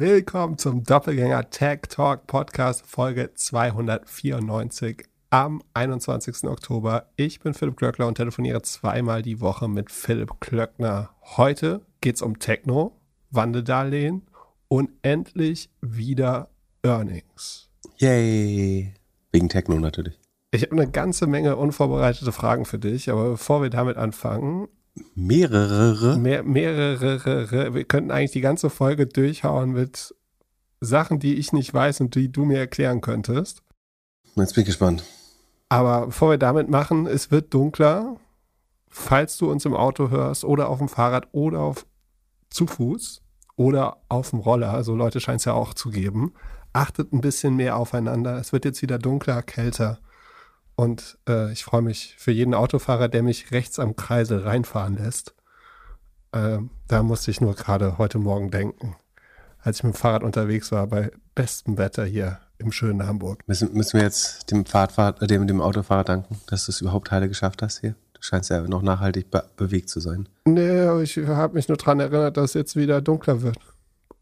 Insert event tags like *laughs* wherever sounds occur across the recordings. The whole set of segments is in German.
Willkommen zum Doppelgänger Tech Talk Podcast Folge 294 am 21. Oktober. Ich bin Philipp Klöckner und telefoniere zweimal die Woche mit Philipp Klöckner. Heute geht es um Techno, Wandeldarlehen und endlich wieder Earnings. Yay! Wegen Techno natürlich. Ich habe eine ganze Menge unvorbereitete Fragen für dich, aber bevor wir damit anfangen, Mehrere? Mehr, mehrere. Wir könnten eigentlich die ganze Folge durchhauen mit Sachen, die ich nicht weiß und die du mir erklären könntest. Jetzt bin ich gespannt. Aber bevor wir damit machen, es wird dunkler. Falls du uns im Auto hörst oder auf dem Fahrrad oder auf zu Fuß oder auf dem Roller, also Leute scheint es ja auch zu geben, achtet ein bisschen mehr aufeinander. Es wird jetzt wieder dunkler, kälter. Und äh, ich freue mich für jeden Autofahrer, der mich rechts am Kreisel reinfahren lässt. Äh, da musste ich nur gerade heute Morgen denken, als ich mit dem Fahrrad unterwegs war, bei bestem Wetter hier im schönen Hamburg. Müssen, müssen wir jetzt dem Fahrtfahrer, dem, dem Autofahrer danken, dass du es überhaupt heile geschafft hast hier? Du scheinst ja noch nachhaltig be bewegt zu sein. Nee, ich habe mich nur daran erinnert, dass es jetzt wieder dunkler wird.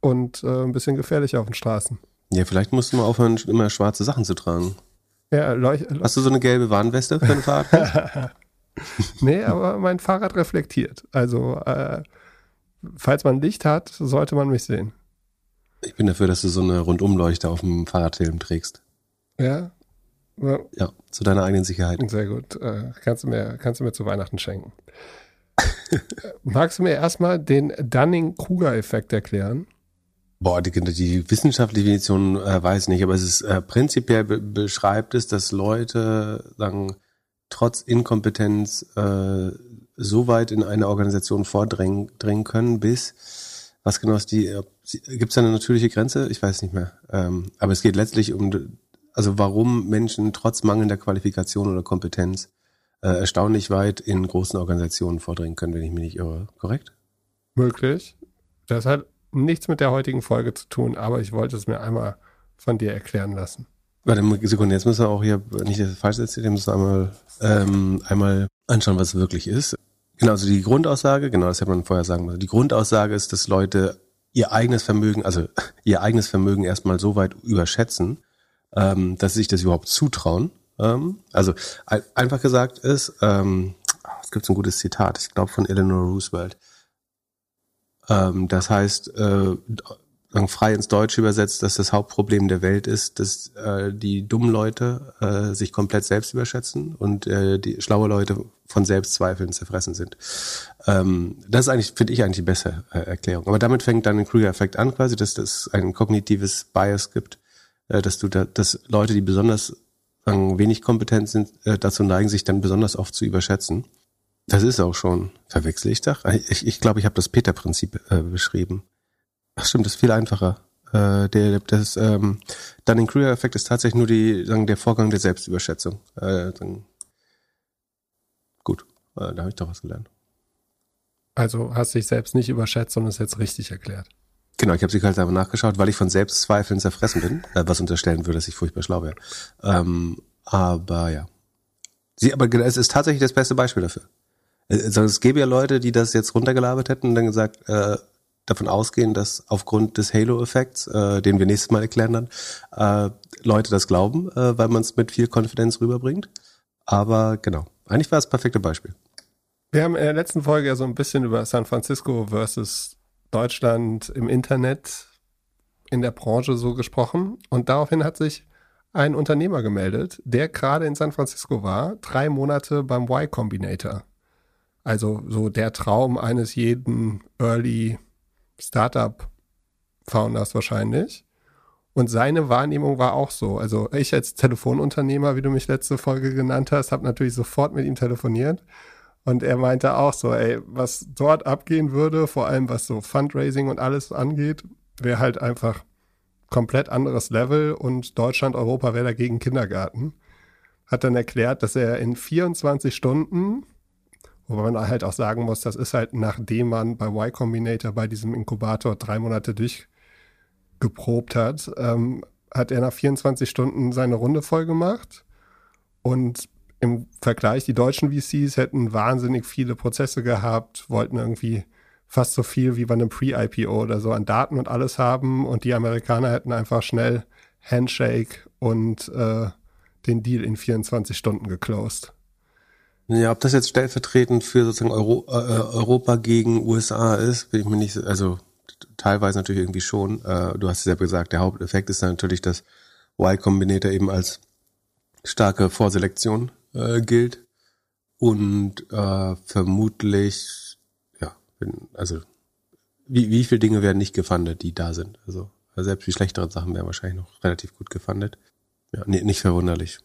Und äh, ein bisschen gefährlicher auf den Straßen. Ja, vielleicht musst du mal aufhören, immer schwarze Sachen zu tragen. Ja, Hast du so eine gelbe Warnweste für ein Fahrrad? *laughs* nee, aber mein Fahrrad reflektiert. Also, äh, falls man Licht hat, sollte man mich sehen. Ich bin dafür, dass du so eine Rundumleuchte auf dem Fahrradhelm trägst. Ja? ja? Ja, zu deiner eigenen Sicherheit. Sehr gut. Äh, kannst, du mir, kannst du mir zu Weihnachten schenken. *laughs* Magst du mir erstmal den Dunning-Kruger-Effekt erklären? Boah, die, die wissenschaftliche Definition äh, weiß ich nicht, aber es ist äh, prinzipiell be beschreibt es, dass Leute sagen, trotz Inkompetenz äh, so weit in eine Organisation vordringen dringen können, bis was genau ist die, äh, gibt es da eine natürliche Grenze? Ich weiß nicht mehr. Ähm, aber es geht letztlich um, also warum Menschen trotz mangelnder Qualifikation oder Kompetenz äh, erstaunlich weit in großen Organisationen vordringen können, wenn ich mich nicht irre. Korrekt? Möglich. Das hat nichts mit der heutigen Folge zu tun, aber ich wollte es mir einmal von dir erklären lassen. Warte Sekunde, jetzt müssen wir auch hier nicht das falsch erzählen, müssen einmal, ähm, einmal anschauen, was es wirklich ist. Genau, also die Grundaussage, genau, das hätte man vorher sagen müssen. Die Grundaussage ist, dass Leute ihr eigenes Vermögen, also *laughs* ihr eigenes Vermögen erstmal so weit überschätzen, ähm, dass sie sich das überhaupt zutrauen. Ähm, also ein, einfach gesagt ist, ähm, es gibt so ein gutes Zitat, ich glaube von Eleanor Roosevelt. Ähm, das heißt, äh, frei ins Deutsche übersetzt, dass das Hauptproblem der Welt ist, dass äh, die dummen Leute äh, sich komplett selbst überschätzen und äh, die schlaue Leute von Selbstzweifeln zerfressen sind. Ähm, das ist eigentlich, finde ich, eigentlich die bessere äh, Erklärung. Aber damit fängt dann ein Krüger-Effekt an, quasi, dass das ein kognitives Bias gibt, äh, dass du da, dass Leute, die besonders wenig kompetent sind, äh, dazu neigen, sich dann besonders oft zu überschätzen. Das ist auch schon. Verwechsel ich das? Ich glaube, ich, glaub, ich habe das Peter-Prinzip äh, beschrieben. Ach stimmt, das ist viel einfacher. Äh, der, das ähm, Dunning-Kruger-Effekt ist tatsächlich nur die, sagen, der Vorgang der Selbstüberschätzung. Äh, dann, gut, äh, da habe ich doch was gelernt. Also hast dich selbst nicht überschätzt und es jetzt richtig erklärt. Genau, ich habe sie halt einfach nachgeschaut, weil ich von Selbstzweifeln zerfressen bin, äh, was unterstellen würde, dass ich furchtbar schlau wäre. Ähm, aber ja. Sie, aber es ist tatsächlich das beste Beispiel dafür. Also es gäbe ja Leute, die das jetzt runtergelabert hätten und dann gesagt, äh, davon ausgehen, dass aufgrund des Halo-Effekts, äh, den wir nächstes Mal erklären dann, äh, Leute das glauben, äh, weil man es mit viel Konfidenz rüberbringt. Aber genau, eigentlich war es das perfekte Beispiel. Wir haben in der letzten Folge ja so ein bisschen über San Francisco versus Deutschland im Internet in der Branche so gesprochen. Und daraufhin hat sich ein Unternehmer gemeldet, der gerade in San Francisco war, drei Monate beim Y Combinator. Also so der Traum eines jeden Early Startup Founders wahrscheinlich. Und seine Wahrnehmung war auch so. Also ich als Telefonunternehmer, wie du mich letzte Folge genannt hast, habe natürlich sofort mit ihm telefoniert. Und er meinte auch so, ey, was dort abgehen würde, vor allem was so Fundraising und alles angeht, wäre halt einfach komplett anderes Level und Deutschland, Europa wäre dagegen Kindergarten. Hat dann erklärt, dass er in 24 Stunden Wobei man halt auch sagen muss, das ist halt nachdem man bei Y Combinator bei diesem Inkubator drei Monate durchgeprobt hat, ähm, hat er nach 24 Stunden seine Runde voll gemacht. Und im Vergleich, die deutschen VCs hätten wahnsinnig viele Prozesse gehabt, wollten irgendwie fast so viel wie bei einem Pre-IPO oder so an Daten und alles haben und die Amerikaner hätten einfach schnell Handshake und äh, den Deal in 24 Stunden geclosed. Ja, ob das jetzt stellvertretend für sozusagen Euro, äh, Europa gegen USA ist, bin ich mir nicht, so, also teilweise natürlich irgendwie schon. Äh, du hast es ja gesagt, der Haupteffekt ist natürlich, dass Y Combinator eben als starke Vorselektion äh, gilt und äh, vermutlich, ja, wenn, also wie, wie viele Dinge werden nicht gefundet, die da sind? Also selbst die schlechteren Sachen werden wahrscheinlich noch relativ gut gefundet. Ja, nee, nicht verwunderlich.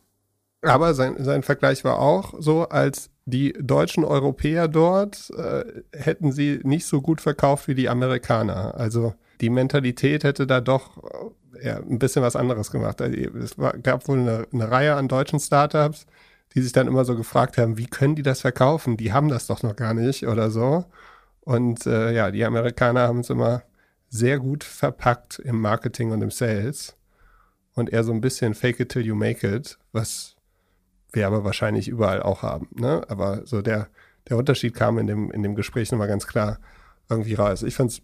Aber sein, sein Vergleich war auch so, als die deutschen Europäer dort äh, hätten sie nicht so gut verkauft wie die Amerikaner. Also die Mentalität hätte da doch äh, ja, ein bisschen was anderes gemacht. Also, es war, gab wohl eine, eine Reihe an deutschen Startups, die sich dann immer so gefragt haben, wie können die das verkaufen? Die haben das doch noch gar nicht oder so. Und äh, ja, die Amerikaner haben es immer sehr gut verpackt im Marketing und im Sales und eher so ein bisschen fake it till you make it, was wir aber wahrscheinlich überall auch haben. Ne? Aber so der, der Unterschied kam in dem, in dem Gespräch nochmal ganz klar irgendwie raus. Ich fand es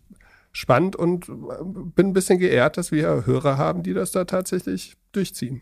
spannend und äh, bin ein bisschen geehrt, dass wir Hörer haben, die das da tatsächlich durchziehen.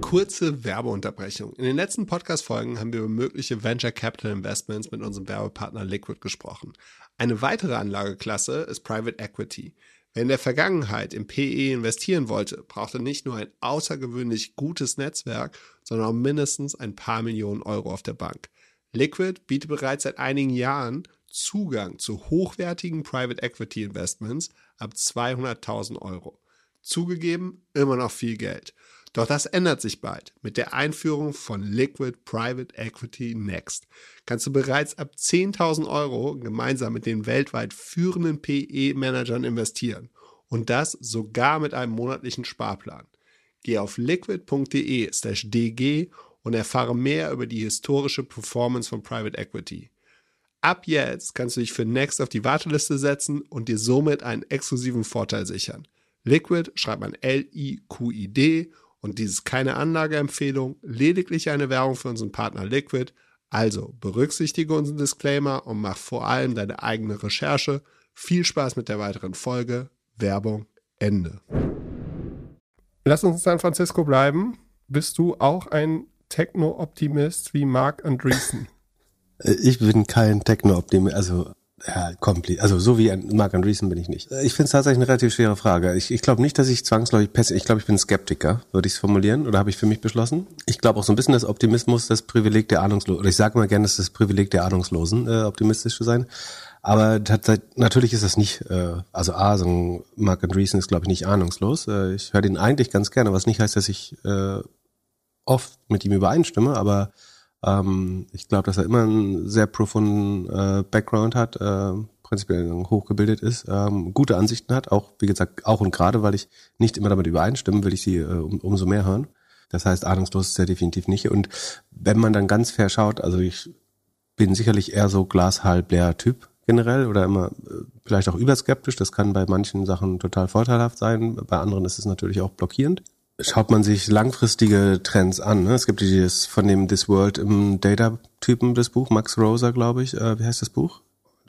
Kurze Werbeunterbrechung. In den letzten Podcast-Folgen haben wir über mögliche Venture Capital Investments mit unserem Werbepartner Liquid gesprochen. Eine weitere Anlageklasse ist Private Equity. Wer in der Vergangenheit im PE investieren wollte, brauchte nicht nur ein außergewöhnlich gutes Netzwerk, sondern auch mindestens ein paar Millionen Euro auf der Bank. Liquid bietet bereits seit einigen Jahren Zugang zu hochwertigen Private Equity Investments ab 200.000 Euro. Zugegeben, immer noch viel Geld. Doch das ändert sich bald. Mit der Einführung von Liquid Private Equity Next kannst du bereits ab 10.000 Euro gemeinsam mit den weltweit führenden PE-Managern investieren. Und das sogar mit einem monatlichen Sparplan. Geh auf liquid.de/dg und erfahre mehr über die historische Performance von Private Equity. Ab jetzt kannst du dich für Next auf die Warteliste setzen und dir somit einen exklusiven Vorteil sichern. Liquid schreibt man L-I-Q-I-D und dies ist keine Anlageempfehlung, lediglich eine Werbung für unseren Partner Liquid. Also berücksichtige unseren Disclaimer und mach vor allem deine eigene Recherche. Viel Spaß mit der weiteren Folge. Werbung Ende. Lass uns in San Francisco bleiben. Bist du auch ein Techno-Optimist wie Mark Andreessen? Ich bin kein Techno-Optimist, also ja, komplett. Also so wie Mark Andreessen bin ich nicht. Ich finde es tatsächlich eine relativ schwere Frage. Ich, ich glaube nicht, dass ich zwangsläufig Pessimist. Ich glaube, ich bin Skeptiker, würde ich es formulieren, oder habe ich für mich beschlossen. Ich glaube auch so ein bisschen, dass Optimismus das Privileg der Ahnungslosen, oder ich sage mal gerne, das ist das Privileg der Ahnungslosen, äh, optimistisch zu sein. Aber natürlich ist das nicht, äh, also A, so ein Mark Andreessen ist, glaube ich, nicht ahnungslos. Äh, ich höre den eigentlich ganz gerne, was nicht heißt, dass ich äh, oft mit ihm übereinstimme, aber ähm, ich glaube, dass er immer einen sehr profunden äh, Background hat, äh, prinzipiell hochgebildet ist, ähm, gute Ansichten hat, auch wie gesagt, auch und gerade, weil ich nicht immer damit übereinstimme, will ich sie äh, um, umso mehr hören. Das heißt, ahnungslos ist er definitiv nicht. Und wenn man dann ganz fair schaut, also ich bin sicherlich eher so glashalb leer Typ generell oder immer äh, vielleicht auch überskeptisch. Das kann bei manchen Sachen total vorteilhaft sein, bei anderen ist es natürlich auch blockierend schaut man sich langfristige Trends an. Ne? Es gibt dieses von dem This World im Data-Typen das Buch, Max Rosa, glaube ich. Äh, wie heißt das Buch?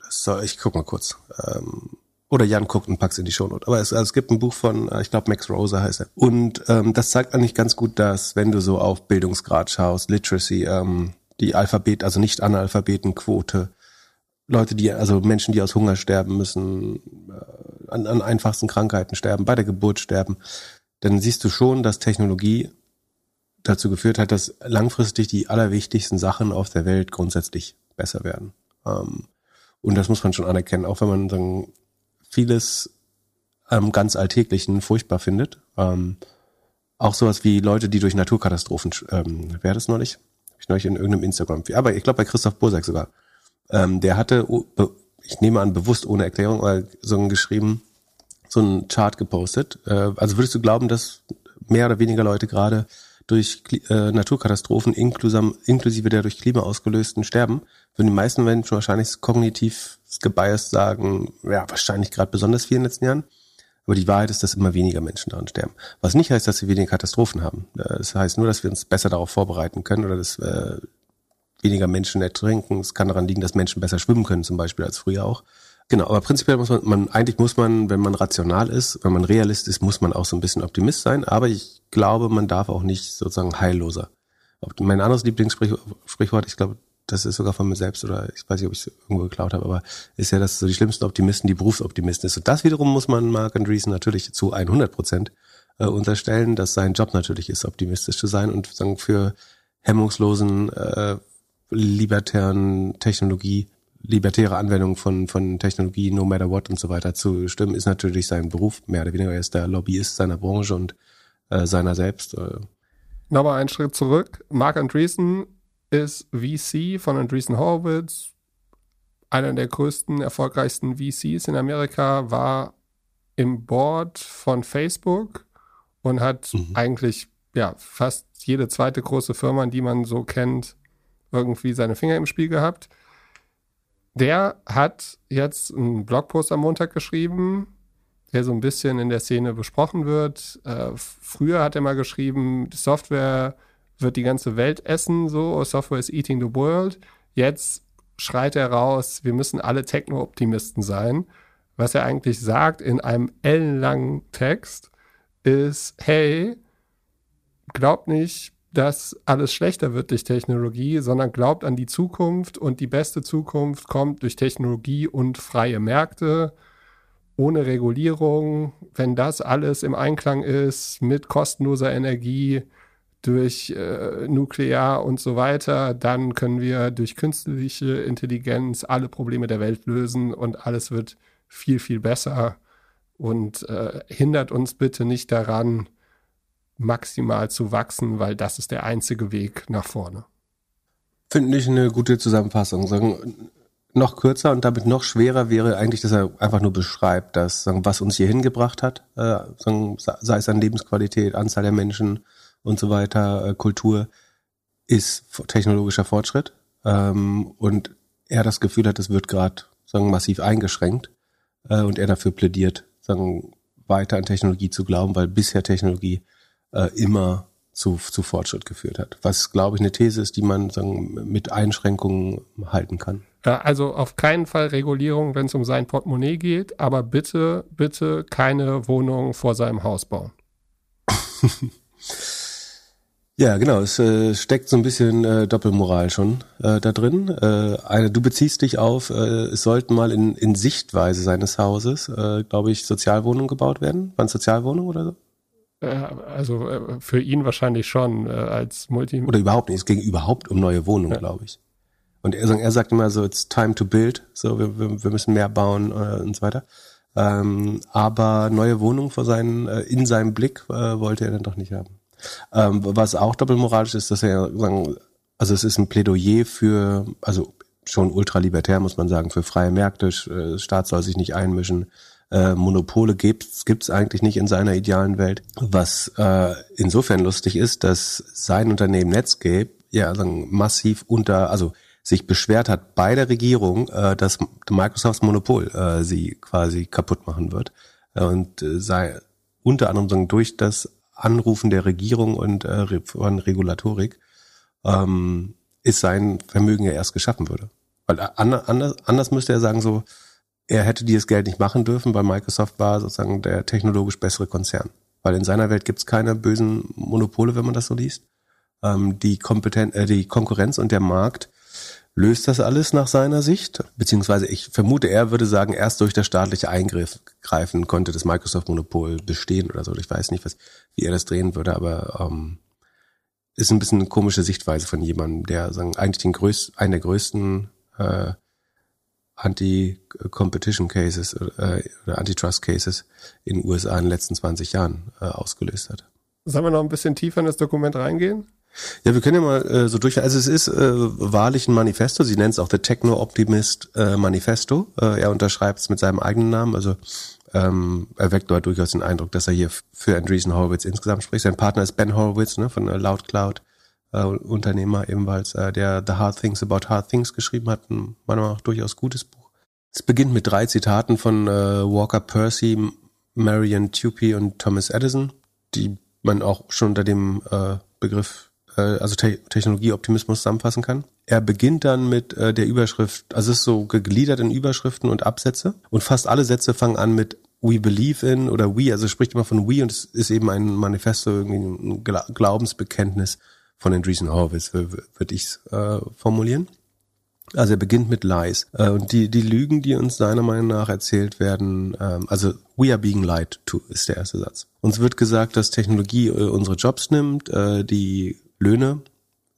Das soll, ich guck mal kurz. Ähm, oder Jan guckt und packt in die Shownote. Aber es, also es gibt ein Buch von, äh, ich glaube Max Rosa heißt er. Und ähm, das zeigt eigentlich ganz gut, dass wenn du so auf Bildungsgrad schaust, Literacy, ähm, die Alphabet, also nicht Analphabetenquote, Leute, die, also Menschen, die aus Hunger sterben müssen, äh, an, an einfachsten Krankheiten sterben, bei der Geburt sterben, dann siehst du schon, dass Technologie dazu geführt hat, dass langfristig die allerwichtigsten Sachen auf der Welt grundsätzlich besser werden. Ähm, und das muss man schon anerkennen, auch wenn man dann vieles am ganz Alltäglichen furchtbar findet. Ähm, auch sowas wie Leute, die durch Naturkatastrophen, ähm, wer das neulich? Hab ich neulich in irgendeinem Instagram, aber ich glaube bei Christoph Bursack sogar. Ähm, der hatte, ich nehme an, bewusst ohne Erklärung, so geschrieben, so einen Chart gepostet. Äh, also würdest du glauben, dass mehr oder weniger Leute gerade durch äh, Naturkatastrophen inklusive, der durch Klima ausgelösten sterben, würden die meisten Menschen wahrscheinlich kognitiv gebiased sagen, ja, wahrscheinlich gerade besonders viel in den letzten Jahren. Aber die Wahrheit ist, dass immer weniger Menschen daran sterben. Was nicht heißt, dass wir weniger Katastrophen haben. Äh, das heißt nur, dass wir uns besser darauf vorbereiten können oder dass äh, weniger Menschen ertrinken. Es kann daran liegen, dass Menschen besser schwimmen können, zum Beispiel als früher auch. Genau, aber prinzipiell muss man, man, eigentlich muss man, wenn man rational ist, wenn man Realist ist, muss man auch so ein bisschen Optimist sein. Aber ich glaube, man darf auch nicht sozusagen heilloser. Mein anderes Lieblingssprichwort, ich glaube, das ist sogar von mir selbst oder ich weiß nicht, ob ich es irgendwo geklaut habe, aber ist ja, dass so die schlimmsten Optimisten die Berufsoptimisten ist. Und das wiederum muss man Mark Andreessen natürlich zu 100 Prozent äh, unterstellen, dass sein Job natürlich ist, optimistisch zu sein und sagen für hemmungslosen, äh, libertären Technologie libertäre Anwendung von, von Technologie, no matter what und so weiter zu stimmen, ist natürlich sein Beruf, mehr oder weniger. Er ist der Lobbyist seiner Branche und äh, seiner selbst. Äh. Nochmal einen Schritt zurück. Mark Andreessen ist VC von Andreessen Horowitz. Einer der größten, erfolgreichsten VCs in Amerika, war im Board von Facebook und hat mhm. eigentlich ja fast jede zweite große Firma, die man so kennt, irgendwie seine Finger im Spiel gehabt. Der hat jetzt einen Blogpost am Montag geschrieben, der so ein bisschen in der Szene besprochen wird. Äh, früher hat er mal geschrieben, Software wird die ganze Welt essen, so, Software is eating the world. Jetzt schreit er raus, wir müssen alle Techno-Optimisten sein. Was er eigentlich sagt in einem ellenlangen Text ist, hey, glaubt nicht, dass alles schlechter wird durch Technologie, sondern glaubt an die Zukunft und die beste Zukunft kommt durch Technologie und freie Märkte ohne Regulierung. Wenn das alles im Einklang ist mit kostenloser Energie durch äh, Nuklear und so weiter, dann können wir durch künstliche Intelligenz alle Probleme der Welt lösen und alles wird viel, viel besser und äh, hindert uns bitte nicht daran, maximal zu wachsen, weil das ist der einzige Weg nach vorne. Finde ich eine gute Zusammenfassung. Sagen, noch kürzer und damit noch schwerer wäre eigentlich, dass er einfach nur beschreibt, dass sagen, was uns hier hingebracht hat, äh, sagen, sei es an Lebensqualität, Anzahl der Menschen und so weiter, äh, Kultur, ist technologischer Fortschritt. Ähm, und er das Gefühl hat, es wird gerade massiv eingeschränkt äh, und er dafür plädiert, sagen weiter an Technologie zu glauben, weil bisher Technologie äh, immer zu, zu Fortschritt geführt hat. Was, glaube ich, eine These ist, die man sagen, mit Einschränkungen halten kann. Also auf keinen Fall Regulierung, wenn es um sein Portemonnaie geht, aber bitte, bitte keine Wohnung vor seinem Haus bauen. *laughs* ja, genau. Es äh, steckt so ein bisschen äh, Doppelmoral schon äh, da drin. Äh, eine, du beziehst dich auf, äh, es sollten mal in, in Sichtweise seines Hauses, äh, glaube ich, Sozialwohnungen gebaut werden. Waren Sozialwohnungen oder so? Äh, also äh, für ihn wahrscheinlich schon äh, als Multi. Oder überhaupt nicht. Es ging überhaupt um neue Wohnungen, ja. glaube ich. Und er, er sagt immer so, it's time to build. So, wir, wir, wir müssen mehr bauen äh, und so weiter. Ähm, aber neue Wohnungen vor seinen, äh, in seinem Blick äh, wollte er dann doch nicht haben. Ähm, was auch doppelmoralisch ist, dass er sagen, also es ist ein Plädoyer für, also schon ultralibertär muss man sagen, für freie Märkte. Äh, Staat soll sich nicht einmischen äh, Monopole gibt's gibt's eigentlich nicht in seiner idealen Welt. Was äh, insofern lustig ist, dass sein Unternehmen Netscape ja sagen, massiv unter, also sich beschwert hat bei der Regierung, äh, dass Microsofts Monopol äh, sie quasi kaputt machen wird äh, und äh, sei unter anderem sagen, durch das Anrufen der Regierung und äh, von Regulatorik ähm, ist sein Vermögen ja erst geschaffen würde. Weil äh, anders, anders müsste er sagen so, er hätte dieses Geld nicht machen dürfen, weil Microsoft war sozusagen der technologisch bessere Konzern. Weil in seiner Welt gibt es keine bösen Monopole, wenn man das so liest. Ähm, die, Kompetenz, äh, die Konkurrenz und der Markt löst das alles nach seiner Sicht. Beziehungsweise ich vermute, er würde sagen, erst durch das staatliche Eingreifen konnte das Microsoft-Monopol bestehen oder so. Ich weiß nicht, was, wie er das drehen würde, aber ähm, ist ein bisschen eine komische Sichtweise von jemandem, der sagen, eigentlich den größten, einen der größten äh, Anti-Competition Cases äh, oder Antitrust Cases in den USA in den letzten 20 Jahren äh, ausgelöst hat. Sollen wir noch ein bisschen tiefer in das Dokument reingehen? Ja, wir können ja mal äh, so durch. Also es ist äh, wahrlich ein Manifesto. Sie nennt es auch The Techno Optimist äh, Manifesto. Äh, er unterschreibt es mit seinem eigenen Namen. Also ähm, er weckt dort durchaus den Eindruck, dass er hier für Andreessen Horowitz insgesamt spricht. Sein Partner ist Ben Horowitz ne, von äh, Loud Cloud äh, Unternehmer ebenfalls, äh, der The Hard Things About Hard Things geschrieben hat, ein manchmal auch durchaus gutes Buch. Es beginnt mit drei Zitaten von äh, Walker Percy, Marion Tupy und Thomas Edison, die man auch schon unter dem äh, Begriff, äh, also Te Technologieoptimismus zusammenfassen kann. er beginnt dann mit äh, der Überschrift, also es ist so gegliedert in Überschriften und Absätze und fast alle Sätze fangen an mit We believe in oder we, also spricht immer von we und es ist eben ein Manifesto, irgendwie ein Glaubensbekenntnis von Andreessen Horowitz, würde ich äh, formulieren. Also er beginnt mit Lies. Äh, und die, die Lügen, die uns seiner Meinung nach erzählt werden, ähm, also we are being lied to, ist der erste Satz. Uns wird gesagt, dass Technologie äh, unsere Jobs nimmt, äh, die Löhne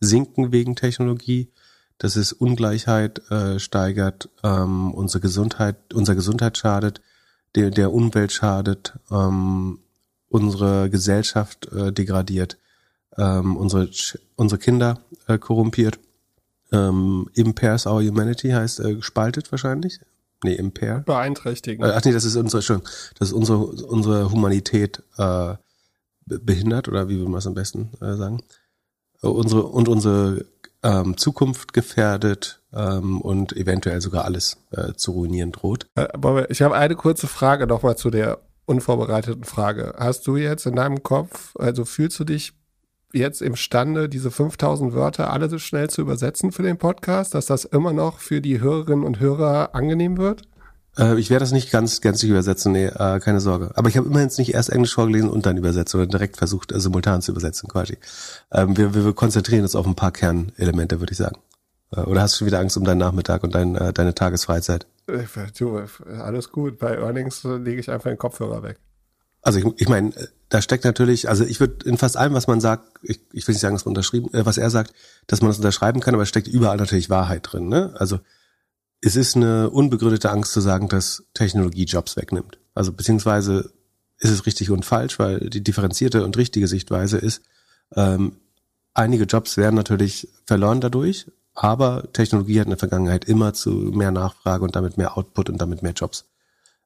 sinken wegen Technologie, dass es Ungleichheit äh, steigert, ähm, unsere Gesundheit, unserer Gesundheit schadet, der, der Umwelt schadet, ähm, unsere Gesellschaft äh, degradiert, ähm, unsere, unsere Kinder äh, korrumpiert. Ähm, impairs our humanity heißt äh, gespaltet wahrscheinlich. Nee, impair. Beeinträchtigen. Äh, ach nee, das ist unsere, Entschuldigung, das ist unsere, unsere Humanität äh, behindert oder wie will man es am besten äh, sagen? Äh, unsere und unsere ähm, Zukunft gefährdet ähm, und eventuell sogar alles äh, zu ruinieren droht. Äh, ich habe eine kurze Frage nochmal zu der unvorbereiteten Frage. Hast du jetzt in deinem Kopf, also fühlst du dich jetzt imstande, diese 5000 Wörter alle so schnell zu übersetzen für den Podcast, dass das immer noch für die Hörerinnen und Hörer angenehm wird? Äh, ich werde das nicht ganz gänzlich übersetzen, nee, äh, keine Sorge. Aber ich habe immerhin nicht erst Englisch vorgelesen und dann übersetzt, sondern direkt versucht, äh, simultan zu übersetzen, quasi. Ähm, wir, wir konzentrieren uns auf ein paar Kernelemente, würde ich sagen. Äh, oder hast du schon wieder Angst um deinen Nachmittag und dein, äh, deine Tagesfreizeit? Du, alles gut. Bei Earnings lege ich einfach den Kopfhörer weg. Also ich, ich meine, da steckt natürlich, also ich würde in fast allem, was man sagt, ich, ich will nicht sagen, dass man unterschrieben, äh, was er sagt, dass man das unterschreiben kann, aber es steckt überall natürlich Wahrheit drin. Ne? Also es ist eine unbegründete Angst zu sagen, dass Technologie Jobs wegnimmt. Also beziehungsweise ist es richtig und falsch, weil die differenzierte und richtige Sichtweise ist, ähm, einige Jobs werden natürlich verloren dadurch, aber Technologie hat in der Vergangenheit immer zu mehr Nachfrage und damit mehr Output und damit mehr Jobs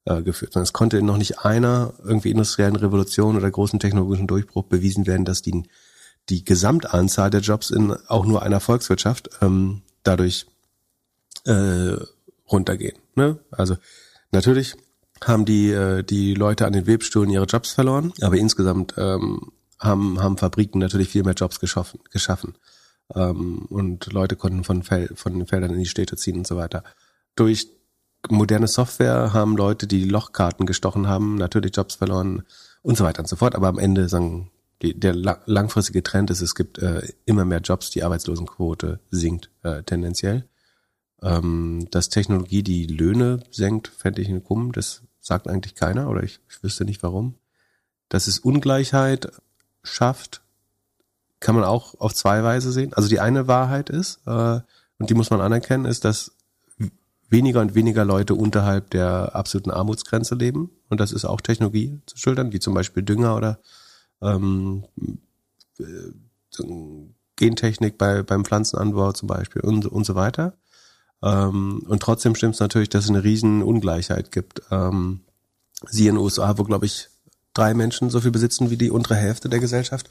äh, geführt. Und es konnte noch nicht einer irgendwie industriellen Revolution oder großen technologischen Durchbruch bewiesen werden, dass die, die Gesamtanzahl der Jobs in auch nur einer Volkswirtschaft ähm, dadurch äh, runtergehen. Ne? Also natürlich haben die äh, die Leute an den Webstühlen ihre Jobs verloren, aber insgesamt ähm, haben haben Fabriken natürlich viel mehr Jobs geschaffen geschaffen ähm, und Leute konnten von Fel von den Feldern in die Städte ziehen und so weiter. Durch moderne Software haben Leute, die Lochkarten gestochen haben, natürlich Jobs verloren und so weiter und so fort. Aber am Ende sagen der langfristige Trend ist, es gibt äh, immer mehr Jobs, die Arbeitslosenquote sinkt äh, tendenziell. Ähm, dass Technologie die Löhne senkt, fände ich Kumm. Das sagt eigentlich keiner oder ich, ich wüsste nicht warum. Dass es Ungleichheit schafft, kann man auch auf zwei Weise sehen. Also die eine Wahrheit ist, äh, und die muss man anerkennen, ist, dass weniger und weniger Leute unterhalb der absoluten Armutsgrenze leben. Und das ist auch Technologie zu schildern, wie zum Beispiel Dünger oder ähm, äh, Gentechnik bei, beim Pflanzenanbau zum Beispiel und, und so weiter. Ähm, und trotzdem stimmt es natürlich, dass es eine riesen Ungleichheit gibt. Ähm, sie in den USA, wo glaube ich drei Menschen so viel besitzen wie die untere Hälfte der Gesellschaft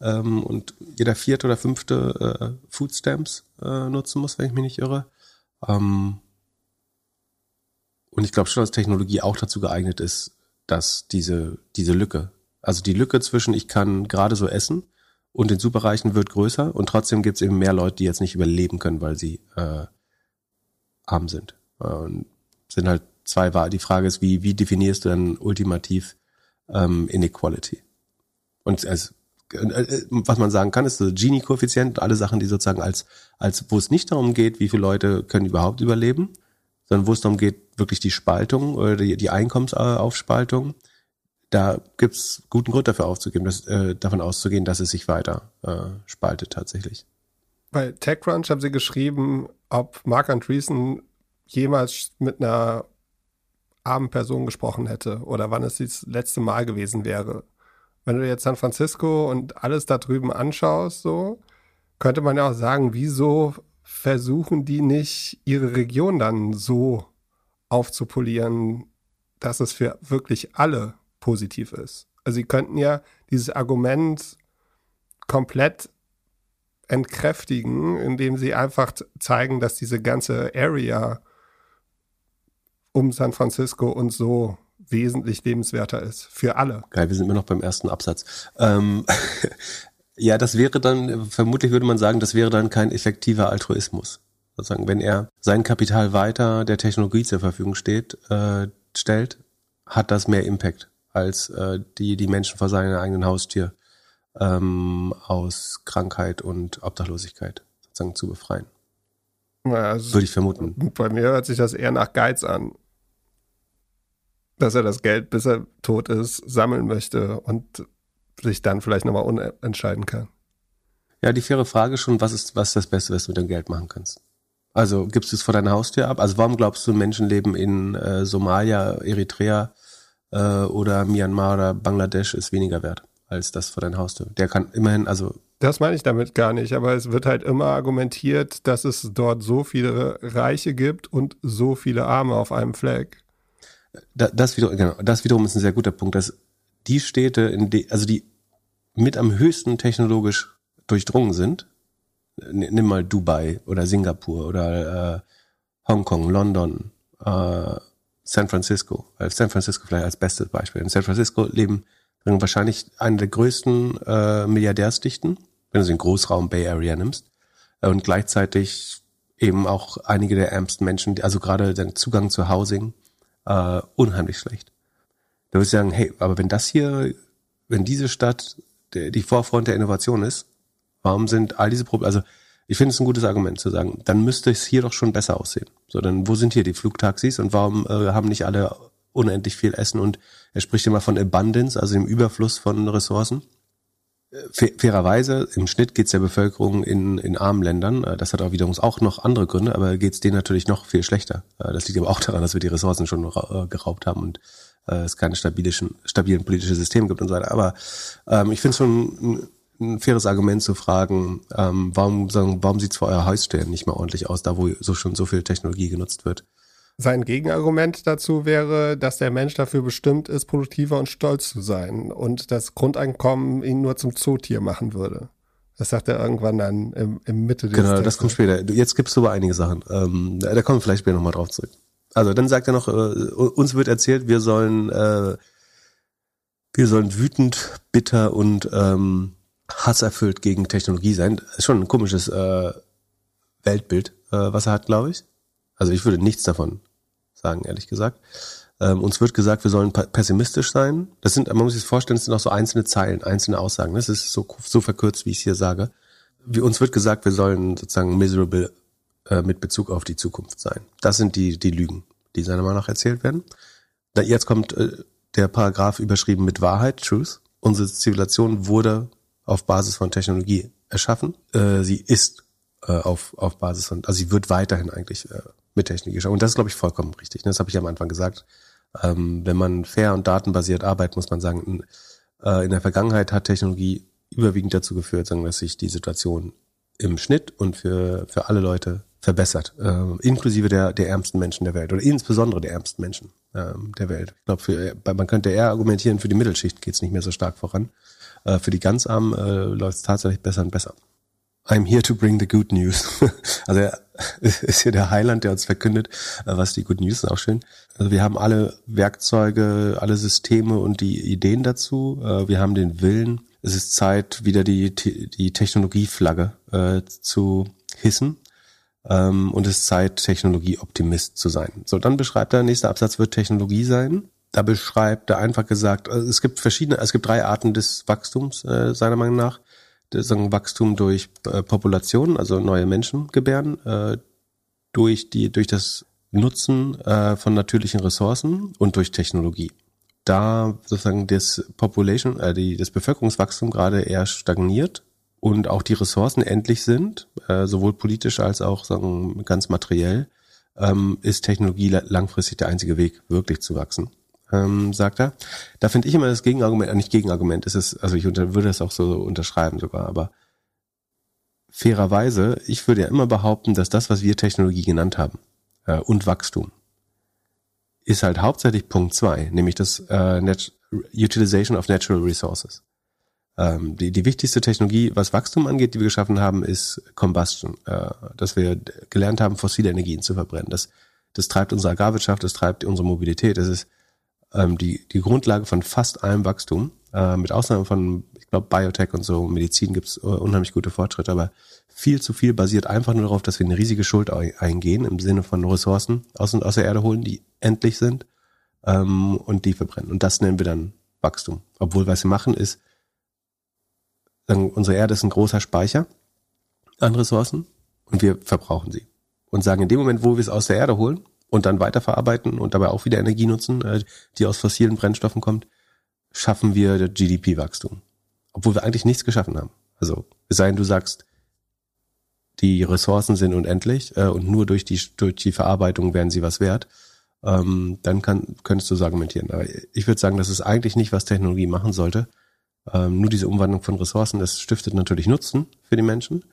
ähm, und jeder vierte oder fünfte äh, Foodstamps äh, nutzen muss, wenn ich mich nicht irre. Ähm, und ich glaube schon, dass Technologie auch dazu geeignet ist, dass diese, diese Lücke, also die Lücke zwischen ich kann gerade so essen und den Superreichen wird größer und trotzdem gibt es eben mehr Leute, die jetzt nicht überleben können, weil sie äh, arm sind. Und sind halt zwei. Die Frage ist, wie, wie definierst du dann ultimativ ähm, Inequality? Und als äh, was man sagen kann, ist so Gini-Koeffizient, alle Sachen, die sozusagen als, als, wo es nicht darum geht, wie viele Leute können überhaupt überleben, sondern wo es darum geht, wirklich die Spaltung oder die, die Einkommensaufspaltung, da gibt's guten Grund dafür aufzugeben, dass, äh, davon auszugehen, dass es sich weiter äh, spaltet tatsächlich. Bei TechCrunch haben sie geschrieben, ob Mark Andreessen jemals mit einer armen Person gesprochen hätte oder wann es das letzte Mal gewesen wäre. Wenn du jetzt San Francisco und alles da drüben anschaust, so, könnte man ja auch sagen, wieso versuchen die nicht, ihre Region dann so aufzupolieren, dass es für wirklich alle positiv ist. Also sie könnten ja dieses Argument komplett entkräftigen, indem sie einfach zeigen, dass diese ganze Area um San Francisco und so wesentlich lebenswerter ist. Für alle. Geil, wir sind immer noch beim ersten Absatz. Ähm, *laughs* Ja, das wäre dann, vermutlich würde man sagen, das wäre dann kein effektiver Altruismus. Sozusagen, wenn er sein Kapital weiter der Technologie zur Verfügung steht, äh, stellt, hat das mehr Impact als äh, die, die Menschen vor seiner eigenen Haustür ähm, aus Krankheit und Obdachlosigkeit sozusagen zu befreien. Also Würde ich vermuten. Bei mir hört sich das eher nach Geiz an. Dass er das Geld, bis er tot ist, sammeln möchte und sich dann vielleicht nochmal unentscheiden kann. Ja, die faire Frage schon, was ist, was ist das Beste, was du mit dem Geld machen kannst? Also gibst du es vor deiner Haustür ab? Also warum glaubst du, Menschenleben in äh, Somalia, Eritrea äh, oder Myanmar oder Bangladesch ist weniger wert als das vor deiner Haustür? Der kann immerhin, also das meine ich damit gar nicht, aber es wird halt immer argumentiert, dass es dort so viele Reiche gibt und so viele Arme auf einem Fleck. Das wiederum, genau, das wiederum ist ein sehr guter Punkt, dass die Städte, in die, also die mit am höchsten technologisch durchdrungen sind, nimm mal Dubai oder Singapur oder äh, Hongkong, London, äh, San Francisco, San Francisco vielleicht als bestes Beispiel. In San Francisco leben wahrscheinlich eine der größten äh, Milliardärsdichten wenn du den Großraum Bay Area nimmst. Und gleichzeitig eben auch einige der ärmsten Menschen, also gerade der Zugang zu Housing, äh, unheimlich schlecht. Da würde ich sagen, hey, aber wenn das hier, wenn diese Stadt die Vorfront der Innovation ist, warum sind all diese Probleme, also ich finde es ein gutes Argument zu sagen, dann müsste es hier doch schon besser aussehen. So, dann wo sind hier die Flugtaxis und warum äh, haben nicht alle unendlich viel Essen und er spricht immer von Abundance, also dem Überfluss von Ressourcen fairerweise, im Schnitt geht's der Bevölkerung in, in armen Ländern, äh, das hat auch wiederum auch noch andere Gründe, aber geht's denen natürlich noch viel schlechter. Äh, das liegt aber auch daran, dass wir die Ressourcen schon äh, geraubt haben und es keine stabilen, stabilen politische Systeme gibt und so weiter. Aber ähm, ich finde es schon ein, ein, faires Argument zu fragen, ähm, warum, sagen, warum sieht's vor eurer Haustür nicht mal ordentlich aus, da wo so schon so viel Technologie genutzt wird. Sein Gegenargument dazu wäre, dass der Mensch dafür bestimmt ist, produktiver und stolz zu sein und das Grundeinkommen ihn nur zum Zootier machen würde. Das sagt er irgendwann dann im, im Mitte des Genau, Textes. das kommt später. Jetzt gibst du aber einige Sachen. Ähm, da kommen wir vielleicht später nochmal drauf zurück. Also dann sagt er noch, äh, uns wird erzählt, wir sollen, äh, wir sollen wütend, bitter und ähm, hasserfüllt gegen Technologie sein. Ist schon ein komisches äh, Weltbild, äh, was er hat, glaube ich. Also ich würde nichts davon sagen, ehrlich gesagt. Ähm, uns wird gesagt, wir sollen pessimistisch sein. Das sind, man muss sich vorstellen, das sind auch so einzelne Zeilen, einzelne Aussagen. Das ist so, so verkürzt, wie ich es hier sage. Wir, uns wird gesagt, wir sollen sozusagen miserable äh, mit Bezug auf die Zukunft sein. Das sind die, die Lügen, die seiner Meinung nach erzählt werden. Da, jetzt kommt äh, der Paragraph überschrieben mit Wahrheit, Truth. Unsere Zivilisation wurde auf Basis von Technologie erschaffen. Äh, sie ist äh, auf, auf Basis von, also sie wird weiterhin eigentlich äh, mit Technik geschaffen. Und das ist, glaube ich, vollkommen richtig. Ne? Das habe ich am Anfang gesagt. Ähm, wenn man fair und datenbasiert arbeitet, muss man sagen, in, äh, in der Vergangenheit hat Technologie überwiegend dazu geführt, sagen, dass sich die Situation im Schnitt und für, für alle Leute verbessert, äh, inklusive der, der ärmsten Menschen der Welt oder insbesondere der ärmsten Menschen äh, der Welt. Ich glaube, man könnte eher argumentieren, für die Mittelschicht geht es nicht mehr so stark voran. Äh, für die ganz Armen äh, läuft es tatsächlich besser und besser. I'm here to bring the good news. *laughs* also er *laughs* ist hier der Heiland, der uns verkündet, äh, was die Good News ist, auch schön. Also wir haben alle Werkzeuge, alle Systeme und die Ideen dazu. Äh, wir haben den Willen. Es ist Zeit, wieder die, die Technologieflagge äh, zu hissen. Ähm, und es ist Zeit, Technologieoptimist zu sein. So, dann beschreibt er, nächster Absatz wird Technologie sein. Da beschreibt er einfach gesagt, also es gibt verschiedene, es gibt drei Arten des Wachstums, äh, seiner Meinung nach sagen, Wachstum durch äh, Population, also neue Menschen gebären, äh, durch die, durch das Nutzen äh, von natürlichen Ressourcen und durch Technologie. Da sozusagen das Population, äh, die, das Bevölkerungswachstum gerade eher stagniert und auch die Ressourcen endlich sind, äh, sowohl politisch als auch sagen, ganz materiell, ähm, ist Technologie langfristig der einzige Weg, wirklich zu wachsen ähm, sagt er. Da finde ich immer das Gegenargument, äh, nicht Gegenargument, ist es, also ich unter, würde es auch so unterschreiben sogar, aber fairerweise, ich würde ja immer behaupten, dass das, was wir Technologie genannt haben, äh, und Wachstum, ist halt hauptsächlich Punkt zwei, nämlich das äh, Utilization of Natural Resources. Ähm, die, die wichtigste Technologie, was Wachstum angeht, die wir geschaffen haben, ist Combustion, äh, dass wir gelernt haben, fossile Energien zu verbrennen. Das, das treibt unsere Agrarwirtschaft, das treibt unsere Mobilität. Das ist ähm, die, die Grundlage von fast allem Wachstum, äh, mit Ausnahme von glaube, Biotech und so, Medizin gibt's unheimlich gute Fortschritte, aber viel zu viel basiert einfach nur darauf, dass wir eine riesige Schuld eingehen, im Sinne von Ressourcen aus, aus der Erde holen, die endlich sind, ähm, und die verbrennen. Und das nennen wir dann Wachstum. Obwohl, was wir machen, ist, sagen, unsere Erde ist ein großer Speicher an Ressourcen und wir verbrauchen sie. Und sagen, in dem Moment, wo wir es aus der Erde holen und dann weiterverarbeiten und dabei auch wieder Energie nutzen, äh, die aus fossilen Brennstoffen kommt, schaffen wir GDP-Wachstum. Obwohl wir eigentlich nichts geschaffen haben. Also, es sei denn, du sagst, die Ressourcen sind unendlich äh, und nur durch die, durch die Verarbeitung werden sie was wert, ähm, dann kann, könntest du so argumentieren. Aber ich würde sagen, das ist eigentlich nicht, was Technologie machen sollte. Ähm, nur diese Umwandlung von Ressourcen, das stiftet natürlich Nutzen für die Menschen,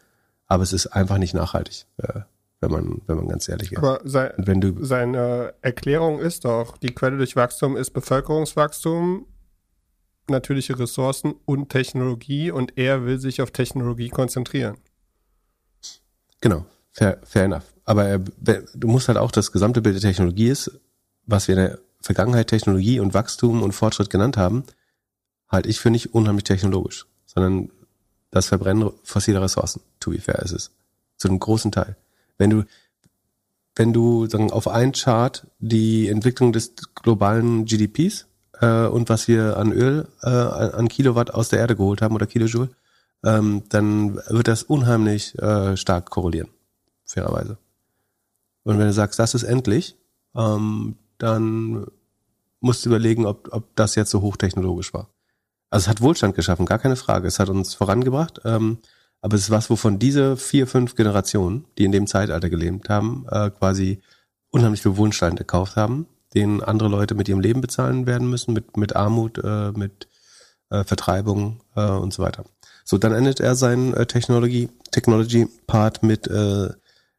aber es ist einfach nicht nachhaltig, äh, wenn man, wenn man ganz ehrlich ist. Aber sei, wenn du, seine Erklärung ist doch, die Quelle durch Wachstum ist Bevölkerungswachstum, natürliche Ressourcen und Technologie und er will sich auf Technologie konzentrieren. Genau, fair, fair enough. Aber äh, du musst halt auch das gesamte Bild der Technologie ist, was wir in der Vergangenheit Technologie und Wachstum und Fortschritt genannt haben, halt ich für nicht unheimlich technologisch, sondern das Verbrennen fossiler Ressourcen, to be fair ist es. Zu einem großen Teil. Wenn du, wenn du sagen, auf einen Chart die Entwicklung des globalen GDPs äh, und was wir an Öl, äh, an Kilowatt aus der Erde geholt haben oder Kilojoule, ähm, dann wird das unheimlich äh, stark korrelieren, fairerweise. Und wenn du sagst, das ist endlich, ähm, dann musst du überlegen, ob, ob das jetzt so hochtechnologisch war. Also es hat Wohlstand geschaffen, gar keine Frage. Es hat uns vorangebracht. Ähm, aber es ist was, wovon diese vier, fünf Generationen, die in dem Zeitalter gelebt haben, äh, quasi unheimlich viel Wohlstand gekauft haben, den andere Leute mit ihrem Leben bezahlen werden müssen, mit, mit Armut, äh, mit äh, Vertreibung äh, und so weiter. So, dann endet er seinen äh, Technology, Technology Part mit äh,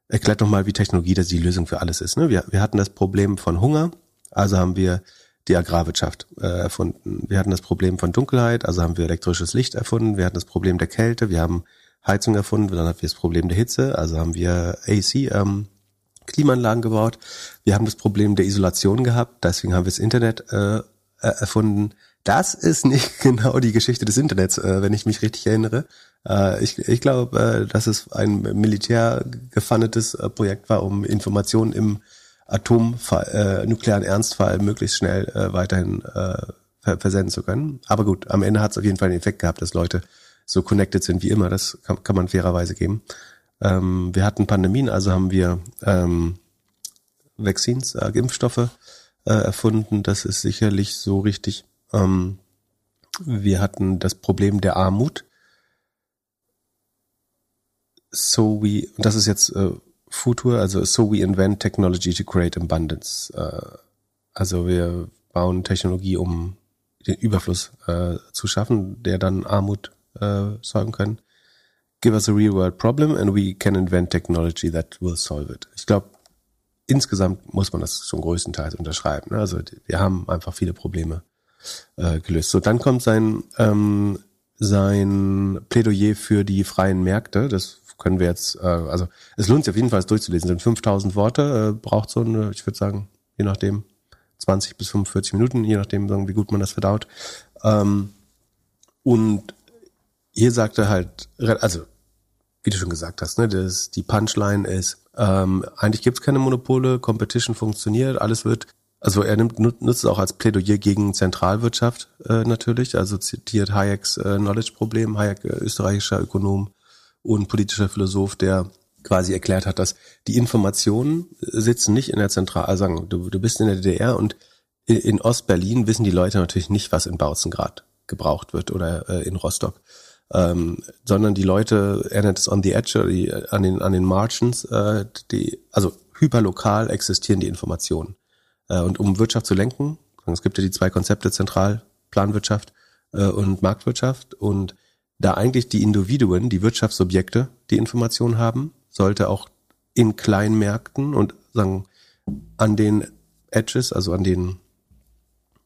erklärt doch mal, wie Technologie das die Lösung für alles ist. Ne? Wir, wir hatten das Problem von Hunger, also haben wir die Agrarwirtschaft äh, erfunden. Wir hatten das Problem von Dunkelheit, also haben wir elektrisches Licht erfunden. Wir hatten das Problem der Kälte, wir haben Heizung erfunden, dann hatten wir das Problem der Hitze, also haben wir AC, ähm, Klimaanlagen gebaut. Wir haben das Problem der Isolation gehabt, deswegen haben wir das Internet äh, erfunden. Das ist nicht *laughs* genau die Geschichte des Internets, äh, wenn ich mich richtig erinnere. Äh, ich ich glaube, äh, dass es ein militär gefundetes äh, Projekt war, um Informationen im Atomfall, äh, nuklearen Ernstfall möglichst schnell äh, weiterhin äh, ver versenden zu können. Aber gut, am Ende hat es auf jeden Fall den Effekt gehabt, dass Leute so connected sind wie immer. Das kann, kann man fairerweise geben. Ähm, wir hatten Pandemien, also haben wir ähm, Vaccines, äh, Impfstoffe äh, erfunden. Das ist sicherlich so richtig. Ähm, wir hatten das Problem der Armut. So we, und das ist jetzt äh, Futur, also so we invent technology to create abundance. Äh, also wir bauen Technologie, um den Überfluss äh, zu schaffen, der dann Armut äh, sorgen kann. Give us a real world problem and we can invent technology that will solve it. Ich glaube, insgesamt muss man das schon größtenteils unterschreiben. Ne? Also wir haben einfach viele Probleme äh, gelöst. So, dann kommt sein ähm, sein Plädoyer für die freien Märkte. Das können wir jetzt, äh, also es lohnt sich auf jeden Fall, es durchzulesen. Sind 5000 Worte, äh, braucht so eine, ich würde sagen, je nachdem 20 bis 45 Minuten, je nachdem, wie gut man das verdaut. Ähm, und hier sagt er halt, also wie du schon gesagt hast, ne, das, die Punchline ist, ähm, eigentlich gibt es keine Monopole, Competition funktioniert, alles wird also er nimmt, nutzt es auch als Plädoyer gegen Zentralwirtschaft äh, natürlich, also zitiert Hayeks äh, Knowledge-Problem, Hayek äh, österreichischer Ökonom und politischer Philosoph, der quasi erklärt hat, dass die Informationen sitzen nicht in der Zentral, also sagen, du, du bist in der DDR und in, in Ostberlin wissen die Leute natürlich nicht, was in Bautzengrad gebraucht wird oder äh, in Rostock. Ähm, sondern die Leute, er nennt es on the edge, die, an den an den Margins, äh, die, also hyperlokal existieren die Informationen. Äh, und um Wirtschaft zu lenken, es gibt ja die zwei Konzepte Zentralplanwirtschaft äh, und Marktwirtschaft und da eigentlich die Individuen, die Wirtschaftsobjekte, die Informationen haben, sollte auch in Kleinmärkten und sagen an den Edges, also an den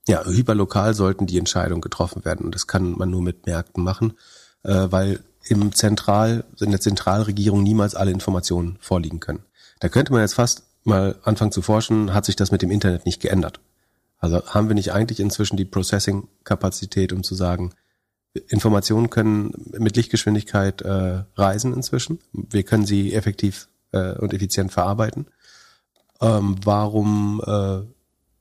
ja hyperlokal sollten die Entscheidungen getroffen werden und das kann man nur mit Märkten machen, äh, weil im Zentral in der Zentralregierung niemals alle Informationen vorliegen können. Da könnte man jetzt fast mal anfangen zu forschen, hat sich das mit dem Internet nicht geändert. Also haben wir nicht eigentlich inzwischen die Processing-Kapazität, um zu sagen, Informationen können mit Lichtgeschwindigkeit äh, reisen inzwischen. Wir können sie effektiv äh, und effizient verarbeiten. Ähm, warum äh,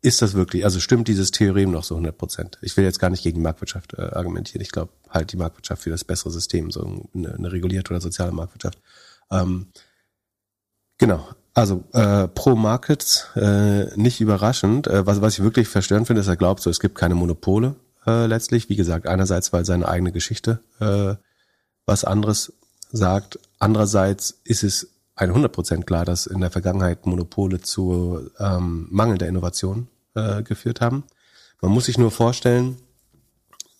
ist das wirklich, also stimmt dieses Theorem noch so 100 Prozent? Ich will jetzt gar nicht gegen die Marktwirtschaft äh, argumentieren. Ich glaube halt die Marktwirtschaft für das bessere System, so eine, eine regulierte oder soziale Marktwirtschaft. Ähm, genau, also äh, pro Markets, äh, nicht überraschend. Äh, was, was ich wirklich verstörend finde, ist, er glaubt, so es gibt keine Monopole äh, letztlich. Wie gesagt, einerseits, weil seine eigene Geschichte äh, was anderes sagt. Andererseits ist es 100% klar, dass in der Vergangenheit Monopole zu ähm, mangelnder Innovation äh, geführt haben. Man muss sich nur vorstellen,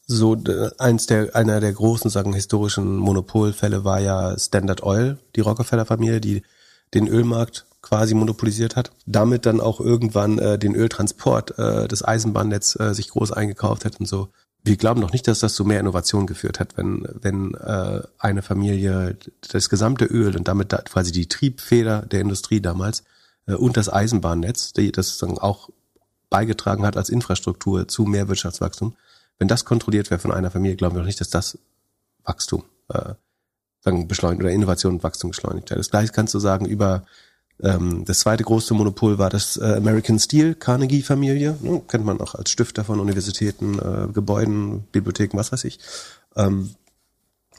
so eins der einer der großen sagen historischen Monopolfälle war ja Standard Oil, die Rockefeller Familie, die den Ölmarkt quasi monopolisiert hat, damit dann auch irgendwann äh, den Öltransport, äh, das Eisenbahnnetz äh, sich groß eingekauft hat und so. Wir glauben doch nicht, dass das zu mehr Innovation geführt hat, wenn, wenn äh, eine Familie das gesamte Öl und damit da quasi die Triebfeder der Industrie damals äh, und das Eisenbahnnetz, die das dann auch beigetragen hat als Infrastruktur zu mehr Wirtschaftswachstum, wenn das kontrolliert wäre von einer Familie, glauben wir doch nicht, dass das Wachstum äh, sagen, beschleunigt oder Innovation und Wachstum beschleunigt. Das gleiche kannst du sagen über ähm, das zweite große Monopol war das äh, American Steel, Carnegie-Familie, ne, kennt man auch als Stifter von Universitäten, äh, Gebäuden, Bibliotheken, was weiß ich. Ähm,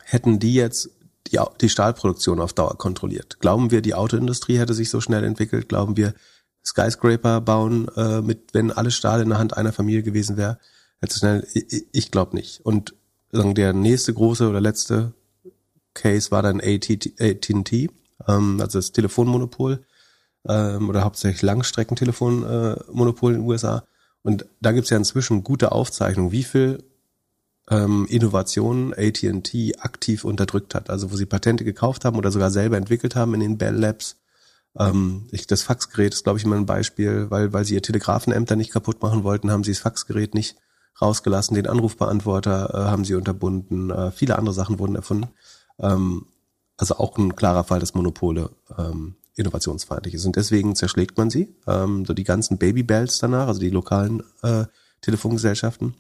hätten die jetzt die, die Stahlproduktion auf Dauer kontrolliert? Glauben wir, die Autoindustrie hätte sich so schnell entwickelt? Glauben wir, Skyscraper bauen, äh, mit wenn alles Stahl in der Hand einer Familie gewesen wäre, hätte schnell. Ich, ich glaube nicht. Und sagen der nächste große oder letzte Case war dann AT&T, ähm, also das Telefonmonopol ähm, oder hauptsächlich Langstreckentelefonmonopol äh, in den USA. Und da gibt's ja inzwischen gute Aufzeichnungen, wie viel ähm, Innovationen AT&T aktiv unterdrückt hat. Also wo sie Patente gekauft haben oder sogar selber entwickelt haben in den Bell Labs. Ähm, ich, das Faxgerät ist, glaube ich, immer ein Beispiel, weil, weil sie ihr Telegrafenämter nicht kaputt machen wollten, haben sie das Faxgerät nicht rausgelassen, den Anrufbeantworter äh, haben sie unterbunden, äh, viele andere Sachen wurden erfunden. Ähm, also auch ein klarer Fall, dass Monopole ähm, innovationsfeindlich ist. Und deswegen zerschlägt man sie. Ähm, so die ganzen Babybells danach, also die lokalen äh, Telefongesellschaften,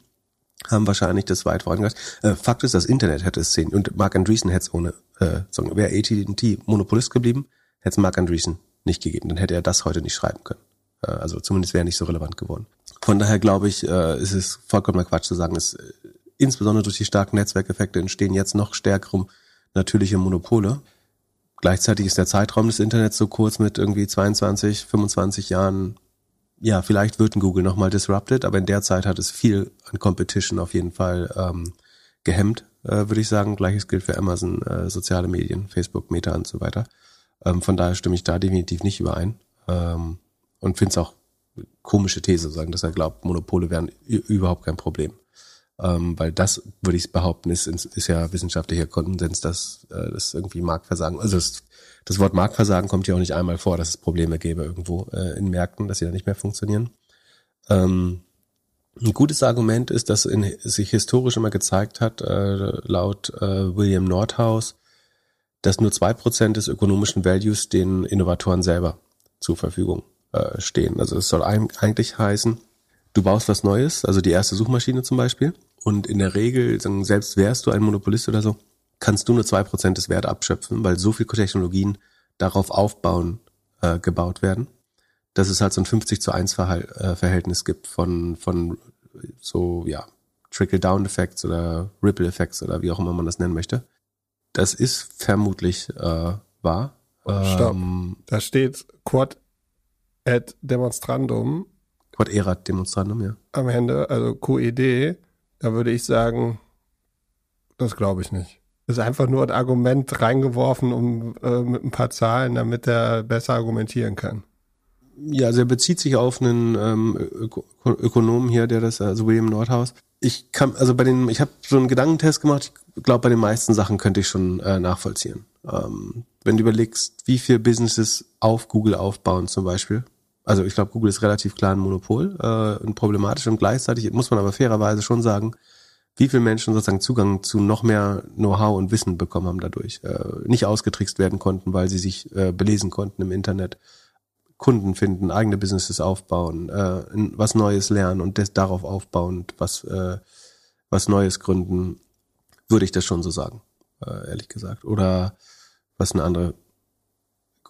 haben wahrscheinlich das weit vorangebracht. Äh, Fakt ist, das Internet hätte es sehen und Mark Andreessen hätte es ohne, äh, sagen, wäre AT&T Monopolist geblieben, hätte es Mark Andreessen nicht gegeben. Dann hätte er das heute nicht schreiben können. Äh, also zumindest wäre nicht so relevant geworden. Von daher glaube ich, äh, ist es vollkommener Quatsch zu sagen, dass äh, insbesondere durch die starken Netzwerkeffekte entstehen jetzt noch stärkere natürliche Monopole. Gleichzeitig ist der Zeitraum des Internets so kurz mit irgendwie 22, 25 Jahren. Ja, vielleicht wird ein Google nochmal disrupted, aber in der Zeit hat es viel an Competition auf jeden Fall ähm, gehemmt, äh, würde ich sagen. Gleiches gilt für Amazon, äh, soziale Medien, Facebook, Meta und so weiter. Ähm, von daher stimme ich da definitiv nicht überein. Ähm, und finde es auch komische These sagen, dass er glaubt, Monopole wären überhaupt kein Problem. Ähm, weil das, würde ich behaupten, ist, ist ja wissenschaftlicher Konsens, dass äh, das irgendwie Marktversagen, also das, das Wort Marktversagen kommt ja auch nicht einmal vor, dass es Probleme gäbe irgendwo äh, in Märkten, dass sie da nicht mehr funktionieren. Ähm, ein gutes Argument ist, dass in, sich historisch immer gezeigt hat, äh, laut äh, William Nordhaus, dass nur zwei Prozent des ökonomischen Values den Innovatoren selber zur Verfügung äh, stehen. Also es soll eigentlich heißen, du baust was Neues, also die erste Suchmaschine zum Beispiel, und in der Regel, selbst wärst du ein Monopolist oder so, kannst du nur zwei Prozent des Werts abschöpfen, weil so viele Technologien darauf aufbauen, äh, gebaut werden, dass es halt so ein 50 zu 1 äh, Verhältnis gibt von, von so, ja, Trickle-Down-Effects oder Ripple-Effects oder wie auch immer man das nennen möchte. Das ist vermutlich äh, wahr. Stopp. Ähm, da steht Quad ad demonstrandum Quod erat demonstrandum, ja. Am Ende, also QED, da würde ich sagen, das glaube ich nicht. Das ist einfach nur ein Argument reingeworfen, um äh, mit ein paar Zahlen, damit er besser argumentieren kann. Ja, also er bezieht sich auf einen ähm, Öko Ökonomen hier, der das, also William Nordhaus. Ich kann, also bei den, ich habe so einen Gedankentest gemacht. Ich glaube, bei den meisten Sachen könnte ich schon äh, nachvollziehen. Ähm, wenn du überlegst, wie viel Businesses auf Google aufbauen zum Beispiel, also ich glaube, Google ist relativ klar ein Monopol äh, und problematisch und gleichzeitig muss man aber fairerweise schon sagen, wie viele Menschen sozusagen Zugang zu noch mehr Know-how und Wissen bekommen haben dadurch, äh, nicht ausgetrickst werden konnten, weil sie sich äh, belesen konnten im Internet, Kunden finden, eigene Businesses aufbauen, äh, was Neues lernen und das darauf aufbauend was äh, was Neues gründen. würde ich das schon so sagen, äh, ehrlich gesagt. Oder was eine andere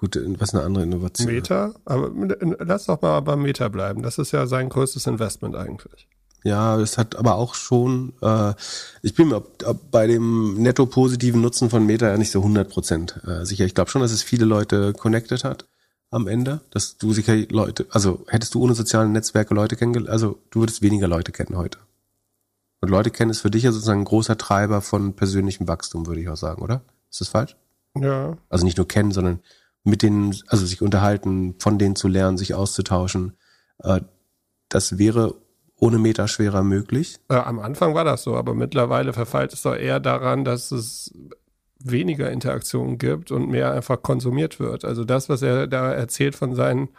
gute, was eine andere Innovation. Meta, aber lass doch mal beim Meta bleiben. Das ist ja sein größtes Investment eigentlich. Ja, es hat aber auch schon, äh, ich bin mir bei dem netto positiven Nutzen von Meta ja nicht so 100 Prozent äh, sicher. Ich glaube schon, dass es viele Leute connected hat am Ende, dass du sicher Leute, also hättest du ohne soziale Netzwerke Leute kennengelernt, also du würdest weniger Leute kennen heute. Und Leute kennen ist für dich ja sozusagen ein großer Treiber von persönlichem Wachstum, würde ich auch sagen, oder? Ist das falsch? Ja. Also nicht nur kennen, sondern mit denen, also sich unterhalten, von denen zu lernen, sich auszutauschen. Äh, das wäre ohne Meta schwerer möglich. Äh, am Anfang war das so, aber mittlerweile verfällt es doch eher daran, dass es weniger Interaktion gibt und mehr einfach konsumiert wird. Also das, was er da erzählt von seinen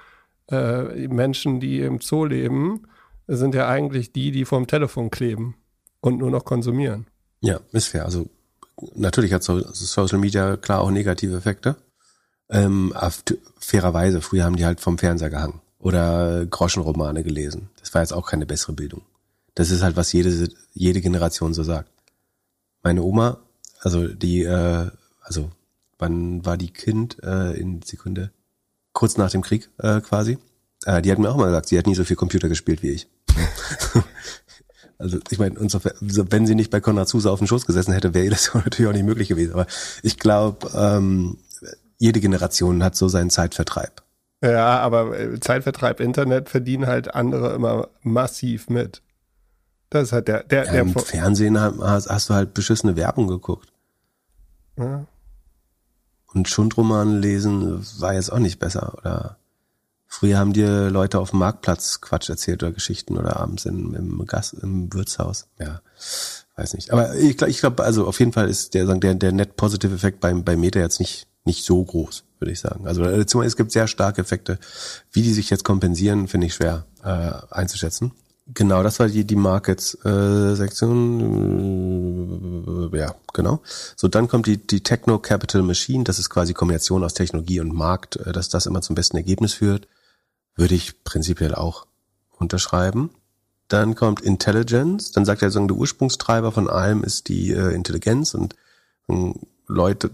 äh, Menschen, die im Zoo leben, sind ja eigentlich die, die vorm Telefon kleben und nur noch konsumieren. Ja, ist fair. Also natürlich hat Social Media klar auch negative Effekte. Ähm, fairerweise, früher haben die halt vom Fernseher gehangen oder Groschenromane gelesen. Das war jetzt auch keine bessere Bildung. Das ist halt, was jede, jede Generation so sagt. Meine Oma, also die, äh, also wann war die Kind äh, in Sekunde? Kurz nach dem Krieg äh, quasi. Äh, die hat mir auch mal gesagt, sie hat nie so viel Computer gespielt wie ich. *laughs* also ich meine, wenn sie nicht bei Konrad Zuse auf dem Schoß gesessen hätte, wäre das *laughs* natürlich auch nicht möglich gewesen. Aber ich glaube, ähm, jede Generation hat so seinen Zeitvertreib. Ja, aber äh, Zeitvertreib Internet verdienen halt andere immer massiv mit. Das ist halt der, der, ja, der Im Fernsehen hast, hast, du halt beschissene Werbung geguckt. Ja. Und Schundroman lesen war jetzt auch nicht besser, oder? Früher haben dir Leute auf dem Marktplatz Quatsch erzählt oder Geschichten oder abends im, im Gast, im Wirtshaus. Ja, weiß nicht. Aber ich glaube, ich glaub, also auf jeden Fall ist der, der, der Net Positive Effekt beim, bei Meta jetzt nicht nicht so groß, würde ich sagen. Also äh, es gibt sehr starke Effekte. Wie die sich jetzt kompensieren, finde ich schwer äh, einzuschätzen. Genau, das war die, die Markets-Sektion. Äh, ja, genau. So, dann kommt die, die Techno Capital Machine. Das ist quasi Kombination aus Technologie und Markt, äh, dass das immer zum besten Ergebnis führt. Würde ich prinzipiell auch unterschreiben. Dann kommt Intelligence. Dann sagt er, der Ursprungstreiber von allem ist die äh, Intelligenz und ähm, Leute,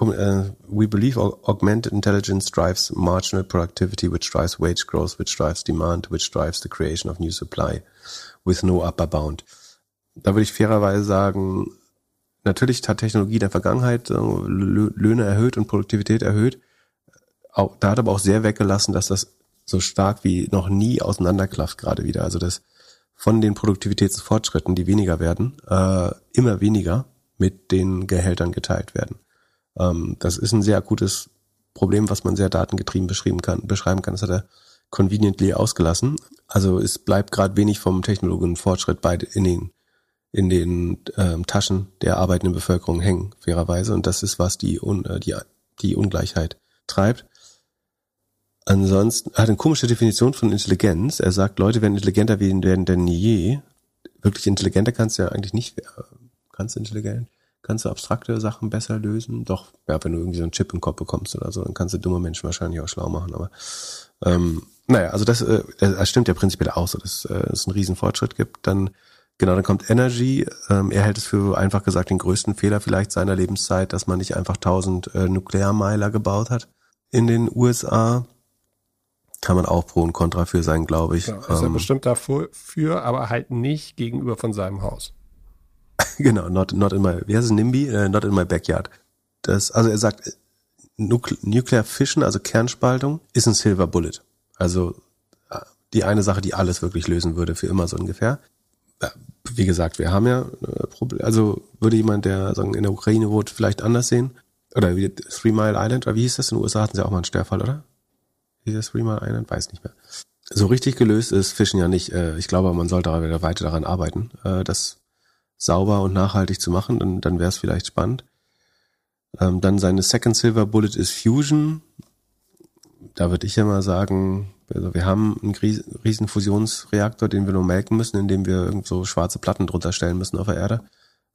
uh, we believe augmented intelligence drives marginal productivity, which drives wage growth, which drives demand, which drives the creation of new supply with no upper bound. Da würde ich fairerweise sagen, natürlich hat Technologie in der Vergangenheit Löhne erhöht und Produktivität erhöht. Auch, da hat aber auch sehr weggelassen, dass das so stark wie noch nie auseinanderklafft gerade wieder. Also das von den Produktivitätsfortschritten, die weniger werden, äh, immer weniger mit den Gehältern geteilt werden. Ähm, das ist ein sehr akutes Problem, was man sehr datengetrieben beschreiben kann. Beschreiben kann. Das hat er conveniently ausgelassen. Also es bleibt gerade wenig vom technologischen Fortschritt bei in den in den ähm, Taschen der arbeitenden Bevölkerung hängen, fairerweise. Und das ist, was die, un, äh, die, die Ungleichheit treibt. Ansonsten hat eine komische Definition von Intelligenz. Er sagt, Leute werden intelligenter werden denn je. Wirklich intelligenter kannst du ja eigentlich nicht Kannst du intelligent, kannst du abstrakte Sachen besser lösen? Doch, ja, wenn du irgendwie so einen Chip im Kopf bekommst oder so, dann kannst du dumme Menschen wahrscheinlich auch schlau machen. Aber ähm, naja, also das, äh, das stimmt ja prinzipiell auch so, dass äh, es einen riesen Fortschritt gibt. Dann Genau, dann kommt Energy. Ähm, er hält es für einfach gesagt den größten Fehler vielleicht seiner Lebenszeit, dass man nicht einfach 1000 äh, Nuklearmeiler gebaut hat in den USA. Kann man auch pro und contra für sein, glaube ich. Ja, ist ähm, er bestimmt dafür, aber halt nicht gegenüber von seinem Haus. *laughs* genau, not, not in my, wie heißt es, NIMBY? Uh, not in my backyard. Das, also er sagt, Nuclear Fission, also Kernspaltung, ist ein Silver Bullet. Also äh, die eine Sache, die alles wirklich lösen würde, für immer so ungefähr. Wie gesagt, wir haben ja äh, Probleme, also würde jemand, der sagen, in der Ukraine wohnt, vielleicht anders sehen. Oder wie Three Mile Island, oder wie hieß das? In den USA hatten sie auch mal einen Sterfall, oder? Wie hieß das Three Mile Island? Weiß nicht mehr. So richtig gelöst ist Fischen ja nicht. Ich glaube, man sollte weiter daran arbeiten, das sauber und nachhaltig zu machen, dann, dann wäre es vielleicht spannend. Ähm, dann seine Second Silver Bullet ist Fusion. Da würde ich ja mal sagen, also wir haben einen riesen Fusionsreaktor, den wir nur melken müssen, indem wir irgend so schwarze Platten drunter stellen müssen auf der Erde.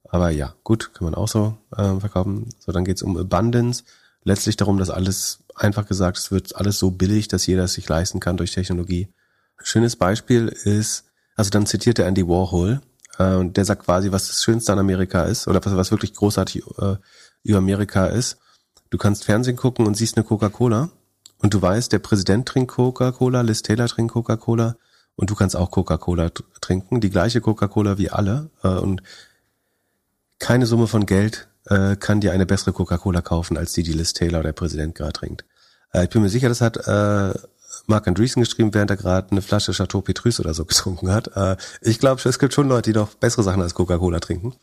Aber ja, gut, kann man auch so äh, verkaufen. So, dann geht's um Abundance. Letztlich darum, dass alles, einfach gesagt, es wird alles so billig, dass jeder es sich leisten kann durch Technologie. Schönes Beispiel ist, also dann zitiert er Andy Warhol, Äh, und der sagt quasi, was das Schönste an Amerika ist oder was, was wirklich großartig äh, über Amerika ist. Du kannst Fernsehen gucken und siehst eine Coca-Cola und du weißt, der Präsident trinkt Coca-Cola, Liz Taylor trinkt Coca-Cola und du kannst auch Coca-Cola trinken, die gleiche Coca-Cola wie alle äh, und keine Summe von Geld äh, kann dir eine bessere Coca-Cola kaufen, als die, die Liz Taylor, der Präsident, gerade trinkt. Äh, ich bin mir sicher, das hat äh, Mark Andreessen geschrieben, während er gerade eine Flasche Chateau Petrus oder so *laughs* getrunken hat. Äh, ich glaube, es gibt schon Leute, die noch bessere Sachen als Coca-Cola trinken.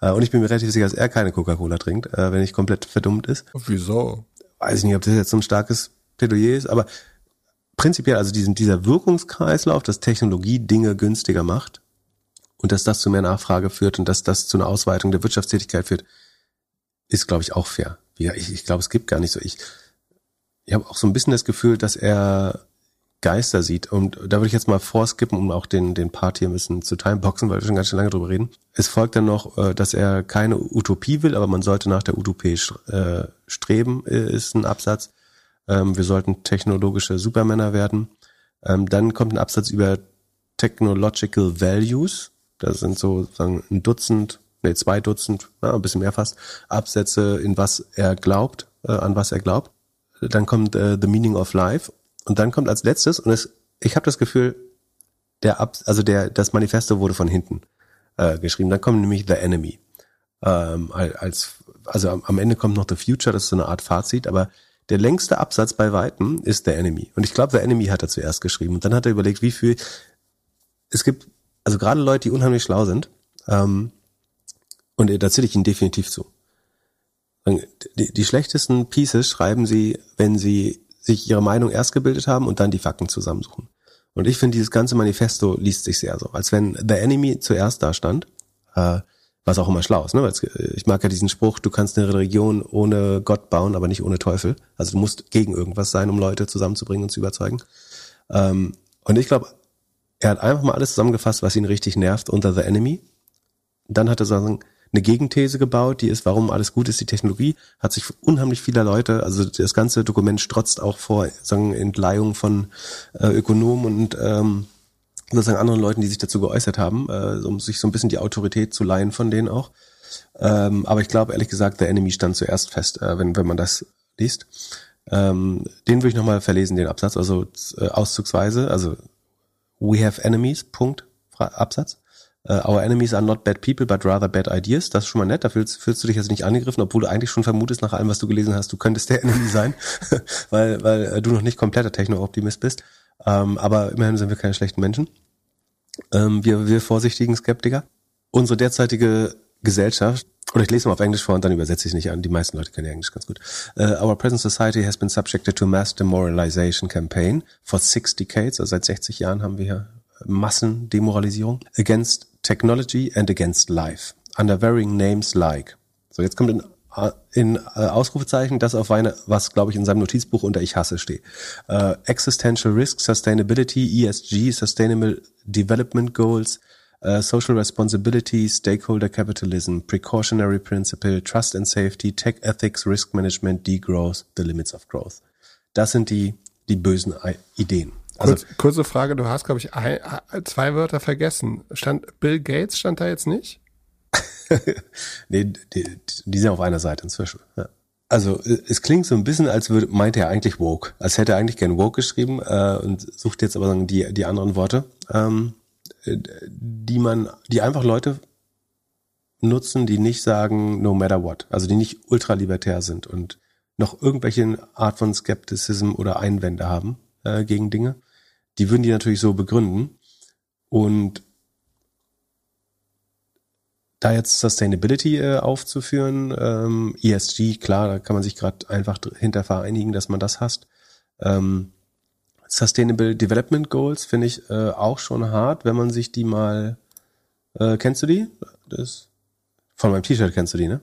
Äh, und ich bin mir relativ sicher, dass er keine Coca-Cola trinkt, äh, wenn ich komplett verdummt ist. Wieso? Weiß ich nicht, ob das jetzt so ein starkes Plädoyer ist, aber prinzipiell, also diesen, dieser Wirkungskreislauf, dass Technologie Dinge günstiger macht und dass das zu mehr Nachfrage führt und dass das zu einer Ausweitung der Wirtschaftstätigkeit führt, ist, glaube ich, auch fair. Ja, ich, ich glaube, es gibt gar nicht so. Ich, ich habe auch so ein bisschen das Gefühl, dass er Geister sieht. Und da würde ich jetzt mal vorskippen, um auch den, den Part hier ein bisschen zu timeboxen, weil wir schon ganz schön lange drüber reden. Es folgt dann noch, äh, dass er keine Utopie will, aber man sollte nach der Utopie äh, streben, äh, ist ein Absatz. Ähm, wir sollten technologische Supermänner werden. Ähm, dann kommt ein Absatz über Technological Values. Das sind so sagen, ein Dutzend, nee, zwei Dutzend, ja, ein bisschen mehr fast, Absätze, in was er glaubt, an was er glaubt. Dann kommt The Meaning of Life und dann kommt als letztes, und es, ich habe das Gefühl, der Ab, also der, das Manifesto wurde von hinten äh, geschrieben. Dann kommt nämlich The Enemy. Ähm, als, also am, am Ende kommt noch The Future, das ist so eine Art Fazit, aber der längste Absatz bei Weitem ist The Enemy. Und ich glaube, The Enemy hat er zuerst geschrieben. Und dann hat er überlegt, wie viel. Es gibt, also gerade Leute, die unheimlich schlau sind, ähm, und da zähle ich ihn definitiv zu. Die, die schlechtesten Pieces schreiben sie, wenn sie sich ihre Meinung erst gebildet haben und dann die Fakten zusammensuchen. Und ich finde, dieses ganze Manifesto liest sich sehr so, als wenn The Enemy zuerst da stand, äh, was auch immer schlau ist. Ne? Äh, ich mag ja diesen Spruch, du kannst eine Religion ohne Gott bauen, aber nicht ohne Teufel. Also du musst gegen irgendwas sein, um Leute zusammenzubringen und zu überzeugen. Ähm, und ich glaube, er hat einfach mal alles zusammengefasst, was ihn richtig nervt unter The Enemy. Dann hat er sagen, eine Gegenthese gebaut, die ist, warum alles gut ist, die Technologie, hat sich unheimlich vieler Leute, also das ganze Dokument strotzt auch vor sagen, Entleihung von äh, Ökonomen und ähm, sozusagen anderen Leuten, die sich dazu geäußert haben, äh, um sich so ein bisschen die Autorität zu leihen von denen auch. Ähm, aber ich glaube, ehrlich gesagt, der Enemy stand zuerst fest, äh, wenn, wenn man das liest. Ähm, den würde ich nochmal verlesen, den Absatz, also äh, auszugsweise, also we have enemies, Punkt, Absatz. Uh, our enemies are not bad people, but rather bad ideas. Das ist schon mal nett. Da fühlst, fühlst du dich jetzt nicht angegriffen, obwohl du eigentlich schon vermutest nach allem, was du gelesen hast, du könntest der *laughs* Enemy sein, *laughs* weil, weil äh, du noch nicht kompletter Techno-Optimist bist. Um, ähm, aber immerhin sind wir keine schlechten Menschen. Um, ähm, wir, wir vorsichtigen Skeptiker. Unsere derzeitige Gesellschaft, oder ich lese mal auf Englisch vor und dann übersetze ich es nicht an. Die meisten Leute kennen ja Englisch ganz gut. Uh, our present society has been subjected to a mass demoralization campaign for six decades. Also seit 60 Jahren haben wir Massendemoralisierung against technology and against life under varying names like. So, jetzt kommt in, in äh, Ausrufezeichen das auf eine, was glaube ich in seinem Notizbuch unter Ich hasse steht. Uh, existential Risk, Sustainability, ESG, Sustainable Development Goals, uh, Social Responsibility, Stakeholder Capitalism, Precautionary Principle, Trust and Safety, Tech Ethics, Risk Management, Degrowth, The Limits of Growth. Das sind die, die bösen Ideen. Also, Kurz, kurze Frage, du hast, glaube ich, ein, zwei Wörter vergessen. Stand Bill Gates stand da jetzt nicht? *laughs* nee, die, die sind auf einer Seite inzwischen. Ja. Also es klingt so ein bisschen, als würde meinte er eigentlich woke, als hätte er eigentlich gern woke geschrieben äh, und sucht jetzt aber die die anderen Worte, ähm, die man, die einfach Leute nutzen, die nicht sagen no matter what, also die nicht ultralibertär sind und noch irgendwelche Art von Skepticism oder Einwände haben äh, gegen Dinge die würden die natürlich so begründen. Und da jetzt Sustainability äh, aufzuführen, ähm, ESG, klar, da kann man sich gerade einfach hinter vereinigen, dass man das hasst. Ähm, Sustainable Development Goals finde ich äh, auch schon hart, wenn man sich die mal, äh, kennst du die? Das von meinem T-Shirt kennst du die, ne?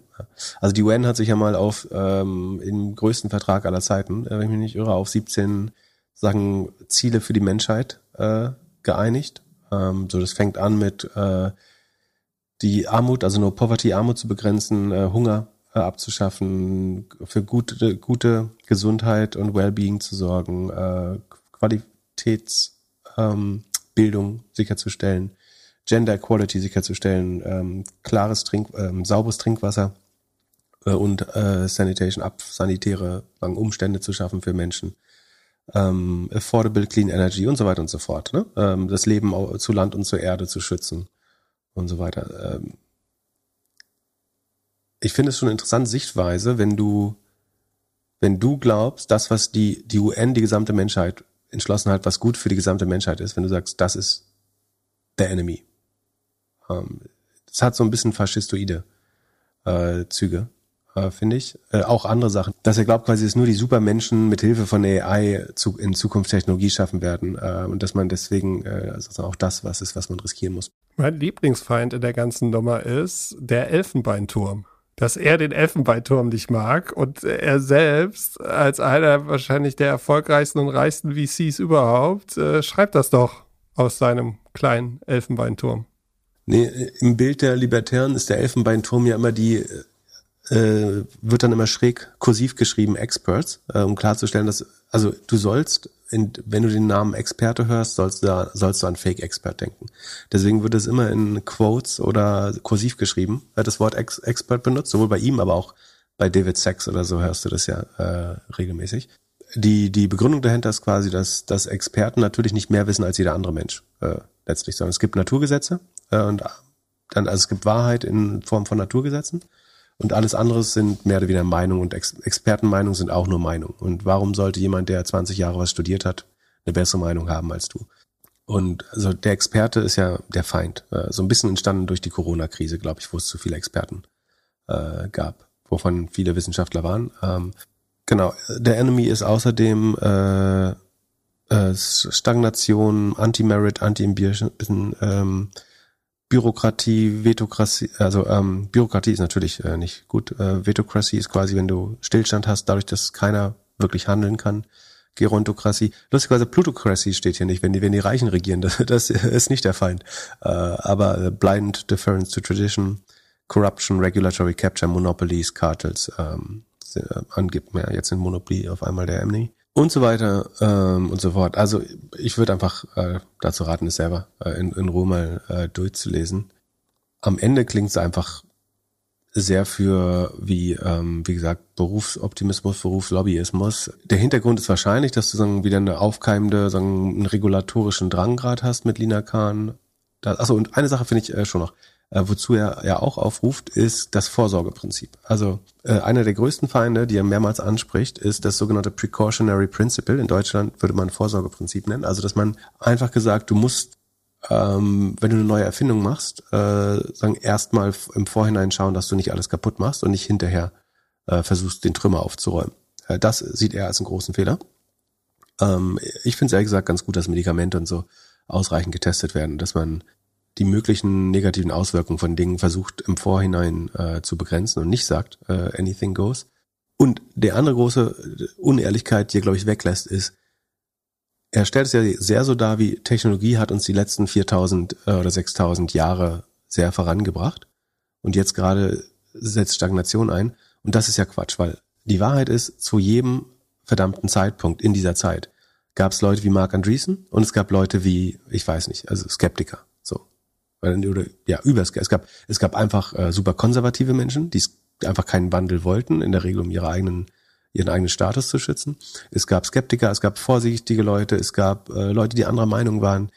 Also die UN hat sich ja mal auf ähm, im größten Vertrag aller Zeiten, äh, wenn ich mich nicht irre, auf 17 sagen Ziele für die Menschheit äh, geeinigt. Ähm, so, das fängt an mit äh, die Armut, also nur Poverty, Armut zu begrenzen, äh, Hunger äh, abzuschaffen, für gute, gute Gesundheit und Wellbeing zu sorgen, äh, Qualitätsbildung ähm, sicherzustellen, Gender Equality sicherzustellen, ähm, klares Trink, ähm, sauberes Trinkwasser äh, und äh, Sanitation ab, sanitäre Umstände zu schaffen für Menschen, ähm, affordable clean energy und so weiter und so fort. Ne? Ähm, das Leben zu Land und zur Erde zu schützen und so weiter. Ähm, ich finde es schon eine interessante Sichtweise, wenn du, wenn du glaubst, das, was die, die UN, die gesamte Menschheit entschlossen hat, was gut für die gesamte Menschheit ist, wenn du sagst, das ist der Enemy. Ähm, das hat so ein bisschen faschistoide äh, Züge, äh, finde ich. Äh, auch andere Sachen. Dass er glaubt quasi, dass nur die Supermenschen mit Hilfe von AI zu, in Zukunft Technologie schaffen werden äh, und dass man deswegen äh, also auch das was ist, was man riskieren muss. Mein Lieblingsfeind in der ganzen Nummer ist der Elfenbeinturm dass er den Elfenbeinturm nicht mag und er selbst als einer wahrscheinlich der erfolgreichsten und reichsten VCs überhaupt äh, schreibt das doch aus seinem kleinen Elfenbeinturm. Nee, im Bild der Libertären ist der Elfenbeinturm ja immer die, äh, wird dann immer schräg kursiv geschrieben, Experts, äh, um klarzustellen, dass, also du sollst in, wenn du den Namen Experte hörst, sollst du, da, sollst du an Fake-Expert denken. Deswegen wird es immer in Quotes oder kursiv geschrieben, äh, das Wort Ex Expert benutzt, sowohl bei ihm, aber auch bei David Sachs oder so hörst du das ja äh, regelmäßig. Die, die Begründung dahinter ist quasi, dass, dass Experten natürlich nicht mehr wissen als jeder andere Mensch äh, letztlich, sondern es gibt Naturgesetze äh, und dann, also es gibt Wahrheit in Form von Naturgesetzen und alles andere sind mehr oder weniger Meinung und Ex Expertenmeinung sind auch nur Meinung. Und warum sollte jemand, der 20 Jahre was studiert hat, eine bessere Meinung haben als du? Und also der Experte ist ja der Feind. Äh, so ein bisschen entstanden durch die Corona-Krise, glaube ich, wo es zu viele Experten äh, gab, wovon viele Wissenschaftler waren. Ähm, genau, der Enemy ist außerdem äh, äh, Stagnation, Anti-Merit, Anti-Ambition, ähm, Bürokratie, Vetokratie, also ähm, Bürokratie ist natürlich äh, nicht gut. Äh, Vetokratie ist quasi, wenn du Stillstand hast, dadurch, dass keiner wirklich handeln kann. Gerontokratie. Lustigerweise Plutokratie steht hier nicht, wenn die, wenn die Reichen regieren. *laughs* Das, das ist nicht der Feind. Äh, aber Blind Deference to Tradition, Corruption, Regulatory Capture, Monopolies, Cartels, ähm, äh, angibt mehr. Jetzt sind Monopoly auf einmal der Emily und so weiter ähm, und so fort. Also ich würde einfach äh, dazu raten, es selber äh, in, in Ruhe mal äh, durchzulesen. Am Ende klingt es einfach sehr für, wie, ähm, wie gesagt, Berufsoptimismus, Berufslobbyismus. Der Hintergrund ist wahrscheinlich, dass du sagen, wieder eine aufkeimende, sagen, einen regulatorischen Drang gerade hast mit Lina Kahn. Da, achso, und eine Sache finde ich äh, schon noch äh, wozu er ja auch aufruft, ist das Vorsorgeprinzip. Also äh, einer der größten Feinde, die er mehrmals anspricht, ist das sogenannte Precautionary Principle. In Deutschland würde man Vorsorgeprinzip nennen. Also dass man einfach gesagt, du musst ähm, wenn du eine neue Erfindung machst, äh, sagen erstmal im Vorhinein schauen, dass du nicht alles kaputt machst und nicht hinterher versuchst, den Trümmer aufzuräumen. Das sieht er als einen großen Fehler. Ähm, ich finde es ehrlich gesagt ganz gut, dass Medikamente und so ausreichend getestet werden, dass man die möglichen negativen Auswirkungen von Dingen versucht im Vorhinein äh, zu begrenzen und nicht sagt, äh, anything goes. Und der andere große Unehrlichkeit, die er, glaube ich, weglässt, ist, er stellt es ja sehr so dar, wie Technologie hat uns die letzten 4000 äh, oder 6000 Jahre sehr vorangebracht. Und jetzt gerade setzt Stagnation ein. Und das ist ja Quatsch, weil die Wahrheit ist, zu jedem verdammten Zeitpunkt in dieser Zeit gab es Leute wie Mark Andreessen und es gab Leute wie, ich weiß nicht, also Skeptiker oder ja, über es gab es gab einfach äh, super konservative Menschen, die einfach keinen Wandel wollten, in der Regel um ihre eigenen ihren eigenen Status zu schützen. Es gab Skeptiker, es gab vorsichtige Leute, es gab äh, Leute, die anderer Meinung waren.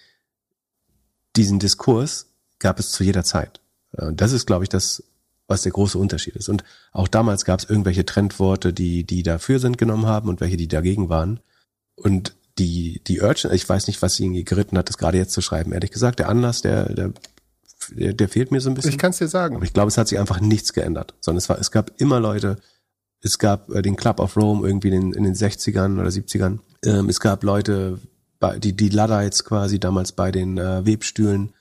Diesen Diskurs gab es zu jeder Zeit. Äh, das ist, glaube ich, das, was der große Unterschied ist. Und auch damals gab es irgendwelche Trendworte, die die dafür sind genommen haben und welche die dagegen waren. Und die, die Urgent, ich weiß nicht, was ihn geritten hat, das gerade jetzt zu schreiben, ehrlich gesagt. Der Anlass, der, der, der, der fehlt mir so ein bisschen. Ich kann es dir sagen. Aber ich glaube, es hat sich einfach nichts geändert. Sondern es war, es gab immer Leute, es gab äh, den Club of Rome irgendwie in den, in den 60ern oder 70ern. Ähm, es gab Leute, die, die Luddites quasi damals bei den äh, Webstühlen,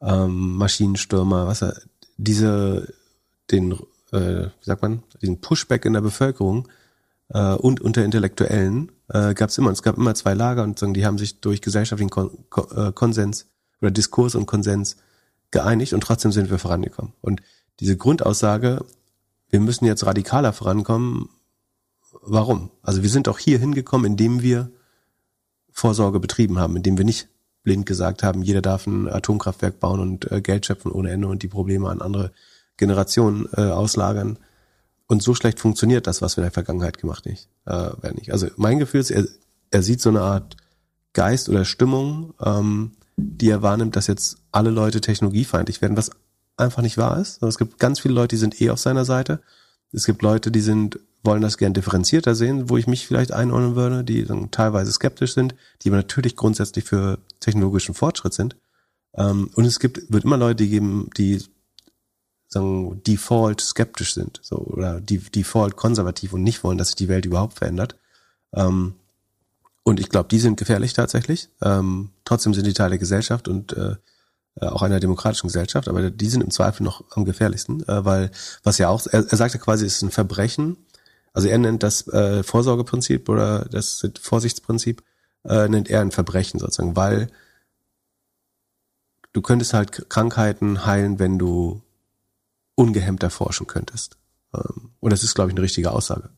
ähm, Maschinenstürmer, was er, diese, den, äh, wie sagt man, diesen Pushback in der Bevölkerung äh, und unter Intellektuellen äh, gab es immer. Es gab immer zwei Lager und sagen, die haben sich durch gesellschaftlichen Kon Kon äh, Konsens oder Diskurs und Konsens geeinigt und trotzdem sind wir vorangekommen. Und diese Grundaussage, wir müssen jetzt radikaler vorankommen, warum? Also wir sind auch hier hingekommen, indem wir Vorsorge betrieben haben, indem wir nicht blind gesagt haben, jeder darf ein Atomkraftwerk bauen und äh, Geld schöpfen ohne Ende und die Probleme an andere Generationen äh, auslagern. Und so schlecht funktioniert das, was wir in der Vergangenheit gemacht nicht, äh, nicht. Also mein Gefühl ist, er, er sieht so eine Art Geist oder Stimmung, ähm, die er wahrnimmt, dass jetzt alle Leute technologiefeindlich werden, was einfach nicht wahr ist. Es gibt ganz viele Leute, die sind eh auf seiner Seite. Es gibt Leute, die sind, wollen das gern differenzierter sehen, wo ich mich vielleicht einordnen würde, die dann teilweise skeptisch sind, die aber natürlich grundsätzlich für technologischen Fortschritt sind. Ähm, und es gibt, wird immer Leute geben, die sagen, default skeptisch sind, so, oder die, default konservativ und nicht wollen, dass sich die Welt überhaupt verändert. Ähm, und ich glaube, die sind gefährlich tatsächlich. Ähm, trotzdem sind die Teil der Gesellschaft und äh, äh, auch einer demokratischen Gesellschaft, aber die sind im Zweifel noch am gefährlichsten, äh, weil was ja auch, er, er sagt ja quasi, es ist ein Verbrechen. Also er nennt das äh, Vorsorgeprinzip oder das Vorsichtsprinzip, äh, nennt er ein Verbrechen sozusagen, weil du könntest halt Krankheiten heilen, wenn du ungehemmt erforschen könntest. Ähm, und das ist, glaube ich, eine richtige Aussage.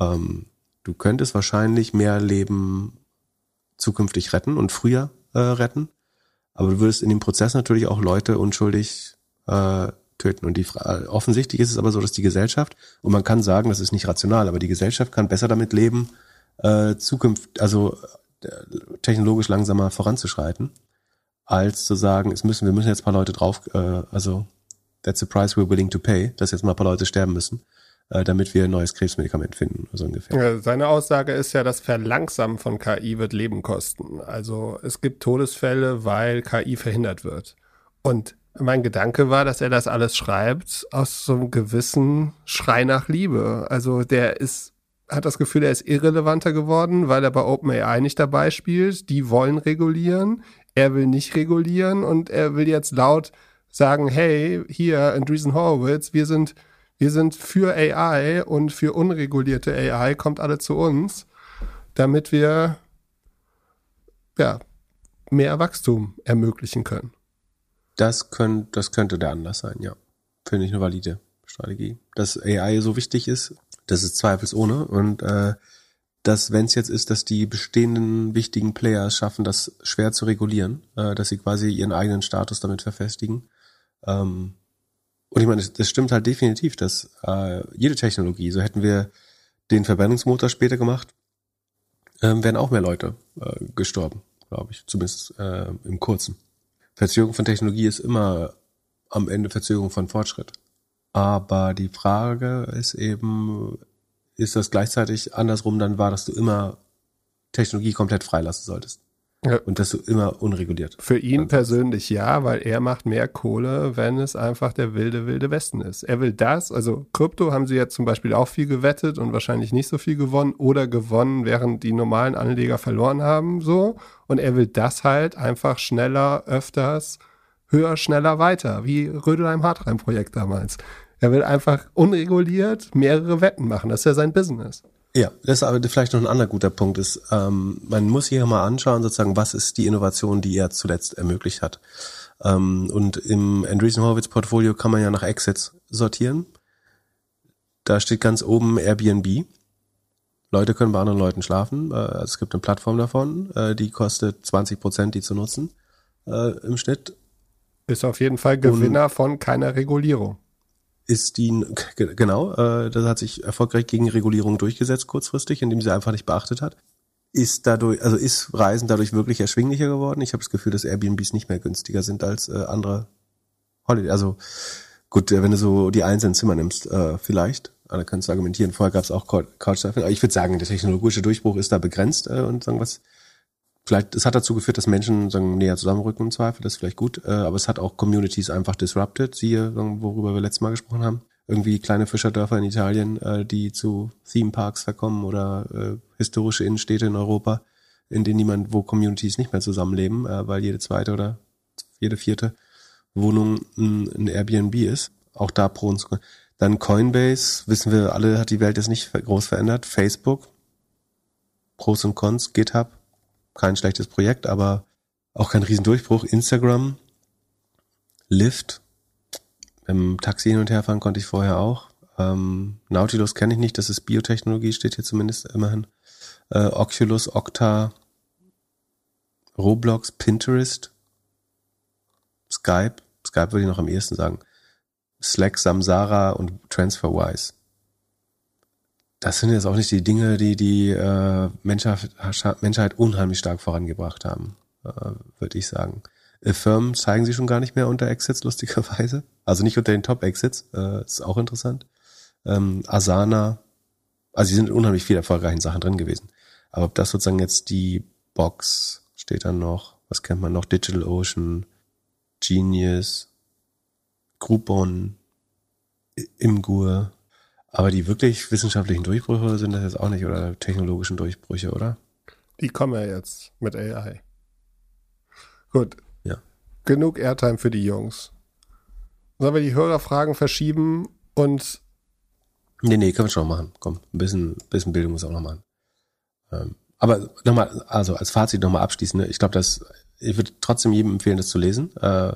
Ähm, du könntest wahrscheinlich mehr Leben zukünftig retten und früher äh, retten, aber du würdest in dem Prozess natürlich auch Leute unschuldig äh, töten. Und die offensichtlich ist es aber so, dass die Gesellschaft, und man kann sagen, das ist nicht rational, aber die Gesellschaft kann besser damit leben, äh, Zukunft, also äh, technologisch langsamer voranzuschreiten, als zu sagen, es müssen, wir müssen jetzt ein paar Leute drauf, äh, also that's the price we're willing to pay, dass jetzt mal ein paar Leute sterben müssen, äh, damit wir ein neues Krebsmedikament finden, so ungefähr. Seine Aussage ist ja, das Verlangsamen von KI wird Leben kosten. Also es gibt Todesfälle, weil KI verhindert wird. Und mein Gedanke war, dass er das alles schreibt aus so einem gewissen Schrei nach Liebe. Also der ist hat das Gefühl, er ist irrelevanter geworden, weil er bei OpenAI nicht dabei spielt. Die wollen regulieren, er will nicht regulieren und er will jetzt laut sagen, hey, hier, Andreessen Horowitz, wir sind, wir sind für AI und für unregulierte AI, kommt alle zu uns, damit wir, ja, mehr Wachstum ermöglichen können. Das, könnt, das könnte der Anlass sein, ja. Finde ich eine valide Strategie. Dass AI so wichtig ist, das ist zweifelsohne. Und äh, dass, wenn es jetzt ist, dass die bestehenden wichtigen Player schaffen, das schwer zu regulieren, äh, dass sie quasi ihren eigenen Status damit verfestigen, ähm, und ich meine, das, stimmt halt definitiv, dass äh, jede Technologie, so hätten wir den Verbrennungsmotor später gemacht, ähm, wären auch mehr Leute äh, gestorben, glaube ich, zumindest äh, im Kurzen. Verzögerung von Technologie ist immer am Ende Verzögerung von Fortschritt. Aber die Frage ist eben, ist das gleichzeitig andersrum dann war, dass du immer Technologie komplett freilassen solltest? Ja. Und das so immer unreguliert. Für ihn persönlich ja, weil er macht mehr Kohle, wenn es einfach der wilde, wilde Westen ist. Er will das, also Krypto haben sie jetzt zum Beispiel auch viel gewettet und wahrscheinlich nicht so viel gewonnen oder gewonnen, während die normalen Anleger verloren haben, so. Und er will das halt einfach schneller, öfters, höher, schneller weiter, wie Rödelheim-Hartreim-Projekt damals. Er will einfach unreguliert mehrere Wetten machen. Das ist ja sein Business. Ja, das ist aber vielleicht noch ein anderer guter Punkt ist, ähm, man muss hier mal anschauen, sozusagen, was ist die Innovation, die er zuletzt ermöglicht hat. Ähm, und im Andreessen Horowitz Portfolio kann man ja nach Exits sortieren. Da steht ganz oben Airbnb. Leute können bei anderen Leuten schlafen. Äh, es gibt eine Plattform davon, äh, die kostet 20 Prozent, die zu nutzen äh, im Schnitt. Ist auf jeden Fall Gewinner und von keiner Regulierung ist die, *laughs* genau, äh, das hat sich erfolgreich gegen Regulierung durchgesetzt kurzfristig, indem sie einfach nicht beachtet hat. Ist dadurch, also ist Reisen dadurch wirklich erschwinglicher geworden. Ich habe das Gefühl, dass Airbnbs nicht mehr günstiger sind als äh, andere Holiday. Also gut, äh, wenn du so die einzelnen Zimmer nimmst, äh, vielleicht. Da kannst du argumentieren. Vorher gab es auch Couchsurfing. Aber ich würde sagen, der technologische Durchbruch ist da begrenzt äh, und sagen was vielleicht, es hat dazu geführt, dass Menschen sagen, näher zusammenrücken im Zweifel, das ist vielleicht gut, äh, aber es hat auch Communities einfach disrupted, siehe, worüber wir letztes Mal gesprochen haben. Irgendwie kleine Fischerdörfer in Italien, äh, die zu Theme Parks verkommen oder äh, historische Innenstädte in Europa, in denen niemand, wo Communities nicht mehr zusammenleben, äh, weil jede zweite oder jede vierte Wohnung ein, ein Airbnb ist. Auch da pro und Dann Coinbase, wissen wir alle, hat die Welt jetzt nicht groß verändert. Facebook, Pros und Cons, GitHub, kein schlechtes Projekt, aber auch kein Riesendurchbruch. Instagram, Lyft, im Taxi hin und her fahren konnte ich vorher auch. Ähm, Nautilus kenne ich nicht, das ist Biotechnologie, steht hier zumindest immerhin. Äh, Oculus, Okta, Roblox, Pinterest, Skype, Skype würde ich noch am ehesten sagen, Slack, Samsara und TransferWise. Das sind jetzt auch nicht die Dinge, die die äh, Menschheit, Menschheit unheimlich stark vorangebracht haben, äh, würde ich sagen. Firmen zeigen sie schon gar nicht mehr unter Exits, lustigerweise. Also nicht unter den Top-Exits, äh, ist auch interessant. Ähm, Asana, also sie sind in unheimlich viel erfolgreichen Sachen drin gewesen. Aber ob das sozusagen jetzt die Box steht dann noch, was kennt man noch? DigitalOcean, Genius, Groupon, Imgur. Aber die wirklich wissenschaftlichen Durchbrüche sind das jetzt auch nicht oder technologischen Durchbrüche, oder? Die kommen ja jetzt mit AI. Gut. Ja. Genug Airtime für die Jungs. Sollen wir die Hörerfragen verschieben und. Nee, nee, können wir schon machen. Komm, ein bisschen, bisschen Bildung muss auch noch machen. Ähm, aber nochmal, also als Fazit nochmal abschließend, ne? ich glaube, dass ich würde trotzdem jedem empfehlen, das zu lesen. Äh,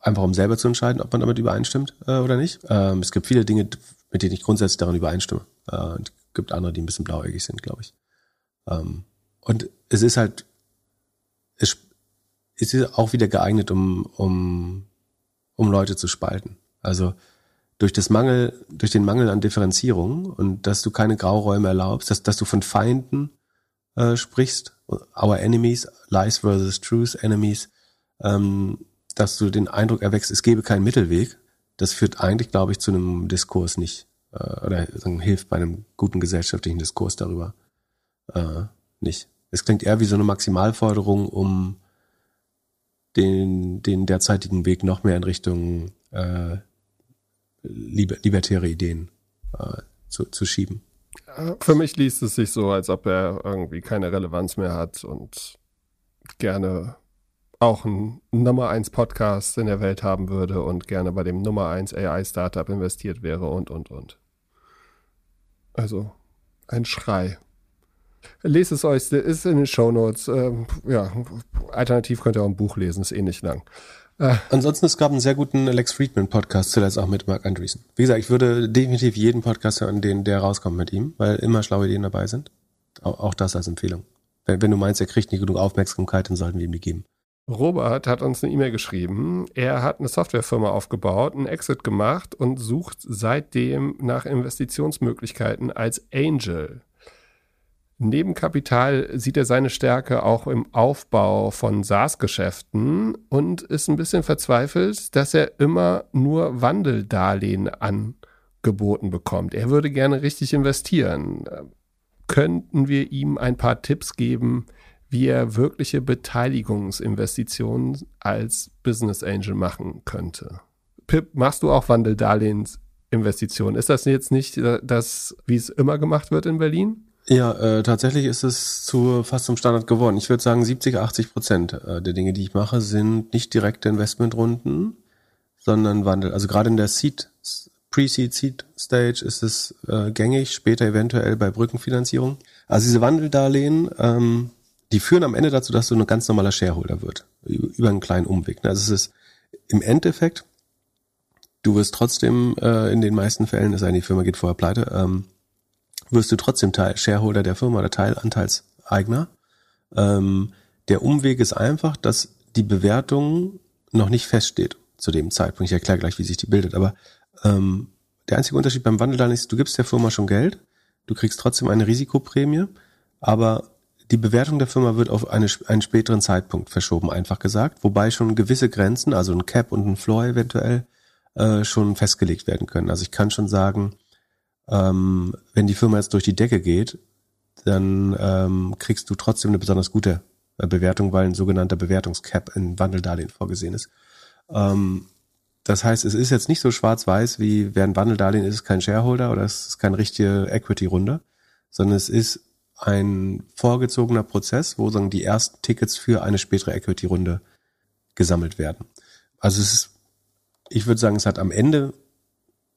einfach um selber zu entscheiden, ob man damit übereinstimmt äh, oder nicht. Ähm, es gibt viele Dinge, mit denen ich grundsätzlich daran übereinstimme. Äh, und es gibt andere, die ein bisschen blauäugig sind, glaube ich. Ähm, und es ist halt, es, es ist auch wieder geeignet, um, um, um Leute zu spalten. Also durch das Mangel, durch den Mangel an Differenzierung und dass du keine Grauräume erlaubst, dass, dass du von Feinden äh, sprichst, our enemies, lies versus truth enemies, ähm, dass du den Eindruck erwächst, es gebe keinen Mittelweg, das führt eigentlich, glaube ich, zu einem Diskurs nicht äh, oder sagen, hilft bei einem guten gesellschaftlichen Diskurs darüber äh, nicht. Es klingt eher wie so eine Maximalforderung, um den, den derzeitigen Weg noch mehr in Richtung äh, liber, libertäre Ideen äh, zu, zu schieben. Für mich liest es sich so, als ob er irgendwie keine Relevanz mehr hat und gerne auch ein Nummer 1 Podcast in der Welt haben würde und gerne bei dem Nummer 1 AI Startup investiert wäre und, und, und. Also ein Schrei. Lest es euch, ist in den Show Notes. Ähm, ja, alternativ könnt ihr auch ein Buch lesen, ist eh nicht lang. Äh. Ansonsten, es gab einen sehr guten Alex Friedman Podcast, zuletzt auch mit Mark Andreessen. Wie gesagt, ich würde definitiv jeden Podcast hören, den der rauskommt mit ihm, weil immer schlaue Ideen dabei sind. Auch, auch das als Empfehlung. Wenn, wenn du meinst, er kriegt nicht genug Aufmerksamkeit, dann sollten wir ihm die geben. Robert hat uns eine E-Mail geschrieben. Er hat eine Softwarefirma aufgebaut, einen Exit gemacht und sucht seitdem nach Investitionsmöglichkeiten als Angel. Neben Kapital sieht er seine Stärke auch im Aufbau von SaaS-Geschäften und ist ein bisschen verzweifelt, dass er immer nur Wandeldarlehen angeboten bekommt. Er würde gerne richtig investieren. Könnten wir ihm ein paar Tipps geben, wie er wirkliche Beteiligungsinvestitionen als Business Angel machen könnte. Pip, machst du auch Wandeldarlehensinvestitionen? Ist das jetzt nicht das, wie es immer gemacht wird in Berlin? Ja, äh, tatsächlich ist es zu fast zum Standard geworden. Ich würde sagen, 70, 80 Prozent äh, der Dinge, die ich mache, sind nicht direkte Investmentrunden, sondern Wandel. Also gerade in der Seed, Pre-Seed, Seed Stage ist es äh, gängig, später eventuell bei Brückenfinanzierung. Also diese Wandeldarlehen, ähm, die führen am Ende dazu, dass du ein ganz normaler Shareholder wird. Über einen kleinen Umweg. Ne? Also es ist im Endeffekt, du wirst trotzdem äh, in den meisten Fällen, es sei denn, die Firma geht vorher pleite, ähm, wirst du trotzdem Teil, Shareholder der Firma oder Teilanteilseigner. Ähm, der Umweg ist einfach, dass die Bewertung noch nicht feststeht zu dem Zeitpunkt. Ich erkläre gleich, wie sich die bildet. Aber ähm, der einzige Unterschied beim Wandeldarlehen ist, du gibst der Firma schon Geld, du kriegst trotzdem eine Risikoprämie, aber die Bewertung der Firma wird auf eine, einen späteren Zeitpunkt verschoben, einfach gesagt, wobei schon gewisse Grenzen, also ein Cap und ein Floor eventuell, äh, schon festgelegt werden können. Also ich kann schon sagen, ähm, wenn die Firma jetzt durch die Decke geht, dann ähm, kriegst du trotzdem eine besonders gute äh, Bewertung, weil ein sogenannter Bewertungscap in Wandeldarlehen vorgesehen ist. Ähm, das heißt, es ist jetzt nicht so schwarz-weiß, wie wer ein Wandeldarlehen ist, kein Shareholder oder es ist keine richtige Equity-Runde, sondern es ist ein vorgezogener Prozess, wo sagen die ersten Tickets für eine spätere Equity-Runde gesammelt werden. Also es ist, ich würde sagen, es hat am Ende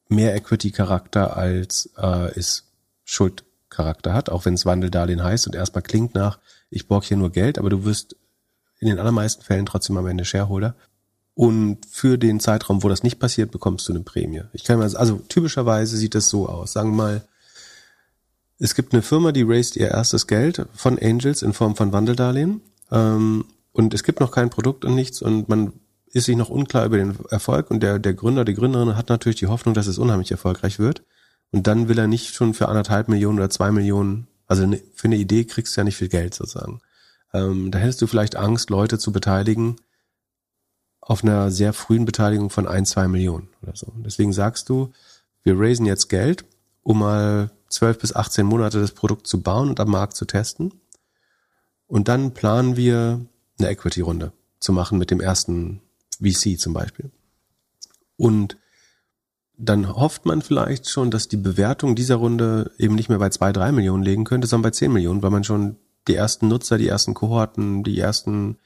mehr Equity-Charakter als äh, es Schuldcharakter hat, auch wenn es Wandeldarlehen heißt und erstmal klingt nach, ich borg hier nur Geld, aber du wirst in den allermeisten Fällen trotzdem am Ende Shareholder. Und für den Zeitraum, wo das nicht passiert, bekommst du eine Prämie. Ich kann mal, also typischerweise sieht das so aus. Sagen wir mal, es gibt eine Firma, die raised ihr erstes Geld von Angels in Form von Wandeldarlehen. Ähm, und es gibt noch kein Produkt und nichts und man ist sich noch unklar über den Erfolg und der, der Gründer, die Gründerin hat natürlich die Hoffnung, dass es unheimlich erfolgreich wird. Und dann will er nicht schon für anderthalb Millionen oder zwei Millionen, also ne, für eine Idee kriegst du ja nicht viel Geld sozusagen. Ähm, da hättest du vielleicht Angst, Leute zu beteiligen auf einer sehr frühen Beteiligung von ein, zwei Millionen oder so. Deswegen sagst du, wir raisen jetzt Geld, um mal zwölf bis 18 Monate das Produkt zu bauen und am Markt zu testen. Und dann planen wir eine Equity-Runde zu machen mit dem ersten VC zum Beispiel. Und dann hofft man vielleicht schon, dass die Bewertung dieser Runde eben nicht mehr bei zwei, drei Millionen liegen könnte, sondern bei zehn Millionen, weil man schon die ersten Nutzer, die ersten Kohorten, die ersten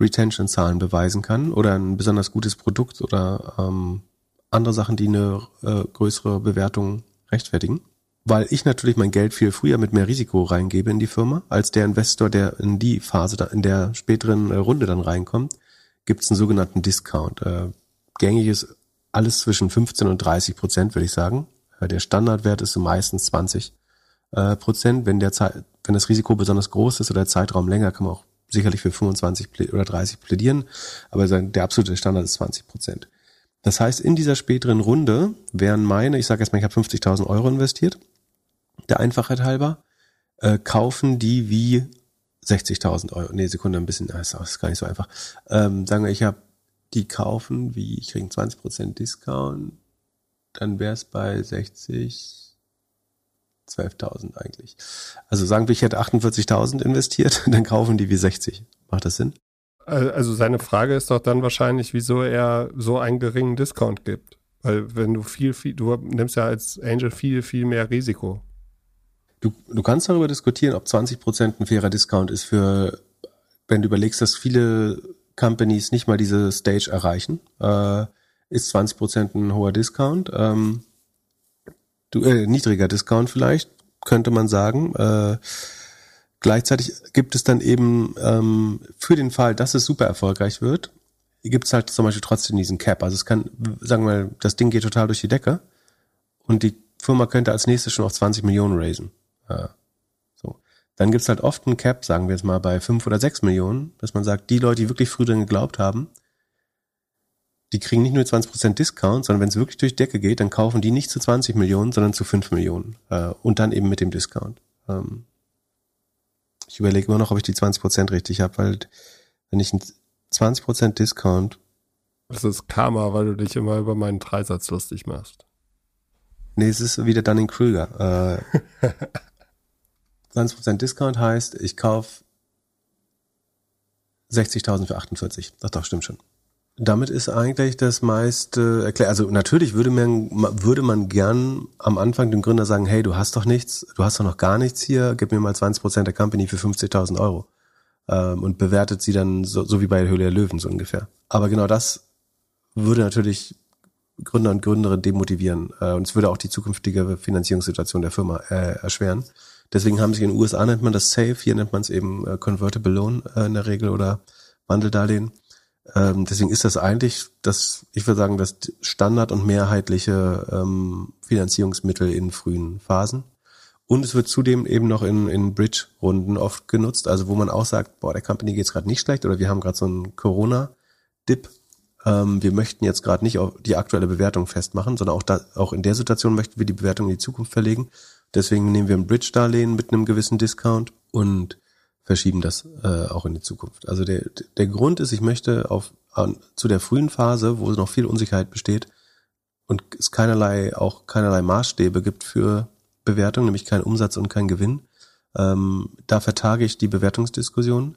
Retention-Zahlen beweisen kann oder ein besonders gutes Produkt oder ähm, andere Sachen, die eine äh, größere Bewertung rechtfertigen. Weil ich natürlich mein Geld viel früher mit mehr Risiko reingebe in die Firma, als der Investor, der in die Phase, in der späteren äh, Runde dann reinkommt, gibt es einen sogenannten Discount. Äh, gängig ist alles zwischen 15 und 30 Prozent, würde ich sagen. Äh, der Standardwert ist so meistens 20 äh, Prozent. Wenn der Zeit, wenn das Risiko besonders groß ist oder der Zeitraum länger, kann man auch sicherlich für 25 oder 30 plädieren. Aber der absolute Standard ist 20 Prozent. Das heißt, in dieser späteren Runde wären meine, ich sage jetzt mal, ich habe 50.000 Euro investiert, der Einfachheit halber, äh, kaufen die wie 60.000 Euro. Nee, Sekunde, ein bisschen, das ist gar nicht so einfach. Ähm, sagen wir, ich habe die kaufen, wie ich kriege 20% Discount, dann wäre es bei 60, 12.000 eigentlich. Also sagen wir, ich hätte 48.000 investiert, *laughs* dann kaufen die wie 60. Macht das Sinn? Also seine Frage ist doch dann wahrscheinlich, wieso er so einen geringen Discount gibt. Weil wenn du viel, viel, du nimmst ja als Angel viel, viel mehr Risiko. Du, du kannst darüber diskutieren, ob 20% ein fairer Discount ist für, wenn du überlegst, dass viele Companies nicht mal diese Stage erreichen, äh, ist 20% ein hoher Discount. Ähm, du, äh, niedriger Discount vielleicht, könnte man sagen. Äh, gleichzeitig gibt es dann eben ähm, für den Fall, dass es super erfolgreich wird, gibt es halt zum Beispiel trotzdem diesen Cap. Also es kann, sagen wir mal, das Ding geht total durch die Decke und die Firma könnte als nächstes schon auf 20 Millionen raisen. Ja. So. Dann gibt's halt oft einen Cap, sagen wir jetzt mal bei fünf oder sechs Millionen, dass man sagt, die Leute, die wirklich früh dran geglaubt haben, die kriegen nicht nur 20% Discount, sondern wenn es wirklich durch Decke geht, dann kaufen die nicht zu 20 Millionen, sondern zu 5 Millionen. Äh, und dann eben mit dem Discount. Ähm, ich überlege immer noch, ob ich die 20% richtig habe, weil wenn ich einen 20% Discount. Das ist Karma, weil du dich immer über meinen Dreisatz lustig machst. Nee, es ist wieder Dunning-Krüger. Äh, *laughs* 20% Discount heißt, ich kaufe 60.000 für 48. Das doch, stimmt schon. Damit ist eigentlich das meiste erklärt. Also natürlich würde man, würde man gern am Anfang dem Gründer sagen, hey, du hast doch nichts, du hast doch noch gar nichts hier, gib mir mal 20% der Company für 50.000 Euro. Ähm, und bewertet sie dann so, so wie bei Höhle der Löwen so ungefähr. Aber genau das würde natürlich Gründer und Gründerinnen demotivieren. Äh, und es würde auch die zukünftige Finanzierungssituation der Firma äh, erschweren. Deswegen haben sich in den USA nennt man das Safe, hier nennt man es eben äh, Convertible Loan äh, in der Regel oder Wandeldarlehen. Ähm, deswegen ist das eigentlich das, ich würde sagen, das Standard und mehrheitliche ähm, Finanzierungsmittel in frühen Phasen. Und es wird zudem eben noch in, in Bridge-Runden oft genutzt, also wo man auch sagt, boah, der Company geht's gerade nicht schlecht oder wir haben gerade so einen Corona-Dip. Ähm, wir möchten jetzt gerade nicht auf die aktuelle Bewertung festmachen, sondern auch, da, auch in der Situation möchten wir die Bewertung in die Zukunft verlegen. Deswegen nehmen wir ein Bridge-Darlehen mit einem gewissen Discount und verschieben das äh, auch in die Zukunft. Also der, der Grund ist, ich möchte auf an, zu der frühen Phase, wo noch viel Unsicherheit besteht und es keinerlei auch keinerlei Maßstäbe gibt für Bewertung, nämlich kein Umsatz und kein Gewinn. Ähm, da vertage ich die Bewertungsdiskussion.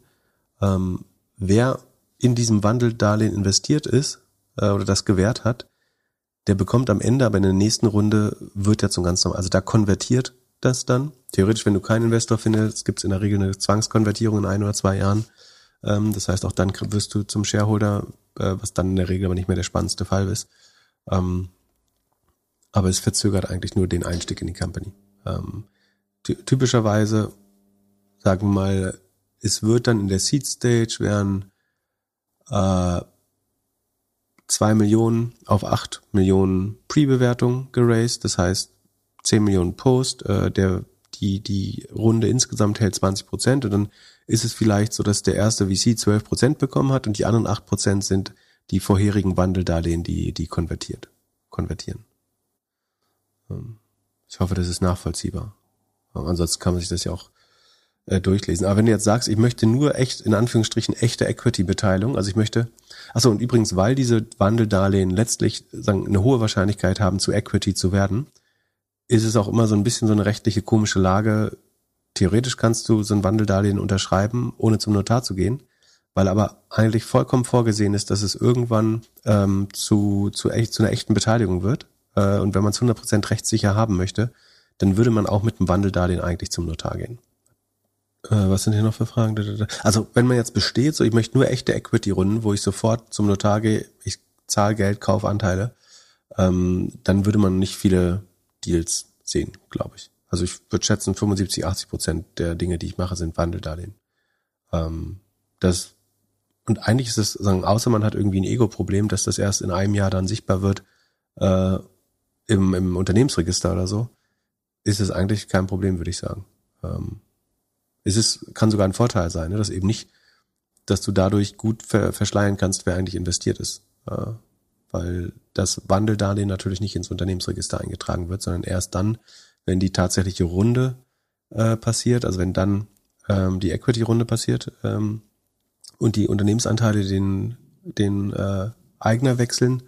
Ähm, wer in diesem Wandeldarlehen investiert ist äh, oder das gewährt hat, der bekommt am Ende, aber in der nächsten Runde wird er zum ganz normal. Also da konvertiert das dann. Theoretisch, wenn du keinen Investor findest, gibt es in der Regel eine Zwangskonvertierung in ein oder zwei Jahren. Ähm, das heißt, auch dann wirst du zum Shareholder, äh, was dann in der Regel aber nicht mehr der spannendste Fall ist. Ähm, aber es verzögert eigentlich nur den Einstieg in die Company. Ähm, typischerweise, sagen wir mal, es wird dann in der Seed Stage werden äh, 2 Millionen auf 8 Millionen Pre-Bewertung geraced, das heißt 10 Millionen Post, äh, der die die Runde insgesamt hält 20 Prozent und dann ist es vielleicht so, dass der erste VC 12 Prozent bekommen hat und die anderen 8 Prozent sind die vorherigen Wandeldarlehen, die, die konvertiert, konvertieren. Ähm, ich hoffe, das ist nachvollziehbar. Ansonsten kann man sich das ja auch äh, durchlesen. Aber wenn du jetzt sagst, ich möchte nur echt, in Anführungsstrichen, echte Equity-Beteiligung, also ich möchte, achso, und übrigens, weil diese Wandeldarlehen letztlich sagen, eine hohe Wahrscheinlichkeit haben, zu Equity zu werden, ist es auch immer so ein bisschen so eine rechtliche komische Lage. Theoretisch kannst du so ein Wandeldarlehen unterschreiben, ohne zum Notar zu gehen, weil aber eigentlich vollkommen vorgesehen ist, dass es irgendwann ähm, zu, zu, echt, zu einer echten Beteiligung wird. Äh, und wenn man es 100% rechtssicher haben möchte, dann würde man auch mit einem Wandeldarlehen eigentlich zum Notar gehen. Äh, was sind hier noch für Fragen? Also wenn man jetzt besteht, so ich möchte nur echte Equity-Runden, wo ich sofort zum Notar gehe, ich zahle Geld, kaufe Anteile, ähm, dann würde man nicht viele Deals sehen, glaube ich. Also ich würde schätzen, 75, 80 Prozent der Dinge, die ich mache, sind Wandeldarlehen. Ähm, das und eigentlich ist es, sagen, außer man hat irgendwie ein Ego-Problem, dass das erst in einem Jahr dann sichtbar wird äh, im, im Unternehmensregister oder so, ist es eigentlich kein Problem, würde ich sagen. Ähm, es ist, kann sogar ein Vorteil sein, ne? dass eben nicht, dass du dadurch gut ver verschleiern kannst, wer eigentlich investiert ist. Äh, weil das Wandeldarlehen natürlich nicht ins Unternehmensregister eingetragen wird, sondern erst dann, wenn die tatsächliche Runde äh, passiert, also wenn dann ähm, die Equity-Runde passiert ähm, und die Unternehmensanteile den, den äh, Eigner wechseln,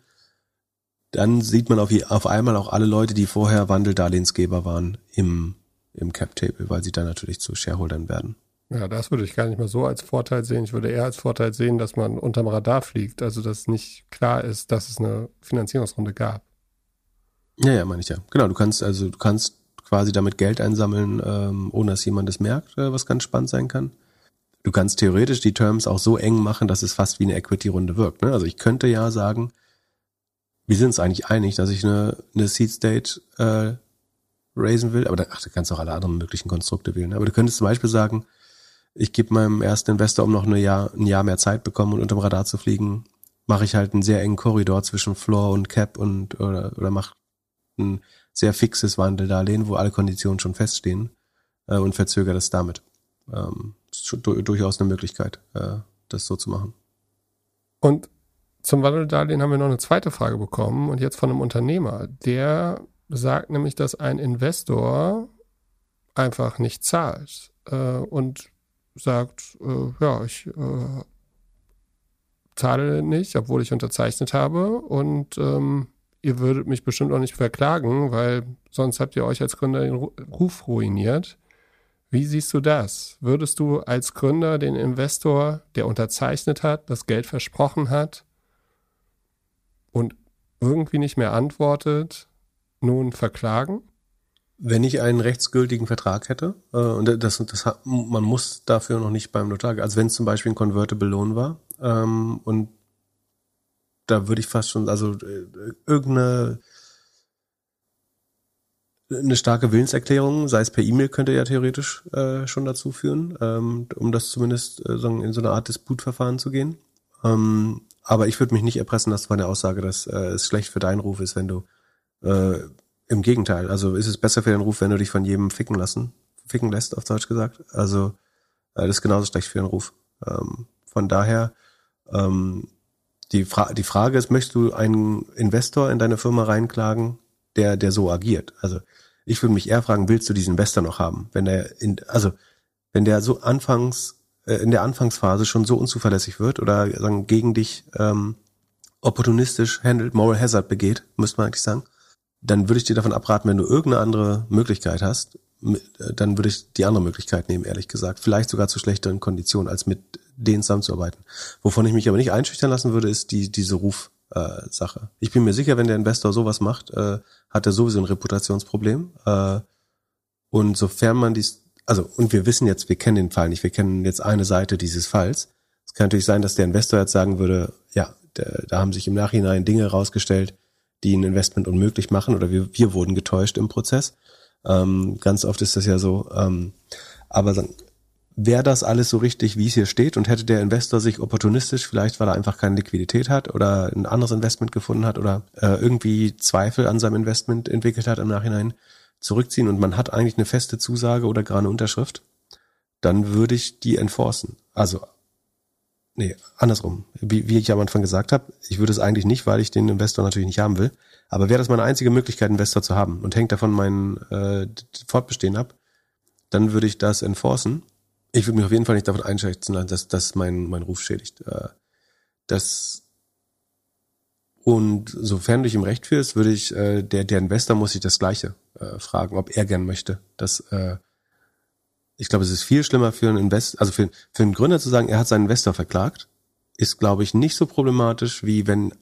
dann sieht man auf, auf einmal auch alle Leute, die vorher Wandeldarlehensgeber waren, im im Cap-Table, weil sie dann natürlich zu Shareholdern werden. Ja, das würde ich gar nicht mal so als Vorteil sehen. Ich würde eher als Vorteil sehen, dass man unterm Radar fliegt, also dass nicht klar ist, dass es eine Finanzierungsrunde gab. Ja, ja, meine ich ja. Genau, du kannst also du kannst quasi damit Geld einsammeln, ähm, ohne dass jemand es merkt, äh, was ganz spannend sein kann. Du kannst theoretisch die Terms auch so eng machen, dass es fast wie eine Equity-Runde wirkt. Ne? Also ich könnte ja sagen, wir sind uns eigentlich einig, dass ich eine, eine Seed State äh, raisen will, aber da, ach, da kannst du auch alle anderen möglichen Konstrukte wählen. Aber du könntest zum Beispiel sagen, ich gebe meinem ersten Investor, um noch ein Jahr, ein Jahr mehr Zeit bekommen und unterm Radar zu fliegen, mache ich halt einen sehr engen Korridor zwischen Floor und Cap und oder, oder mach ein sehr fixes Wandeldarlehen, wo alle Konditionen schon feststehen äh, und verzögere das damit. Ähm, ist schon durchaus eine Möglichkeit, äh, das so zu machen. Und zum Wandeldarlehen haben wir noch eine zweite Frage bekommen und jetzt von einem Unternehmer, der sagt nämlich, dass ein Investor einfach nicht zahlt äh, und sagt, äh, ja, ich äh, zahle nicht, obwohl ich unterzeichnet habe und ähm, ihr würdet mich bestimmt auch nicht verklagen, weil sonst habt ihr euch als Gründer den Ruf ruiniert. Wie siehst du das? Würdest du als Gründer den Investor, der unterzeichnet hat, das Geld versprochen hat und irgendwie nicht mehr antwortet, nun verklagen? Wenn ich einen rechtsgültigen Vertrag hätte, äh, und das, das man muss dafür noch nicht beim Notar, also wenn es zum Beispiel ein Convertible Loan war, ähm, und da würde ich fast schon, also äh, irgendeine eine starke Willenserklärung, sei es per E-Mail, könnte ja theoretisch äh, schon dazu führen, ähm, um das zumindest äh, in so eine Art Disputverfahren zu gehen. Ähm, aber ich würde mich nicht erpressen lassen von der Aussage, dass äh, es schlecht für deinen Ruf ist, wenn du äh, Im Gegenteil, also ist es besser für den Ruf, wenn du dich von jedem ficken lassen, ficken lässt, auf Deutsch gesagt. Also äh, das ist genauso schlecht für den Ruf. Ähm, von daher, ähm, die, Fra die Frage ist, möchtest du einen Investor in deine Firma reinklagen, der, der so agiert? Also ich würde mich eher fragen, willst du diesen Investor noch haben? Wenn der in, also wenn der so anfangs äh, in der Anfangsphase schon so unzuverlässig wird oder sagen gegen dich ähm, opportunistisch handelt, Moral Hazard begeht, müsste man eigentlich sagen, dann würde ich dir davon abraten, wenn du irgendeine andere Möglichkeit hast, dann würde ich die andere Möglichkeit nehmen, ehrlich gesagt. Vielleicht sogar zu schlechteren Konditionen, als mit denen zusammenzuarbeiten. Wovon ich mich aber nicht einschüchtern lassen würde, ist die, diese Rufsache. Äh, ich bin mir sicher, wenn der Investor sowas macht, äh, hat er sowieso ein Reputationsproblem. Äh, und sofern man dies, also, und wir wissen jetzt, wir kennen den Fall nicht, wir kennen jetzt eine Seite dieses Falls. Es kann natürlich sein, dass der Investor jetzt sagen würde, ja, da, da haben sich im Nachhinein Dinge rausgestellt, die ein Investment unmöglich machen oder wir, wir wurden getäuscht im Prozess. Ähm, ganz oft ist das ja so. Ähm, aber wäre das alles so richtig, wie es hier steht und hätte der Investor sich opportunistisch, vielleicht weil er einfach keine Liquidität hat oder ein anderes Investment gefunden hat oder äh, irgendwie Zweifel an seinem Investment entwickelt hat im Nachhinein, zurückziehen und man hat eigentlich eine feste Zusage oder gerade eine Unterschrift, dann würde ich die enforcen. Also, nee, andersrum. Wie, wie ich am Anfang gesagt habe, ich würde es eigentlich nicht, weil ich den Investor natürlich nicht haben will. Aber wäre das meine einzige Möglichkeit, Investor zu haben und hängt davon mein äh, Fortbestehen ab, dann würde ich das enforcen. Ich würde mich auf jeden Fall nicht davon einschätzen lassen, dass das mein, mein Ruf schädigt. Äh, das und sofern du dich im Recht fühlst, würde ich, äh, der, der Investor muss sich das Gleiche äh, fragen, ob er gern möchte. Das, äh, ich glaube, es ist viel schlimmer für einen Investor, also für, für einen Gründer zu sagen, er hat seinen Investor verklagt, ist, glaube ich, nicht so problematisch, wie wenn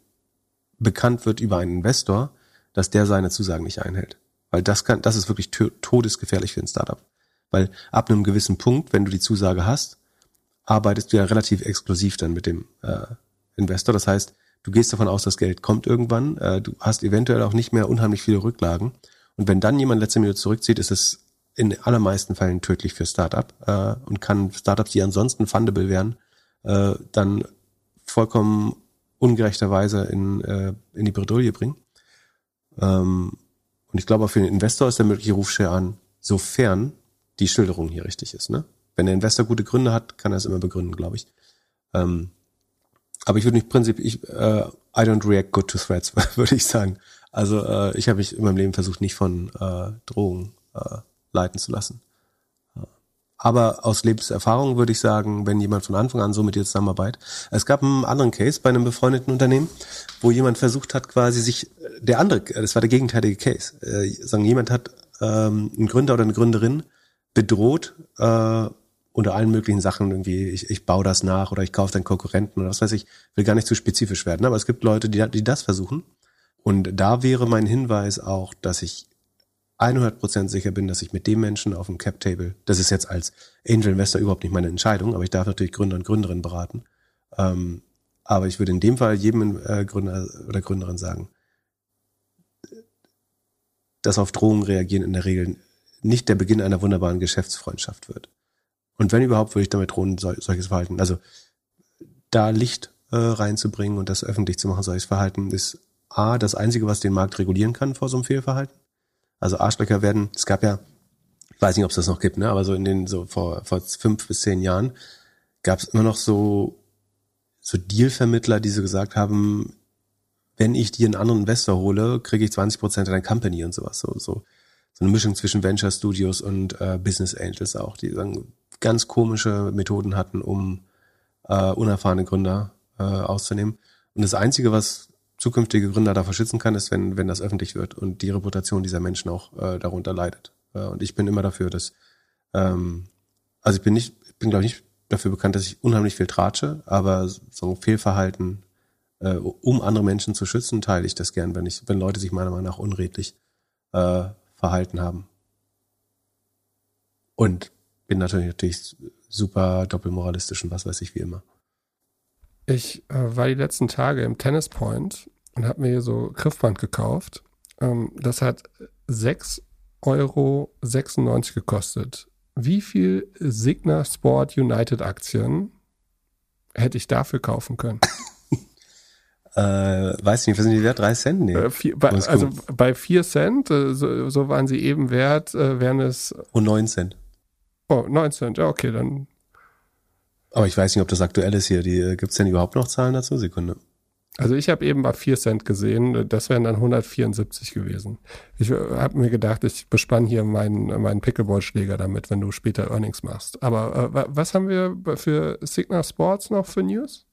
bekannt wird über einen Investor, dass der seine Zusagen nicht einhält. Weil das kann, das ist wirklich todesgefährlich für ein Startup. Weil ab einem gewissen Punkt, wenn du die Zusage hast, arbeitest du ja relativ exklusiv dann mit dem äh, Investor. Das heißt, du gehst davon aus, das Geld kommt irgendwann, äh, du hast eventuell auch nicht mehr unheimlich viele Rücklagen. Und wenn dann jemand letzte Minute zurückzieht, ist es in allermeisten Fällen tödlich für Startup äh, und kann Startups, die ansonsten fundable wären, äh, dann vollkommen ungerechterweise in, äh, in die Bredouille bringen. Ähm, und ich glaube, auch für den Investor ist der mögliche Rufshare an, sofern die Schilderung hier richtig ist. Ne? Wenn der Investor gute Gründe hat, kann er es immer begründen, glaube ich. Ähm, aber ich würde nicht prinzipiell, ich, äh, I don't react good to threats, *laughs* würde ich sagen. Also äh, ich habe mich in meinem Leben versucht, nicht von äh, Drohungen äh, leiten zu lassen. Aber aus Lebenserfahrung würde ich sagen, wenn jemand von Anfang an so mit dir zusammenarbeitet. Es gab einen anderen Case bei einem befreundeten Unternehmen, wo jemand versucht hat, quasi sich, der andere, das war der gegenteilige Case, äh, sagen, jemand hat ähm, einen Gründer oder eine Gründerin bedroht, äh, unter allen möglichen Sachen irgendwie, ich, ich baue das nach oder ich kaufe deinen Konkurrenten oder was weiß ich, will gar nicht zu spezifisch werden, aber es gibt Leute, die, die das versuchen. Und da wäre mein Hinweis auch, dass ich 100% sicher bin, dass ich mit dem Menschen auf dem Cap Table, das ist jetzt als Angel Investor überhaupt nicht meine Entscheidung, aber ich darf natürlich Gründer und Gründerinnen beraten. Ähm, aber ich würde in dem Fall jedem äh, Gründer oder Gründerin sagen, dass auf Drohungen reagieren in der Regel nicht der Beginn einer wunderbaren Geschäftsfreundschaft wird. Und wenn überhaupt, würde ich damit drohen, solches Verhalten. Also da Licht äh, reinzubringen und das öffentlich zu machen, solches Verhalten, ist A, das Einzige, was den Markt regulieren kann vor so einem Fehlverhalten. Also Arschlöcher werden, es gab ja, ich weiß nicht, ob es das noch gibt, ne, aber so in den, so vor, vor fünf bis zehn Jahren gab es immer noch so, so Dealvermittler, die so gesagt haben, wenn ich dir einen anderen Investor hole, kriege ich 20 Prozent deiner Company und sowas. So, so, so eine Mischung zwischen Venture Studios und äh, Business Angels auch, die sagen, ganz komische Methoden hatten, um äh, unerfahrene Gründer äh, auszunehmen. Und das Einzige, was zukünftige Gründer davor schützen kann, ist, wenn, wenn das öffentlich wird und die Reputation dieser Menschen auch äh, darunter leidet. Äh, und ich bin immer dafür, dass, ähm, also ich bin nicht, ich bin glaube ich nicht dafür bekannt, dass ich unheimlich viel tratsche, aber so Fehlverhalten, äh, um andere Menschen zu schützen, teile ich das gern, wenn ich, wenn Leute sich meiner Meinung nach unredlich äh, verhalten haben. Und bin natürlich, natürlich super doppelmoralistisch und was weiß ich wie immer. Ich äh, war die letzten Tage im Tennis Point und habe mir hier so Griffband gekauft. Ähm, das hat 6,96 Euro gekostet. Wie viel Signa Sport United Aktien hätte ich dafür kaufen können? *laughs* äh, weiß nicht, was sind die wert? Drei Cent? Nee. Äh, vier, bei, also bei vier Cent, äh, so, so, waren sie eben wert, äh, wären es. Und neun Cent. Oh, neun Cent, ja, okay, dann. Aber ich weiß nicht, ob das aktuell ist hier. Die, äh, gibt's denn überhaupt noch Zahlen dazu? Sekunde. Also ich habe eben bei 4 Cent gesehen, das wären dann 174 gewesen. Ich äh, habe mir gedacht, ich bespann hier meinen, meinen Pickleball-Schläger damit, wenn du später Earnings machst. Aber äh, was haben wir für Signal Sports noch für News?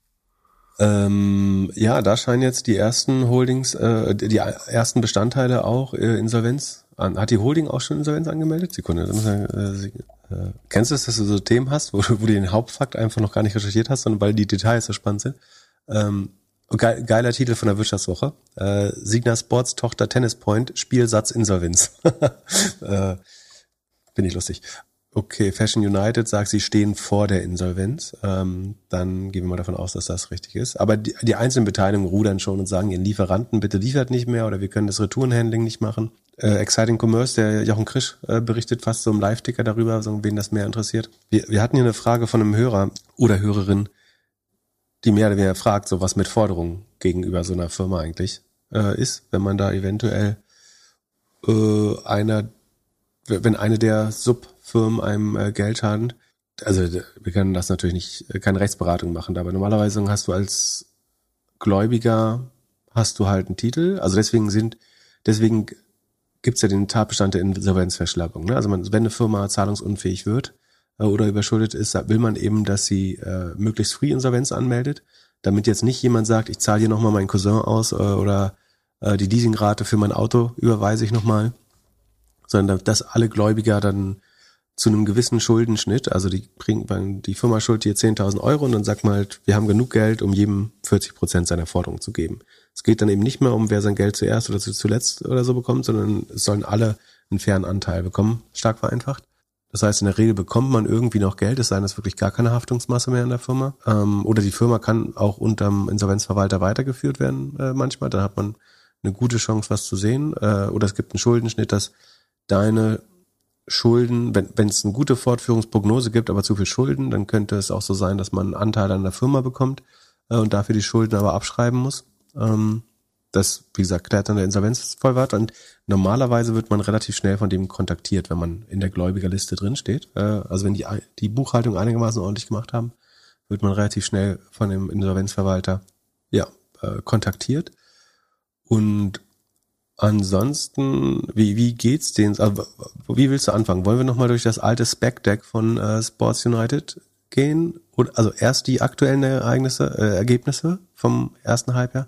Ähm, ja, da scheinen jetzt die ersten Holdings, äh, die ersten Bestandteile auch äh, Insolvenz. An. Hat die Holding auch schon Insolvenz angemeldet? Sekunde. Äh, äh, kennst du es, dass du so Themen hast, wo, wo du den Hauptfakt einfach noch gar nicht recherchiert hast, sondern weil die Details so spannend sind? Ähm, geiler Titel von der Wirtschaftswoche. Äh, Signa Sports Tochter Tennis Point, Spielsatz Insolvenz. *laughs* äh, Finde ich lustig. Okay, Fashion United sagt, sie stehen vor der Insolvenz. Ähm, dann gehen wir mal davon aus, dass das richtig ist. Aber die, die einzelnen Beteiligungen rudern schon und sagen ihren Lieferanten, bitte liefert nicht mehr oder wir können das Retourenhandling nicht machen. Äh, Exciting Commerce, der Jochen Krisch äh, berichtet fast so im Live-Ticker darüber, so, wen das mehr interessiert. Wir, wir hatten hier eine Frage von einem Hörer oder Hörerin, die mehr oder weniger fragt, so was mit Forderungen gegenüber so einer Firma eigentlich äh, ist, wenn man da eventuell äh, einer, wenn eine der Subfirmen einem äh, Geld schadet. also wir können das natürlich nicht, keine Rechtsberatung machen, aber normalerweise hast du als Gläubiger hast du halt einen Titel. Also deswegen sind, deswegen gibt's ja den Tatbestand der Insolvenzverschleppung. Ne? Also man, wenn eine Firma zahlungsunfähig wird äh, oder überschuldet ist, will man eben, dass sie äh, möglichst früh Insolvenz anmeldet, damit jetzt nicht jemand sagt, ich zahle hier nochmal meinen Cousin aus äh, oder äh, die Leasingrate für mein Auto überweise ich nochmal, sondern dass alle Gläubiger dann zu einem gewissen Schuldenschnitt, also die bringen, die Firma schuldet dir 10.000 Euro und dann sagt man halt, wir haben genug Geld, um jedem 40 Prozent seiner Forderung zu geben. Es geht dann eben nicht mehr um, wer sein Geld zuerst oder zuletzt oder so bekommt, sondern es sollen alle einen fairen Anteil bekommen, stark vereinfacht. Das heißt, in der Regel bekommt man irgendwie noch Geld, es sei denn, es wirklich gar keine Haftungsmasse mehr in der Firma. Ähm, oder die Firma kann auch unterm Insolvenzverwalter weitergeführt werden äh, manchmal. Dann hat man eine gute Chance, was zu sehen. Äh, oder es gibt einen Schuldenschnitt, dass deine Schulden, wenn, wenn es eine gute Fortführungsprognose gibt, aber zu viel Schulden, dann könnte es auch so sein, dass man einen Anteil an der Firma bekommt äh, und dafür die Schulden aber abschreiben muss. Ähm, das, wie gesagt, klärt dann der Insolvenzvollwart und normalerweise wird man relativ schnell von dem kontaktiert, wenn man in der Gläubigerliste drinsteht. Äh, also wenn die, die Buchhaltung einigermaßen ordentlich gemacht haben, wird man relativ schnell von dem Insolvenzverwalter ja, äh, kontaktiert. Und Ansonsten, wie, wie geht's denen? Also, wie willst du anfangen? Wollen wir nochmal durch das alte Spec-Deck von äh, Sports United gehen? Also erst die aktuellen Ereignisse, äh, Ergebnisse vom ersten Halbjahr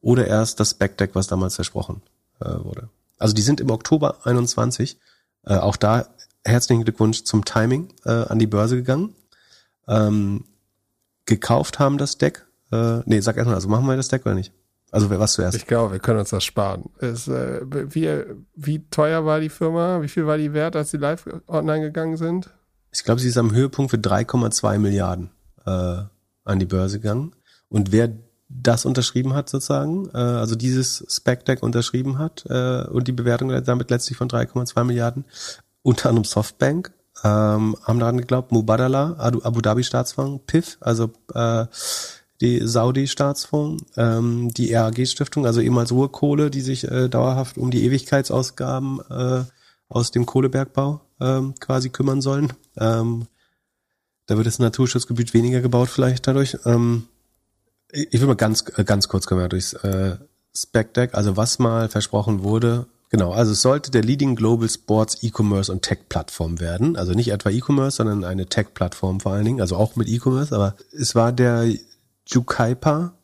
oder erst das Spec-Deck, was damals versprochen äh, wurde? Also die sind im Oktober 21. Äh, auch da herzlichen Glückwunsch zum Timing äh, an die Börse gegangen. Ähm, gekauft haben das Deck. Äh, nee, sag erstmal, also machen wir das Deck oder nicht? Also was zuerst? Ich glaube, wir können uns das sparen. Ist, äh, wie, wie teuer war die Firma? Wie viel war die wert, als sie live online gegangen sind? Ich glaube, sie ist am Höhepunkt für 3,2 Milliarden äh, an die Börse gegangen. Und wer das unterschrieben hat sozusagen, äh, also dieses Spec-Deck unterschrieben hat äh, und die Bewertung damit letztlich von 3,2 Milliarden, unter anderem Softbank, ähm, haben daran geglaubt, Mubadala, Abu Dhabi Staatsfonds, PIF, also äh, die Saudi-Staatsfonds, ähm, die RAG-Stiftung, also ehemals Ruhrkohle, die sich äh, dauerhaft um die Ewigkeitsausgaben äh, aus dem Kohlebergbau ähm, quasi kümmern sollen. Ähm, da wird das Naturschutzgebiet weniger gebaut vielleicht dadurch. Ähm, ich will mal ganz äh, ganz kurz kommen wir durchs äh, Spec Deck, also was mal versprochen wurde. Genau, also es sollte der Leading Global Sports E-Commerce und Tech Plattform werden. Also nicht etwa E-Commerce, sondern eine Tech Plattform vor allen Dingen, also auch mit E-Commerce, aber es war der Jukaika,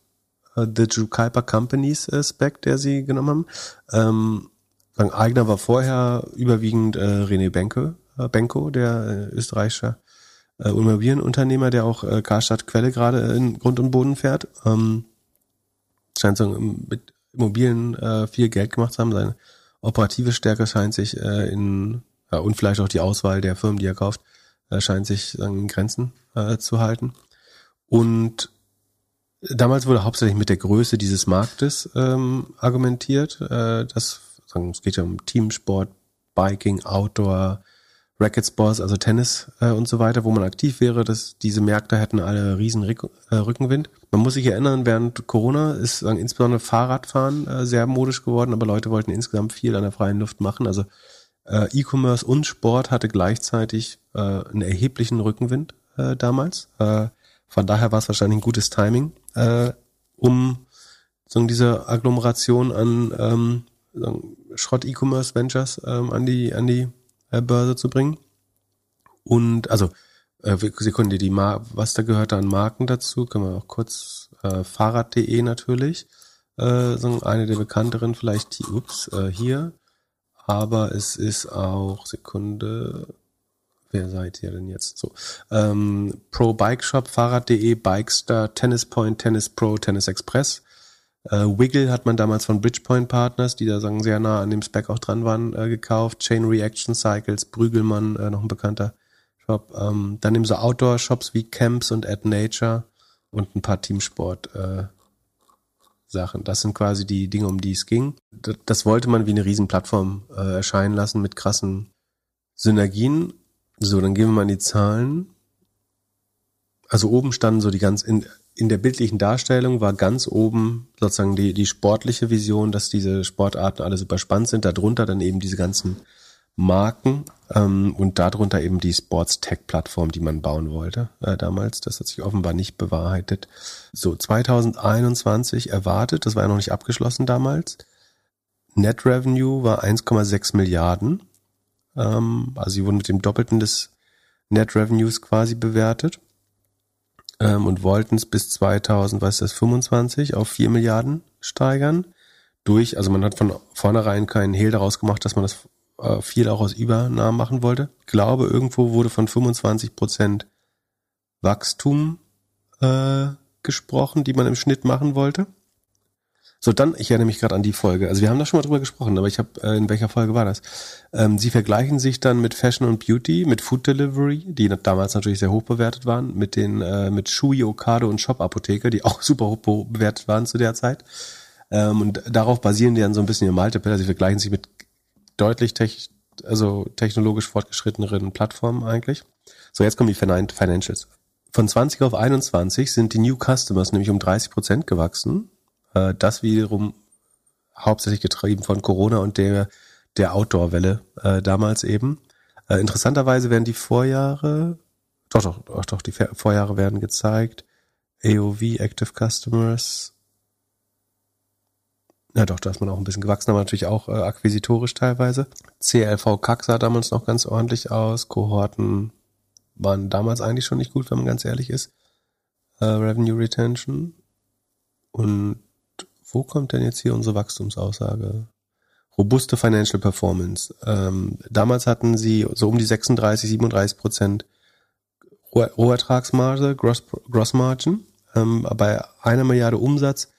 uh, The Jukaika Companies äh, Spec, der sie genommen haben. Ähm, Eigner war vorher überwiegend äh, René Benko, äh, Benko der äh, österreichische äh, Immobilienunternehmer, der auch äh, Karstadt Quelle gerade in Grund und Boden fährt. Ähm, scheint so mit Immobilien äh, viel Geld gemacht zu haben. Seine operative Stärke scheint sich äh, in ja, und vielleicht auch die Auswahl der Firmen, die er kauft, äh, scheint sich sagen, in Grenzen äh, zu halten. Und Damals wurde hauptsächlich mit der Größe dieses Marktes ähm, argumentiert. Äh, das, sagen, es geht ja um Teamsport, Biking, Outdoor, Racketsports, also Tennis äh, und so weiter, wo man aktiv wäre, dass diese Märkte hätten alle riesen Rick, äh, Rückenwind. Man muss sich erinnern, während Corona ist sagen, insbesondere Fahrradfahren äh, sehr modisch geworden, aber Leute wollten insgesamt viel an der freien Luft machen. Also äh, E-Commerce und Sport hatte gleichzeitig äh, einen erheblichen Rückenwind äh, damals. Äh, von daher war es wahrscheinlich ein gutes Timing, äh, um so diese Agglomeration an ähm, Schrott-E-Commerce Ventures ähm, an die an die Börse zu bringen. Und also äh, Sekunde, die Mar was da gehört an Marken dazu, können wir auch kurz äh, Fahrrad.de natürlich, äh, so eine der bekannteren vielleicht, ups, äh, hier, aber es ist auch Sekunde Wer seid ihr denn jetzt? So. Ähm, Pro Bike Shop, Fahrrad.de, Bikestar, Tennis Point, Tennis Pro, Tennis Express. Äh, Wiggle hat man damals von Bridgepoint Partners, die da sagen sehr nah an dem Spec auch dran waren, äh, gekauft. Chain Reaction Cycles, Brügelmann, äh, noch ein bekannter Shop. Ähm, dann eben so Outdoor-Shops wie Camps und At Nature und ein paar Teamsport äh, Sachen. Das sind quasi die Dinge, um die es ging. Das, das wollte man wie eine Riesenplattform äh, erscheinen lassen mit krassen Synergien so, dann gehen wir mal in die Zahlen. Also oben standen so die ganz, in, in der bildlichen Darstellung war ganz oben sozusagen die, die sportliche Vision, dass diese Sportarten alle super spannend sind. Darunter dann eben diese ganzen Marken ähm, und darunter eben die Sports-Tech-Plattform, die man bauen wollte äh, damals. Das hat sich offenbar nicht bewahrheitet. So, 2021 erwartet, das war ja noch nicht abgeschlossen damals. Net Revenue war 1,6 Milliarden. Ähm, also sie wurden mit dem Doppelten des Net Revenues quasi bewertet ähm, und wollten es bis 2000, was ist das, 25 auf 4 Milliarden steigern. Durch, also man hat von vornherein keinen Hehl daraus gemacht, dass man das äh, viel auch aus Übernahmen machen wollte. Ich glaube, irgendwo wurde von 25 Prozent Wachstum äh, gesprochen, die man im Schnitt machen wollte. So, dann, ich erinnere mich gerade an die Folge. Also wir haben da schon mal drüber gesprochen, aber ich habe, äh, in welcher Folge war das? Ähm, sie vergleichen sich dann mit Fashion und Beauty, mit Food Delivery, die damals natürlich sehr hoch bewertet waren, mit den, äh, mit Shui, Okado und Shop Apotheke, die *laughs* auch super hoch bewertet waren zu der Zeit. Ähm, und darauf basieren die dann so ein bisschen ihr Multiple. Also sie vergleichen sich mit deutlich tech, also technologisch fortgeschritteneren Plattformen eigentlich. So, jetzt kommen die Financials. Von 20 auf 21 sind die New Customers nämlich um 30 Prozent gewachsen. Äh, das wiederum hauptsächlich getrieben von Corona und der, der Outdoor-Welle äh, damals eben. Äh, interessanterweise werden die Vorjahre, doch, doch, doch, doch, die Vorjahre werden gezeigt. AOV, Active Customers, ja doch, da ist man auch ein bisschen gewachsen, aber natürlich auch äh, akquisitorisch teilweise. CLV CAC sah damals noch ganz ordentlich aus. Kohorten waren damals eigentlich schon nicht gut, wenn man ganz ehrlich ist. Äh, Revenue Retention. Und wo kommt denn jetzt hier unsere Wachstumsaussage? Robuste Financial Performance. Ähm, damals hatten sie so um die 36, 37 Prozent Rohertragsmarge, Gross, Gross Margin. Ähm, bei einer Milliarde Umsatz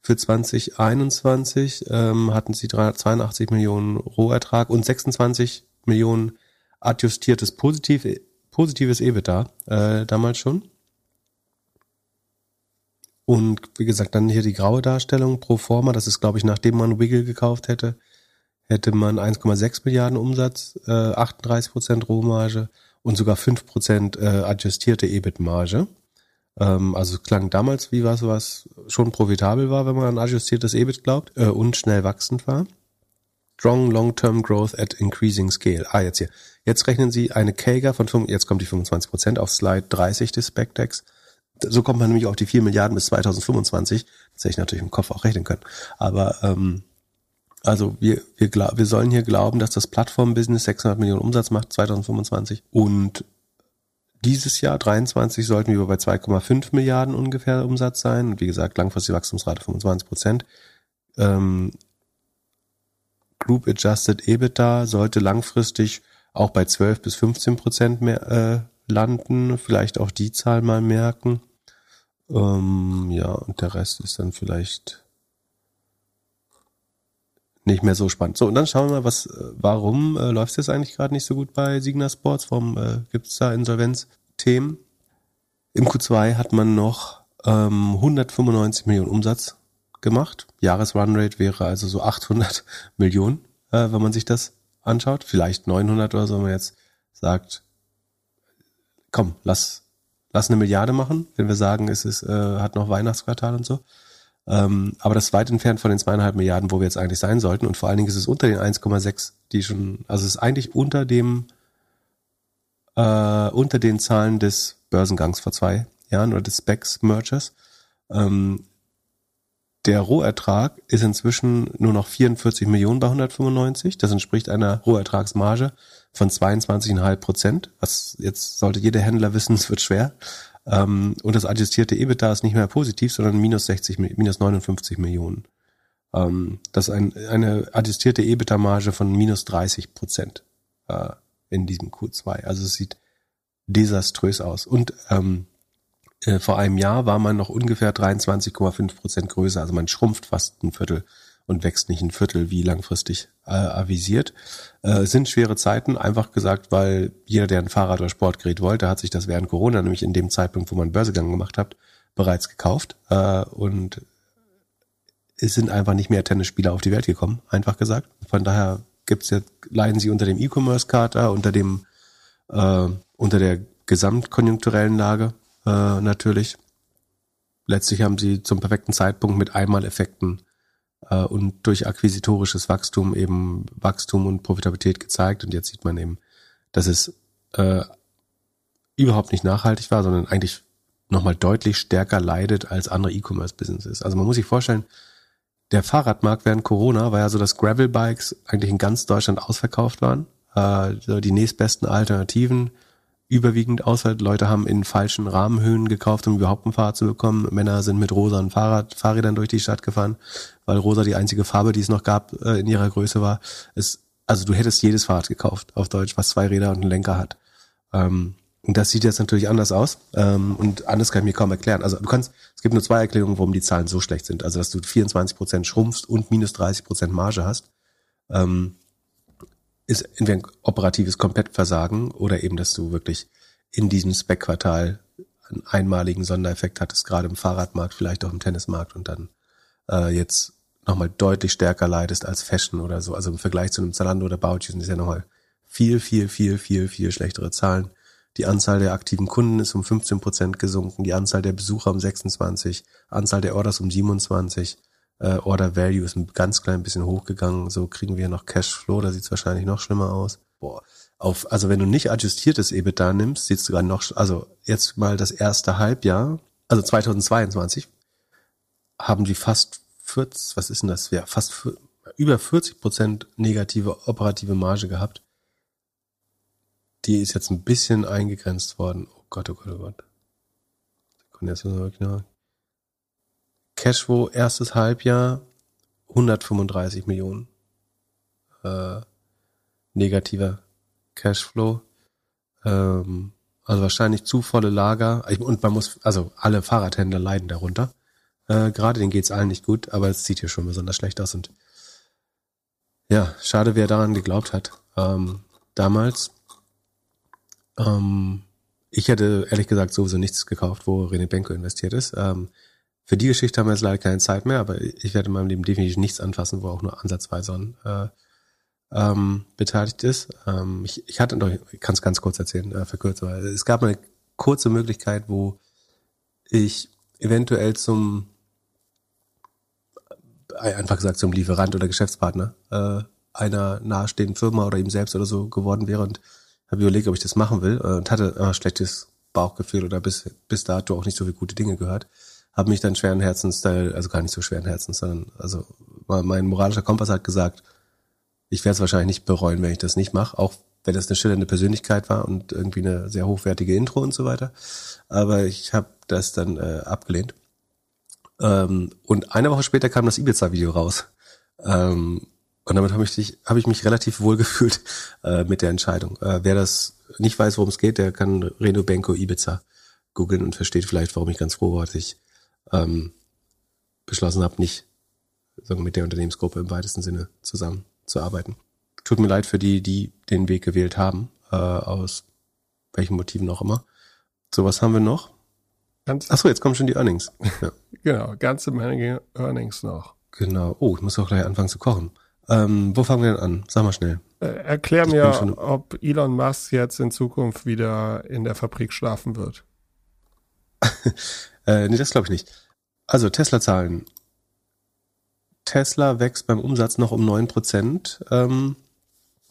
für 2021 ähm, hatten sie 382 Millionen Rohertrag und 26 Millionen adjustiertes positiv, positives EBITDA äh, damals schon. Und wie gesagt, dann hier die graue Darstellung pro forma, das ist glaube ich, nachdem man Wiggle gekauft hätte, hätte man 1,6 Milliarden Umsatz, äh, 38 Prozent Rohmarge und sogar 5 Prozent äh, adjustierte EBIT-Marge. Ähm, also klang damals wie was, was schon profitabel war, wenn man an adjustiertes EBIT glaubt äh, und schnell wachsend war. Strong Long-Term Growth at Increasing Scale. Ah, jetzt hier. Jetzt rechnen Sie eine CAGR von, 5, jetzt kommt die 25 Prozent auf Slide 30 des Spectex. So kommt man nämlich auf die 4 Milliarden bis 2025. Das hätte ich natürlich im Kopf auch rechnen können. Aber ähm, also wir, wir, wir sollen hier glauben, dass das Plattform-Business 600 Millionen Umsatz macht 2025 und dieses Jahr 23 sollten wir bei 2,5 Milliarden ungefähr Umsatz sein. Und wie gesagt, langfristige Wachstumsrate 25 Prozent. Ähm, Group Adjusted EBITDA sollte langfristig auch bei 12 bis 15 Prozent mehr äh, landen. Vielleicht auch die Zahl mal merken. Ähm, ja, und der Rest ist dann vielleicht nicht mehr so spannend. So, und dann schauen wir mal, was, äh, warum äh, läuft es jetzt eigentlich gerade nicht so gut bei Signa Sports? Warum äh, gibt es da Insolvenzthemen? Im Q2 hat man noch ähm, 195 Millionen Umsatz gemacht. Jahresrunrate wäre also so 800 *laughs* Millionen, äh, wenn man sich das anschaut. Vielleicht 900 oder so, wenn man jetzt sagt, komm, lass, lass eine Milliarde machen, wenn wir sagen, es ist, äh, hat noch Weihnachtsquartal und so. Ähm, aber das ist weit entfernt von den zweieinhalb Milliarden, wo wir jetzt eigentlich sein sollten. Und vor allen Dingen ist es unter den 1,6, die schon, also es ist eigentlich unter dem, äh, unter den Zahlen des Börsengangs vor zwei Jahren oder des Specs-Mergers. Ähm, der Rohertrag ist inzwischen nur noch 44 Millionen bei 195. Das entspricht einer Rohertragsmarge von 22,5 Prozent. Was jetzt sollte jeder Händler wissen, *laughs* es wird schwer. Ähm, und das adjustierte EBITDA ist nicht mehr positiv, sondern minus 60, minus 59 Millionen. Ähm, das ist ein, eine adjustierte EBITDA-Marge von minus 30 Prozent äh, in diesem Q2. Also es sieht desaströs aus. Und ähm, äh, vor einem Jahr war man noch ungefähr 23,5 Prozent größer. Also man schrumpft fast ein Viertel und wächst nicht ein Viertel wie langfristig äh, avisiert. Äh, sind schwere Zeiten, einfach gesagt, weil jeder, der ein Fahrrad oder Sportgerät wollte, hat sich das während Corona, nämlich in dem Zeitpunkt, wo man Börsegang gemacht hat, bereits gekauft. Äh, und es sind einfach nicht mehr Tennisspieler auf die Welt gekommen, einfach gesagt. Von daher gibt's jetzt, leiden sie unter dem E-Commerce-Kater, unter dem, äh, unter der gesamtkonjunkturellen Lage äh, natürlich. Letztlich haben sie zum perfekten Zeitpunkt mit Einmaleffekten äh, und durch akquisitorisches Wachstum eben Wachstum und Profitabilität gezeigt. Und jetzt sieht man eben, dass es äh, überhaupt nicht nachhaltig war, sondern eigentlich nochmal deutlich stärker leidet als andere E-Commerce-Businesses. Also man muss sich vorstellen, der Fahrradmarkt während Corona war ja so, dass Gravel-Bikes eigentlich in ganz Deutschland ausverkauft waren. Äh, die nächstbesten Alternativen überwiegend außer Leute haben in falschen Rahmenhöhen gekauft, um überhaupt ein Fahrrad zu bekommen. Männer sind mit rosa Fahrrad, Fahrrädern durch die Stadt gefahren, weil rosa die einzige Farbe, die es noch gab, äh, in ihrer Größe war. Es, also du hättest jedes Fahrrad gekauft, auf Deutsch, was zwei Räder und einen Lenker hat. Ähm, und das sieht jetzt natürlich anders aus. Ähm, und anders kann ich mir kaum erklären. Also du kannst, es gibt nur zwei Erklärungen, warum die Zahlen so schlecht sind. Also dass du 24 Prozent schrumpfst und minus 30 Prozent Marge hast. Ähm, ist entweder ein operatives Komplettversagen oder eben, dass du wirklich in diesem Spec-Quartal einen einmaligen Sondereffekt hattest, gerade im Fahrradmarkt, vielleicht auch im Tennismarkt und dann äh, jetzt nochmal deutlich stärker leidest als Fashion oder so. Also im Vergleich zu einem Zalando oder Bauchi sind es ja nochmal viel, viel, viel, viel, viel schlechtere Zahlen. Die Anzahl der aktiven Kunden ist um 15 Prozent gesunken, die Anzahl der Besucher um 26, Anzahl der Orders um 27 äh, Order Value ist ein ganz klein bisschen hochgegangen. So kriegen wir noch Cashflow, da sieht es wahrscheinlich noch schlimmer aus. Boah. Auf, also wenn du nicht adjustiertes EBITDA nimmst, sieht es sogar noch, also jetzt mal das erste Halbjahr, also 2022, haben die fast 40, was ist denn das? Ja, fast über 40 Prozent negative operative Marge gehabt. Die ist jetzt ein bisschen eingegrenzt worden. Oh Gott, oh Gott, oh Gott. Sekunde, jetzt müssen wir genau Cashflow erstes Halbjahr 135 Millionen äh, negativer Cashflow. Ähm, also wahrscheinlich zu volle Lager. Und man muss, also alle Fahrradhändler leiden darunter. Äh, Gerade denen geht's allen nicht gut, aber es sieht hier schon besonders schlecht aus. Und ja, schade, wer daran geglaubt hat. Ähm, damals. Ähm, ich hätte ehrlich gesagt sowieso nichts gekauft, wo René Benko investiert ist. Ähm, für die Geschichte haben wir jetzt leider keine Zeit mehr, aber ich werde in meinem Leben definitiv nichts anfassen, wo auch nur ansatzweise an, äh, ähm, beteiligt ist. Ähm, ich, ich hatte noch, ich kann es ganz kurz erzählen, äh, verkürzt, aber es gab eine kurze Möglichkeit, wo ich eventuell zum äh, einfach gesagt zum Lieferant oder Geschäftspartner äh, einer nahestehenden Firma oder ihm selbst oder so geworden wäre und habe überlegt, ob ich das machen will äh, und hatte ein schlechtes Bauchgefühl oder bis bis dato auch nicht so viele gute Dinge gehört habe mich dann schweren Herzens, also gar nicht so schweren Herzens, sondern also mein moralischer Kompass hat gesagt, ich werde es wahrscheinlich nicht bereuen, wenn ich das nicht mache, auch wenn das eine schillernde Persönlichkeit war und irgendwie eine sehr hochwertige Intro und so weiter. Aber ich habe das dann äh, abgelehnt. Ähm, und eine Woche später kam das Ibiza-Video raus. Ähm, und damit habe ich, hab ich mich relativ wohl gefühlt äh, mit der Entscheidung. Äh, wer das nicht weiß, worum es geht, der kann Reno Benko Ibiza googeln und versteht vielleicht, warum ich ganz froh war, dass ich ähm, beschlossen habe, nicht sagen, mit der Unternehmensgruppe im weitesten Sinne zusammenzuarbeiten. Tut mir leid für die, die den Weg gewählt haben, äh, aus welchen Motiven auch immer. So, was haben wir noch? Ganz Ach so, jetzt kommen schon die Earnings. Ja. *laughs* genau, ganze Menge Earnings noch. Genau. Oh, ich muss auch gleich anfangen zu kochen. Ähm, wo fangen wir denn an? Sag mal schnell. Äh, erklär ich mir, ob Elon Musk jetzt in Zukunft wieder in der Fabrik schlafen wird. *laughs* äh, nee, das glaube ich nicht. Also Tesla-Zahlen. Tesla wächst beim Umsatz noch um neun Prozent. Ähm,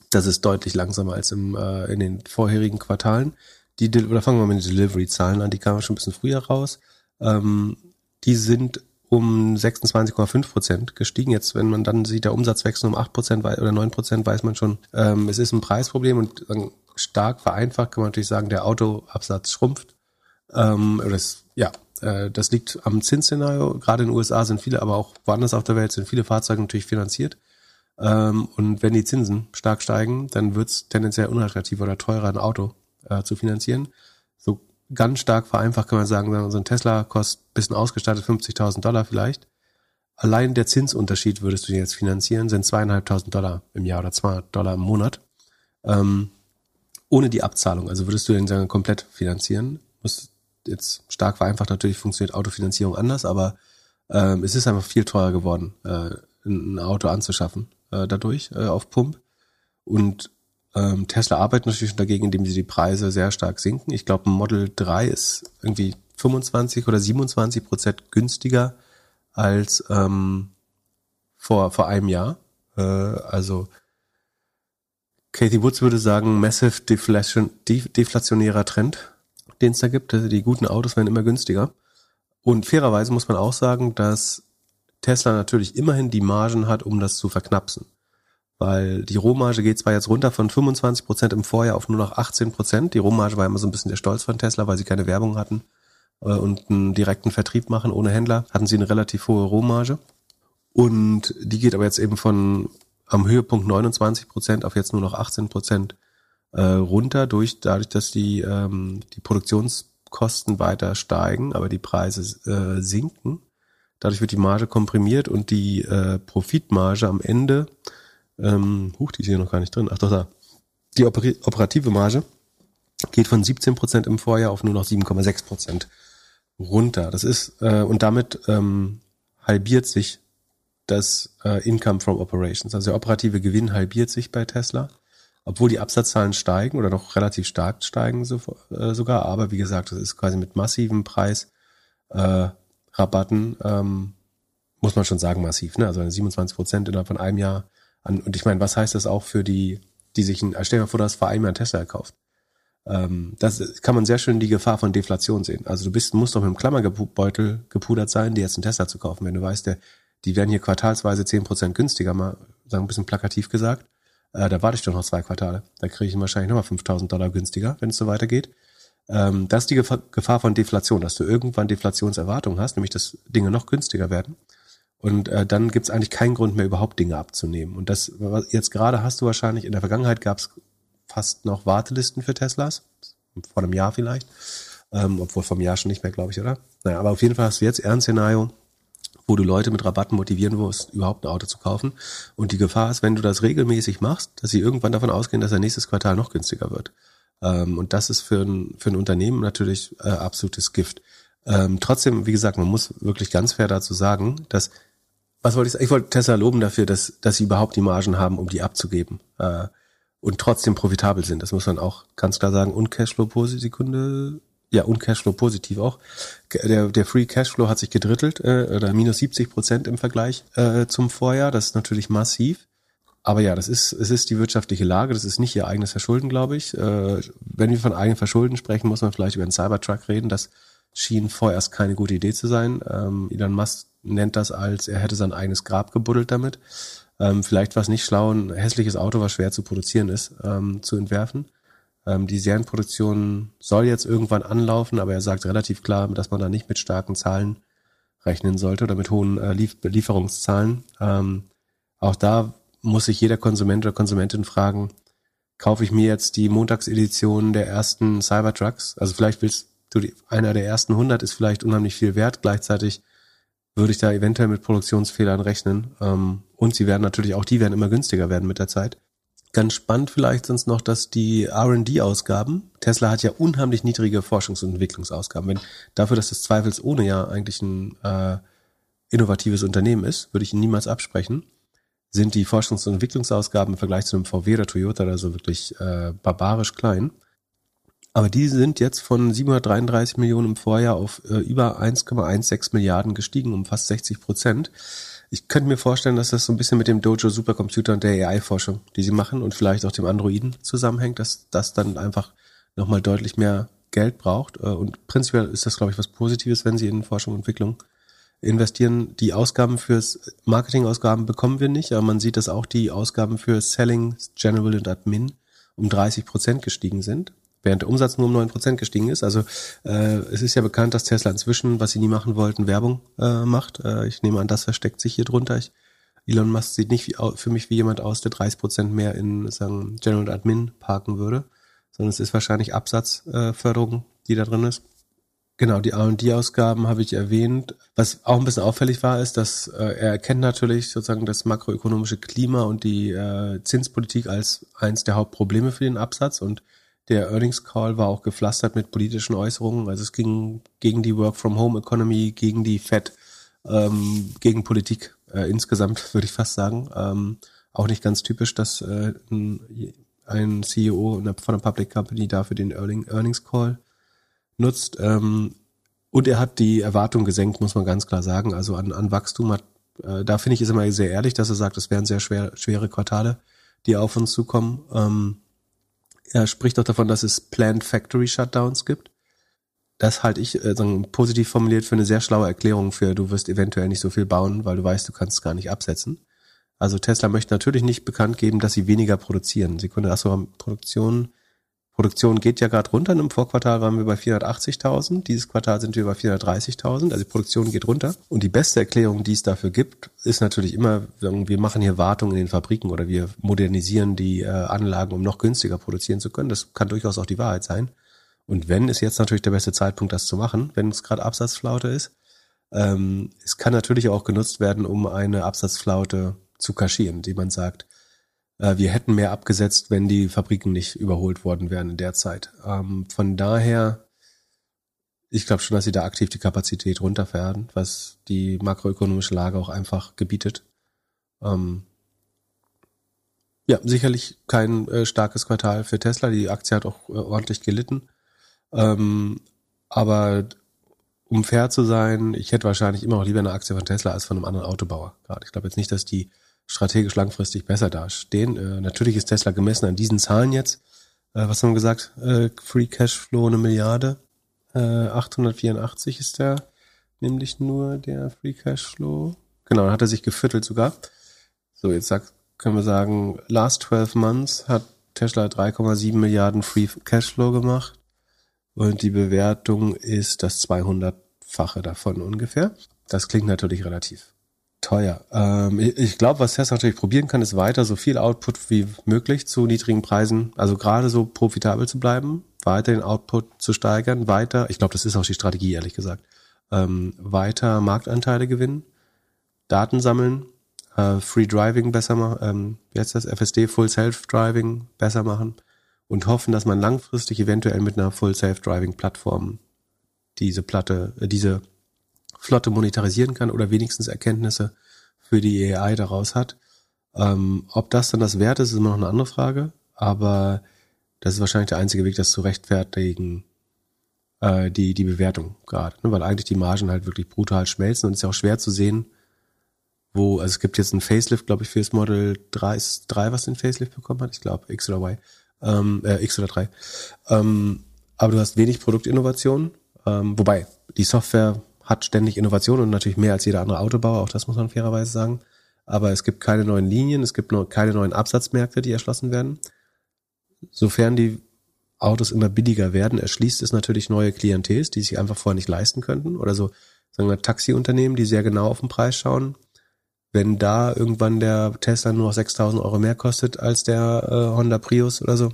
das ist deutlich langsamer als im, äh, in den vorherigen Quartalen. Die, oder fangen wir mal mit den Delivery-Zahlen an, die kamen schon ein bisschen früher raus. Ähm, die sind um 26,5 Prozent gestiegen. Jetzt, wenn man dann sieht, der Umsatz wächst um 8 Prozent oder 9 Prozent, weiß man schon, ähm, es ist ein Preisproblem und stark vereinfacht kann man natürlich sagen, der Autoabsatz schrumpft. Ähm, das, ja, äh, das liegt am Zinsszenario. Gerade in den USA sind viele, aber auch woanders auf der Welt sind viele Fahrzeuge natürlich finanziert. Ähm, und wenn die Zinsen stark steigen, dann wird es tendenziell unattraktiver oder teurer, ein Auto äh, zu finanzieren. So ganz stark vereinfacht kann man sagen, so ein Tesla kostet bisschen ausgestattet 50.000 Dollar vielleicht. Allein der Zinsunterschied würdest du jetzt finanzieren, sind zweieinhalbtausend Dollar im Jahr oder zwei Dollar im Monat. Ähm, ohne die Abzahlung. Also würdest du den sagen, komplett finanzieren, musst jetzt stark vereinfacht natürlich funktioniert Autofinanzierung anders, aber ähm, es ist einfach viel teurer geworden, äh, ein Auto anzuschaffen äh, dadurch äh, auf Pump. Und ähm, Tesla arbeitet natürlich dagegen, indem sie die Preise sehr stark sinken. Ich glaube, ein Model 3 ist irgendwie 25 oder 27 Prozent günstiger als ähm, vor, vor einem Jahr. Äh, also Katie Woods würde sagen, massive deflation, deflationärer Trend, den es da gibt. Die guten Autos werden immer günstiger. Und fairerweise muss man auch sagen, dass Tesla natürlich immerhin die Margen hat, um das zu verknapsen. Weil die Rohmarge geht zwar jetzt runter von 25 Prozent im Vorjahr auf nur noch 18 Prozent. Die Rohmarge war immer so ein bisschen der Stolz von Tesla, weil sie keine Werbung hatten äh, und einen direkten Vertrieb machen ohne Händler, hatten sie eine relativ hohe Rohmarge. Und die geht aber jetzt eben von am Höhepunkt 29 Prozent auf jetzt nur noch 18 Prozent äh, runter, durch dadurch, dass die, ähm, die Produktionskosten weiter steigen, aber die Preise äh, sinken. Dadurch wird die Marge komprimiert und die äh, Profitmarge am Ende, ähm, huch, die ist hier noch gar nicht drin, ach doch da, die operative Marge geht von 17 Prozent im Vorjahr auf nur noch 7,6 Prozent runter. Das ist, äh, und damit ähm, halbiert sich das äh, Income from Operations. Also der operative Gewinn halbiert sich bei Tesla, obwohl die Absatzzahlen steigen oder noch relativ stark steigen so, äh, sogar. Aber wie gesagt, das ist quasi mit massiven Preisrabatten, äh, ähm, muss man schon sagen, massiv. Ne? Also 27 Prozent innerhalb von einem Jahr. An, und ich meine, was heißt das auch für die, die sich, ein, stell dir mal vor, du hast vor einem Jahr einen Tesla gekauft. Ähm, das kann man sehr schön die Gefahr von Deflation sehen. Also du bist, musst doch mit einem Klammerbeutel gepudert sein, dir jetzt einen Tesla zu kaufen, wenn du weißt, der die werden hier quartalsweise zehn Prozent günstiger, mal sagen ein bisschen plakativ gesagt. Äh, da warte ich doch noch zwei Quartale. Da kriege ich wahrscheinlich nochmal 5000 Dollar günstiger, wenn es so weitergeht. Ähm, das ist die Gefahr von Deflation, dass du irgendwann Deflationserwartungen hast, nämlich dass Dinge noch günstiger werden. Und äh, dann gibt es eigentlich keinen Grund mehr, überhaupt Dinge abzunehmen. Und das jetzt gerade hast du wahrscheinlich, in der Vergangenheit gab es fast noch Wartelisten für Teslas, vor einem Jahr vielleicht, ähm, obwohl vom Jahr schon nicht mehr, glaube ich, oder? Naja, aber auf jeden Fall hast du jetzt eher ein Szenario, wo du Leute mit Rabatten motivieren musst, überhaupt ein Auto zu kaufen. Und die Gefahr ist, wenn du das regelmäßig machst, dass sie irgendwann davon ausgehen, dass der nächstes Quartal noch günstiger wird. Ähm, und das ist für ein, für ein Unternehmen natürlich äh, absolutes Gift. Ähm, trotzdem, wie gesagt, man muss wirklich ganz fair dazu sagen, dass was wollte ich sagen? Ich wollte Tesla loben dafür, dass, dass sie überhaupt die Margen haben, um die abzugeben. Äh, und trotzdem profitabel sind. Das muss man auch ganz klar sagen. Und Cashflow positive Sekunde ja, und Cashflow positiv auch. Der, der Free Cashflow hat sich gedrittelt, äh, oder minus 70 Prozent im Vergleich äh, zum Vorjahr. Das ist natürlich massiv. Aber ja, das ist, es ist die wirtschaftliche Lage, das ist nicht ihr eigenes Verschulden, glaube ich. Äh, wenn wir von eigenem Verschulden sprechen, muss man vielleicht über einen Cybertruck reden. Das schien vorerst keine gute Idee zu sein. Ähm, Elon Musk nennt das als, er hätte sein eigenes Grab gebuddelt damit. Ähm, vielleicht war es nicht schlau, ein hässliches Auto, was schwer zu produzieren ist, ähm, zu entwerfen. Ähm, die Serienproduktion soll jetzt irgendwann anlaufen, aber er sagt relativ klar, dass man da nicht mit starken Zahlen rechnen sollte oder mit hohen äh, Lief Lieferungszahlen. Ähm, auch da muss sich jeder Konsument oder Konsumentin fragen, kaufe ich mir jetzt die Montagsedition der ersten Cybertrucks? Also vielleicht willst du, die, einer der ersten 100 ist vielleicht unheimlich viel wert. Gleichzeitig würde ich da eventuell mit Produktionsfehlern rechnen. Ähm, und sie werden natürlich auch, die werden immer günstiger werden mit der Zeit. Ganz spannend vielleicht sonst noch, dass die R&D-Ausgaben, Tesla hat ja unheimlich niedrige Forschungs- und Entwicklungsausgaben. Wenn dafür, dass das zweifelsohne ja eigentlich ein äh, innovatives Unternehmen ist, würde ich ihn niemals absprechen, sind die Forschungs- und Entwicklungsausgaben im Vergleich zu einem VW oder Toyota oder so wirklich äh, barbarisch klein. Aber die sind jetzt von 733 Millionen im Vorjahr auf äh, über 1,16 Milliarden gestiegen, um fast 60 Prozent. Ich könnte mir vorstellen, dass das so ein bisschen mit dem Dojo Supercomputer und der AI-Forschung, die sie machen und vielleicht auch dem Androiden zusammenhängt, dass das dann einfach nochmal deutlich mehr Geld braucht. Äh, und prinzipiell ist das, glaube ich, was Positives, wenn sie in Forschung und Entwicklung investieren. Die Ausgaben fürs Marketingausgaben bekommen wir nicht, aber man sieht, dass auch die Ausgaben für Selling, General und Admin um 30 Prozent gestiegen sind während der Umsatz nur um neun Prozent gestiegen ist. Also äh, es ist ja bekannt, dass Tesla inzwischen, was sie nie machen wollten, Werbung äh, macht. Äh, ich nehme an, das versteckt sich hier drunter. Ich, Elon Musk sieht nicht wie, für mich wie jemand aus, der 30 Prozent mehr in sagen, General Admin parken würde, sondern es ist wahrscheinlich Absatzförderung, äh, die da drin ist. Genau, die R&D-Ausgaben habe ich erwähnt. Was auch ein bisschen auffällig war, ist, dass äh, er erkennt natürlich sozusagen das makroökonomische Klima und die äh, Zinspolitik als eins der Hauptprobleme für den Absatz und der Earnings Call war auch gepflastert mit politischen Äußerungen. Also es ging gegen die Work-from-Home-Economy, gegen die Fed, ähm, gegen Politik äh, insgesamt, *laughs* würde ich fast sagen. Ähm, auch nicht ganz typisch, dass äh, ein, CEO von einer Public Company dafür den Earnings Call nutzt. Ähm, und er hat die Erwartung gesenkt, muss man ganz klar sagen. Also an, an Wachstum hat Äh, da finde ich es immer sehr ehrlich, dass er sagt, es wären sehr schwer, schwere Quartale, die auf uns zukommen. Ähm, er spricht auch davon, dass es Planned Factory Shutdowns gibt. Das halte ich äh, positiv formuliert für eine sehr schlaue Erklärung für, du wirst eventuell nicht so viel bauen, weil du weißt, du kannst es gar nicht absetzen. Also Tesla möchte natürlich nicht bekannt geben, dass sie weniger produzieren. Sie können, achso, Produktion, Produktion geht ja gerade runter. Im Vorquartal waren wir bei 480.000. Dieses Quartal sind wir bei 430.000. Also die Produktion geht runter. Und die beste Erklärung, die es dafür gibt, ist natürlich immer, wir machen hier Wartung in den Fabriken oder wir modernisieren die äh, Anlagen, um noch günstiger produzieren zu können. Das kann durchaus auch die Wahrheit sein. Und wenn, ist jetzt natürlich der beste Zeitpunkt, das zu machen, wenn es gerade Absatzflaute ist. Ähm, es kann natürlich auch genutzt werden, um eine Absatzflaute zu kaschieren, die man sagt, wir hätten mehr abgesetzt, wenn die Fabriken nicht überholt worden wären in der Zeit. Ähm, von daher, ich glaube schon, dass sie da aktiv die Kapazität runterfahren, was die makroökonomische Lage auch einfach gebietet. Ähm, ja, sicherlich kein äh, starkes Quartal für Tesla. Die Aktie hat auch äh, ordentlich gelitten. Ähm, aber um fair zu sein, ich hätte wahrscheinlich immer noch lieber eine Aktie von Tesla als von einem anderen Autobauer. Ich glaube jetzt nicht, dass die strategisch langfristig besser dastehen. Äh, natürlich ist Tesla gemessen an diesen Zahlen jetzt. Äh, was haben wir gesagt? Äh, Free Cashflow eine Milliarde. Äh, 884 ist der, nämlich nur der Free Cashflow. Genau, dann hat er sich geviertelt sogar. So, jetzt sag, können wir sagen, last 12 months hat Tesla 3,7 Milliarden Free Cashflow gemacht. Und die Bewertung ist das 200-fache davon ungefähr. Das klingt natürlich relativ teuer. Ähm, ich glaube, was Tesla natürlich probieren kann, ist weiter so viel Output wie möglich zu niedrigen Preisen, also gerade so profitabel zu bleiben, weiter den Output zu steigern, weiter, ich glaube, das ist auch die Strategie, ehrlich gesagt, ähm, weiter Marktanteile gewinnen, Daten sammeln, äh, Free Driving besser machen, ähm, heißt das, FSD, Full Self Driving besser machen und hoffen, dass man langfristig eventuell mit einer Full Self-Driving Plattform diese Platte, äh, diese Flotte monetarisieren kann oder wenigstens Erkenntnisse für die AI daraus hat. Ähm, ob das dann das wert ist, ist immer noch eine andere Frage, aber das ist wahrscheinlich der einzige Weg, das zu rechtfertigen, äh, die, die Bewertung gerade, ne? weil eigentlich die Margen halt wirklich brutal schmelzen und es ist ja auch schwer zu sehen, wo, also es gibt jetzt ein Facelift, glaube ich, für das Model 3, 3 was den Facelift bekommen hat, ich glaube, X oder Y ähm, äh, X oder 3. Ähm, aber du hast wenig Produktinnovation, ähm, wobei die Software hat ständig Innovation und natürlich mehr als jeder andere Autobauer, auch das muss man fairerweise sagen. Aber es gibt keine neuen Linien, es gibt noch keine neuen Absatzmärkte, die erschlossen werden. Sofern die Autos immer billiger werden, erschließt es natürlich neue Klientels, die sich einfach vorher nicht leisten könnten. Oder so, sagen wir, Taxiunternehmen, die sehr genau auf den Preis schauen wenn da irgendwann der Tesla nur noch 6000 Euro mehr kostet als der äh, Honda Prius oder so,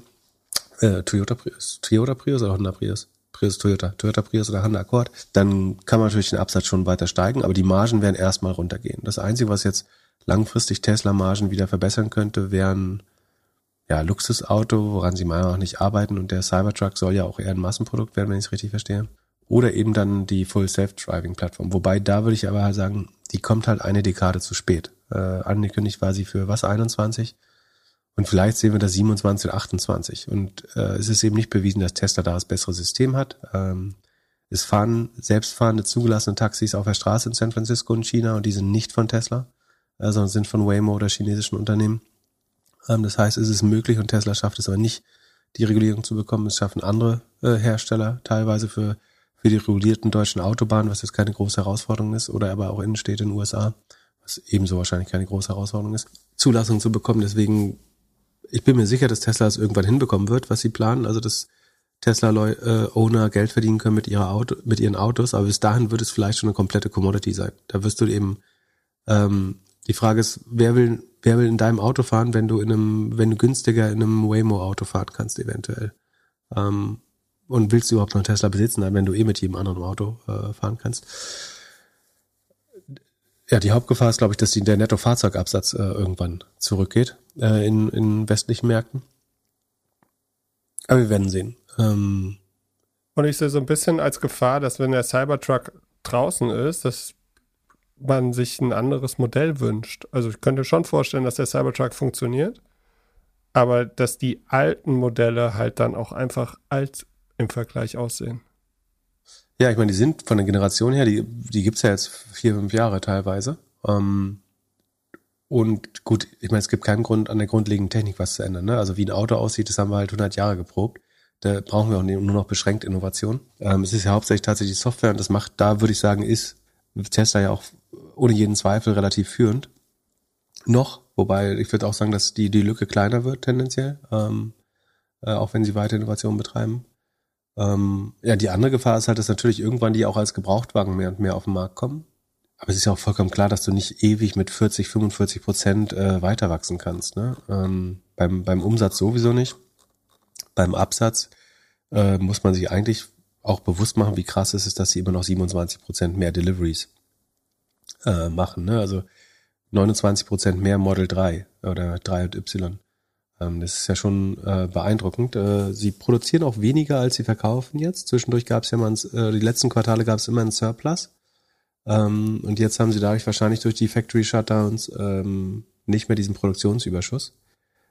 äh, Toyota Prius, Toyota Prius oder Honda Prius? Prius Toyota, Toyota Prius oder Honda Accord, dann kann man natürlich den Absatz schon weiter steigen, aber die Margen werden erstmal runtergehen. Das Einzige, was jetzt langfristig Tesla-Margen wieder verbessern könnte, wären ja Luxusauto, woran sie meiner Meinung nach nicht arbeiten und der Cybertruck soll ja auch eher ein Massenprodukt werden, wenn ich es richtig verstehe. Oder eben dann die Full Self-Driving-Plattform. Wobei da würde ich aber halt sagen, die kommt halt eine Dekade zu spät. Äh, angekündigt war sie für was, 21? Und vielleicht sehen wir da 27 oder 28. Und äh, es ist eben nicht bewiesen, dass Tesla da das bessere System hat. Ähm, es fahren selbstfahrende zugelassene Taxis auf der Straße in San Francisco und China und die sind nicht von Tesla, äh, sondern sind von Waymo oder chinesischen Unternehmen. Ähm, das heißt, es ist möglich und Tesla schafft es aber nicht, die Regulierung zu bekommen. Es schaffen andere äh, Hersteller teilweise für für die regulierten deutschen Autobahnen, was jetzt keine große Herausforderung ist, oder aber auch Innenstädte in den USA, was ebenso wahrscheinlich keine große Herausforderung ist, Zulassung zu bekommen. Deswegen, ich bin mir sicher, dass Tesla es irgendwann hinbekommen wird, was sie planen. Also dass Tesla-Owner äh, Geld verdienen können mit ihrer Auto, mit ihren Autos, aber bis dahin wird es vielleicht schon eine komplette Commodity sein. Da wirst du eben ähm, die Frage ist, wer will, wer will in deinem Auto fahren, wenn du in einem, wenn du günstiger in einem Waymo-Auto fahren kannst, eventuell. Ähm, und willst du überhaupt noch einen Tesla besitzen, wenn du eh mit jedem anderen Auto äh, fahren kannst? Ja, die Hauptgefahr ist, glaube ich, dass die, der Netto-Fahrzeugabsatz äh, irgendwann zurückgeht äh, in, in westlichen Märkten. Aber wir werden sehen. Ähm, und ich sehe so ein bisschen als Gefahr, dass wenn der Cybertruck draußen ist, dass man sich ein anderes Modell wünscht. Also ich könnte schon vorstellen, dass der Cybertruck funktioniert, aber dass die alten Modelle halt dann auch einfach alt im Vergleich aussehen. Ja, ich meine, die sind von der Generation her, die, die gibt's ja jetzt vier, fünf Jahre teilweise. Ähm, und gut, ich meine, es gibt keinen Grund, an der grundlegenden Technik was zu ändern. Ne? Also wie ein Auto aussieht, das haben wir halt 100 Jahre geprobt. Da brauchen wir auch nur noch beschränkt Innovation. Ähm, es ist ja hauptsächlich tatsächlich Software und das macht, da würde ich sagen, ist Tesla ja auch ohne jeden Zweifel relativ führend. Noch, wobei ich würde auch sagen, dass die, die Lücke kleiner wird tendenziell, ähm, äh, auch wenn sie weiter Innovation betreiben. Ähm, ja, die andere Gefahr ist halt, dass natürlich irgendwann die auch als Gebrauchtwagen mehr und mehr auf den Markt kommen. Aber es ist ja auch vollkommen klar, dass du nicht ewig mit 40, 45 Prozent äh, weiter wachsen kannst. Ne? Ähm, beim, beim Umsatz sowieso nicht. Beim Absatz äh, muss man sich eigentlich auch bewusst machen, wie krass es ist, dass sie immer noch 27 Prozent mehr Deliveries äh, machen. Ne? Also 29 Prozent mehr Model 3 oder 3 und Y. Ähm, das ist ja schon äh, beeindruckend. Äh, sie produzieren auch weniger, als sie verkaufen jetzt. Zwischendurch gab es ja mal, ein, äh, die letzten Quartale gab es immer einen Surplus. Ähm, und jetzt haben sie dadurch wahrscheinlich durch die Factory Shutdowns ähm, nicht mehr diesen Produktionsüberschuss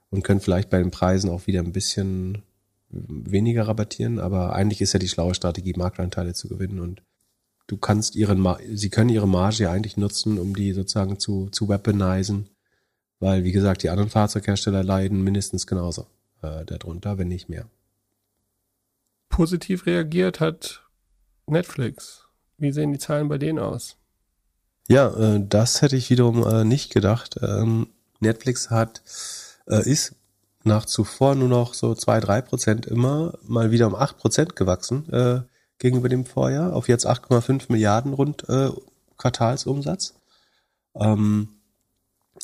und können vielleicht bei den Preisen auch wieder ein bisschen weniger rabattieren. Aber eigentlich ist ja die schlaue Strategie, Marktanteile zu gewinnen und du kannst ihren, sie können ihre Marge ja eigentlich nutzen, um die sozusagen zu, zu weaponisen, weil, wie gesagt, die anderen Fahrzeughersteller leiden mindestens genauso äh, darunter, wenn nicht mehr. Positiv reagiert hat Netflix. Wie sehen die Zahlen bei denen aus? Ja, äh, das hätte ich wiederum äh, nicht gedacht. Ähm, Netflix hat, äh, ist nach zuvor nur noch so zwei drei Prozent immer mal wieder um acht Prozent gewachsen äh, gegenüber dem Vorjahr auf jetzt 8,5 Milliarden rund äh, Quartalsumsatz. Ähm,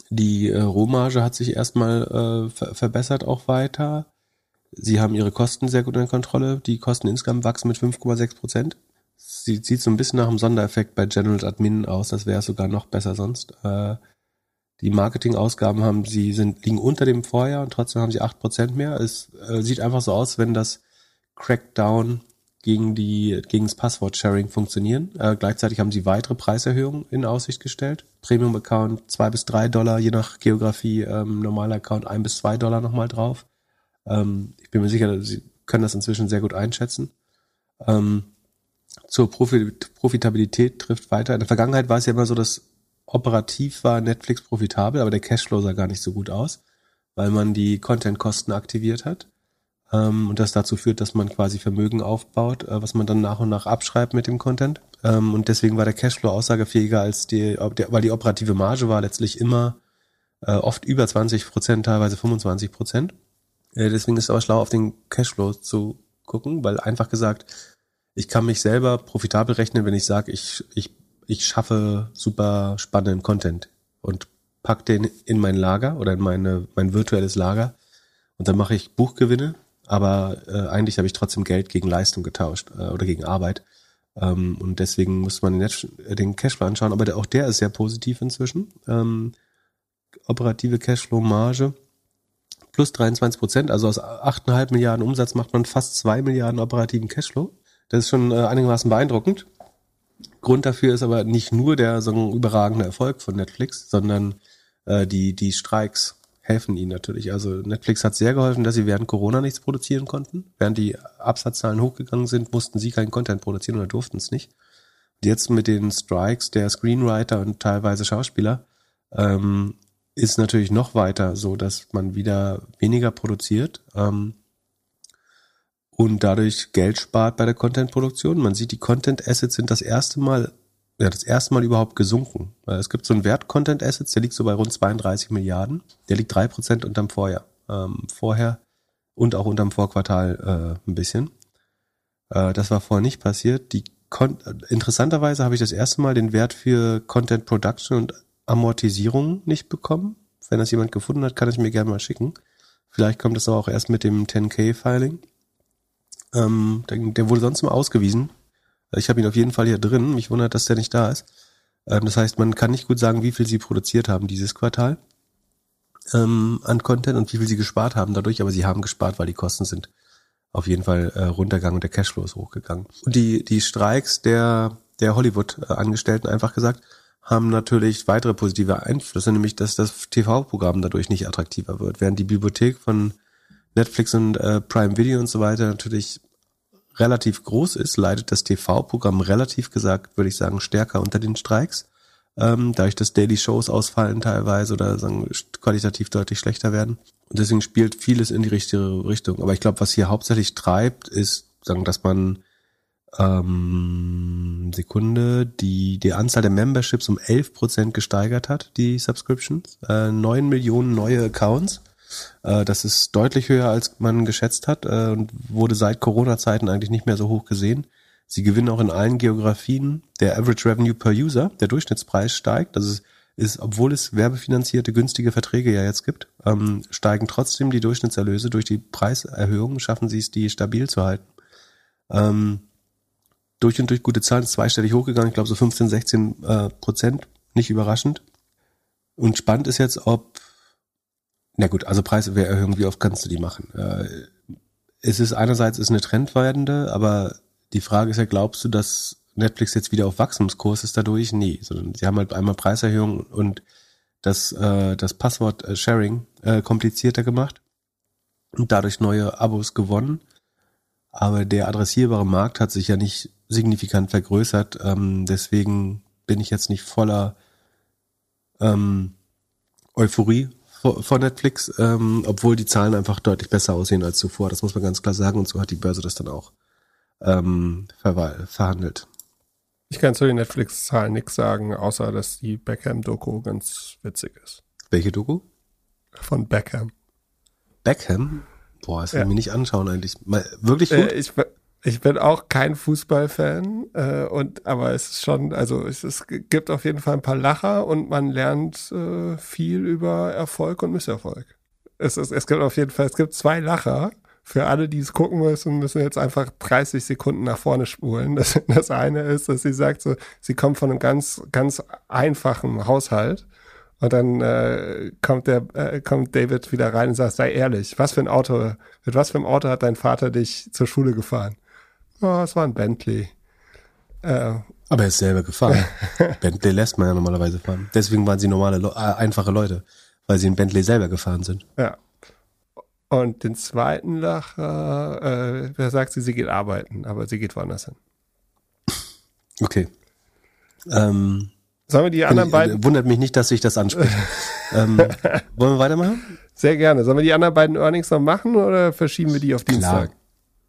die äh, Rohmarge hat sich erstmal äh, ver verbessert auch weiter. Sie haben ihre Kosten sehr gut in Kontrolle. Die Kosten insgesamt wachsen mit 5,6 Prozent sie sieht so ein bisschen nach einem Sondereffekt bei General Admin aus, das wäre sogar noch besser sonst. Äh, die Marketingausgaben haben sie sind liegen unter dem Vorjahr und trotzdem haben sie acht Prozent mehr. Es äh, sieht einfach so aus, wenn das Crackdown gegen die gegen das Passwort-Sharing funktionieren. Äh, gleichzeitig haben sie weitere Preiserhöhungen in Aussicht gestellt. Premium-Account zwei bis drei Dollar, je nach Geografie. Ähm, normaler Account ein bis zwei Dollar nochmal drauf. Ähm, ich bin mir sicher, sie können das inzwischen sehr gut einschätzen. Ähm, zur Profitabilität trifft weiter. In der Vergangenheit war es ja immer so, dass operativ war Netflix profitabel, aber der Cashflow sah gar nicht so gut aus, weil man die Content-Kosten aktiviert hat. Ähm, und das dazu führt, dass man quasi Vermögen aufbaut, äh, was man dann nach und nach abschreibt mit dem Content. Ähm, und deswegen war der Cashflow aussagefähiger als die, weil die operative Marge war letztlich immer äh, oft über 20 Prozent, teilweise 25 Prozent. Äh, deswegen ist es aber schlau, auf den Cashflow zu gucken, weil einfach gesagt, ich kann mich selber profitabel rechnen, wenn ich sage, ich, ich, ich schaffe super spannenden Content und pack den in mein Lager oder in meine, mein virtuelles Lager und dann mache ich Buchgewinne, aber äh, eigentlich habe ich trotzdem Geld gegen Leistung getauscht äh, oder gegen Arbeit. Ähm, und deswegen muss man den, den Cashflow anschauen, aber der, auch der ist sehr positiv inzwischen. Ähm, operative Cashflow-Marge plus 23 Prozent, also aus 8,5 Milliarden Umsatz macht man fast 2 Milliarden operativen Cashflow. Das ist schon äh, einigermaßen beeindruckend. Grund dafür ist aber nicht nur der so ein überragende Erfolg von Netflix, sondern äh, die, die Streiks helfen ihnen natürlich. Also Netflix hat sehr geholfen, dass sie während Corona nichts produzieren konnten. Während die Absatzzahlen hochgegangen sind, mussten sie keinen Content produzieren oder durften es nicht. Und jetzt mit den Strikes der Screenwriter und teilweise Schauspieler ähm, ist natürlich noch weiter so, dass man wieder weniger produziert. Ähm, und dadurch Geld spart bei der Content-Produktion. Man sieht, die Content-Assets sind das erste Mal, ja, das erste Mal überhaupt gesunken. Es gibt so einen Wert Content-Assets, der liegt so bei rund 32 Milliarden. Der liegt drei Prozent unterm Vorjahr. Ähm, vorher und auch unterm Vorquartal äh, ein bisschen. Äh, das war vorher nicht passiert. Die Kon Interessanterweise habe ich das erste Mal den Wert für Content Production und Amortisierung nicht bekommen. Wenn das jemand gefunden hat, kann ich mir gerne mal schicken. Vielleicht kommt es aber auch erst mit dem 10K-Filing. Ähm, der, der wurde sonst immer ausgewiesen. Ich habe ihn auf jeden Fall hier drin. Mich wundert, dass der nicht da ist. Ähm, das heißt, man kann nicht gut sagen, wie viel sie produziert haben dieses Quartal ähm, an Content und wie viel sie gespart haben dadurch, aber sie haben gespart, weil die Kosten sind auf jeden Fall äh, runtergegangen und der Cashflow ist hochgegangen. Und die, die Streiks der, der Hollywood-Angestellten, einfach gesagt, haben natürlich weitere positive Einflüsse, nämlich dass das TV-Programm dadurch nicht attraktiver wird, während die Bibliothek von Netflix und äh, Prime Video und so weiter natürlich relativ groß ist, leidet das TV-Programm relativ gesagt, würde ich sagen, stärker unter den Streiks, ähm, dadurch, dass Daily Shows ausfallen teilweise oder sagen, qualitativ deutlich schlechter werden. Und deswegen spielt vieles in die richtige Richtung. Aber ich glaube, was hier hauptsächlich treibt, ist, sagen, dass man ähm, Sekunde, die die Anzahl der Memberships um 11% gesteigert hat, die Subscriptions. Äh, 9 Millionen neue Accounts. Äh, das ist deutlich höher, als man geschätzt hat äh, und wurde seit Corona-Zeiten eigentlich nicht mehr so hoch gesehen. Sie gewinnen auch in allen Geografien. Der Average Revenue per User, der Durchschnittspreis steigt. Das ist, ist obwohl es werbefinanzierte günstige Verträge ja jetzt gibt, ähm, steigen trotzdem die Durchschnittserlöse durch die Preiserhöhungen, schaffen sie es, die stabil zu halten. Ähm, durch und durch gute Zahlen, zweistellig hochgegangen, ich glaube so 15, 16 äh, Prozent, nicht überraschend. Und spannend ist jetzt, ob, na gut, also Preiserhöhung, wie oft kannst du die machen? Äh, es ist einerseits ist eine trendwerdende, aber die Frage ist ja, glaubst du, dass Netflix jetzt wieder auf Wachstumskurs ist dadurch? Nee, sondern sie haben halt einmal Preiserhöhung und das, äh, das Passwort-Sharing äh, komplizierter gemacht und dadurch neue Abos gewonnen. Aber der adressierbare Markt hat sich ja nicht signifikant vergrößert. Ähm, deswegen bin ich jetzt nicht voller ähm, Euphorie vor, Netflix, ähm, obwohl die Zahlen einfach deutlich besser aussehen als zuvor. Das muss man ganz klar sagen. Und so hat die Börse das dann auch ähm, ver verhandelt. Ich kann zu den Netflix-Zahlen nichts sagen, außer dass die Beckham-Doku ganz witzig ist. Welche Doku? Von Beckham. Beckham? Boah, das will ja. ich mir nicht anschauen eigentlich. Mal, wirklich gut? Äh, ich, ich bin auch kein Fußballfan, äh, und aber es ist schon, also es, es gibt auf jeden Fall ein paar Lacher und man lernt äh, viel über Erfolg und Misserfolg. Es, es, es gibt auf jeden Fall, es gibt zwei Lacher für alle, die es gucken müssen, müssen jetzt einfach 30 Sekunden nach vorne spulen. Das, das eine ist, dass sie sagt, so, sie kommt von einem ganz, ganz einfachen Haushalt. Und dann äh, kommt der, äh, kommt David wieder rein und sagt, sei ehrlich, was für ein Auto, mit was für einem Auto hat dein Vater dich zur Schule gefahren? Oh, es war ein Bentley. Äh, aber er ist selber gefahren. *laughs* Bentley lässt man ja normalerweise fahren. Deswegen waren sie normale, äh, einfache Leute, weil sie in Bentley selber gefahren sind. Ja. Und den zweiten Lacher, äh, da sagt sie, sie geht arbeiten, aber sie geht woanders hin. Okay. Ähm, Sollen wir die anderen ich, beiden? Wundert mich nicht, dass sich das anspricht. *laughs* ähm, wollen wir weitermachen? Sehr gerne. Sollen wir die anderen beiden Earnings noch machen oder verschieben wir die auf Dienstag? Klar.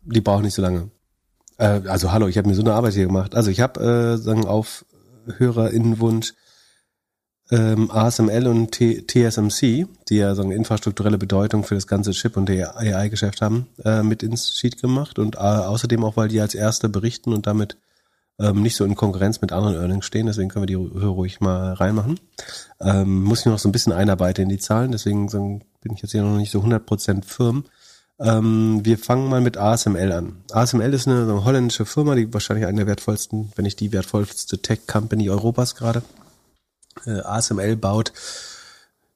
Die brauchen nicht so lange. Äh, also hallo, ich habe mir so eine Arbeit hier gemacht. Also ich habe äh, sagen auf HörerInnenwunsch ähm, ASML und T TSMC, die ja so eine infrastrukturelle Bedeutung für das ganze Chip- und AI-Geschäft haben, äh, mit ins Sheet gemacht und äh, außerdem auch, weil die als erste berichten und damit ähm, nicht so in Konkurrenz mit anderen Earnings stehen, deswegen können wir die ruhig mal reinmachen. Ähm, muss ich noch so ein bisschen einarbeiten in die Zahlen, deswegen bin ich jetzt hier noch nicht so 100% firm. Ähm, wir fangen mal mit ASML an. ASML ist eine, eine holländische Firma, die wahrscheinlich eine der wertvollsten, wenn nicht die wertvollste Tech-Company Europas gerade äh, ASML baut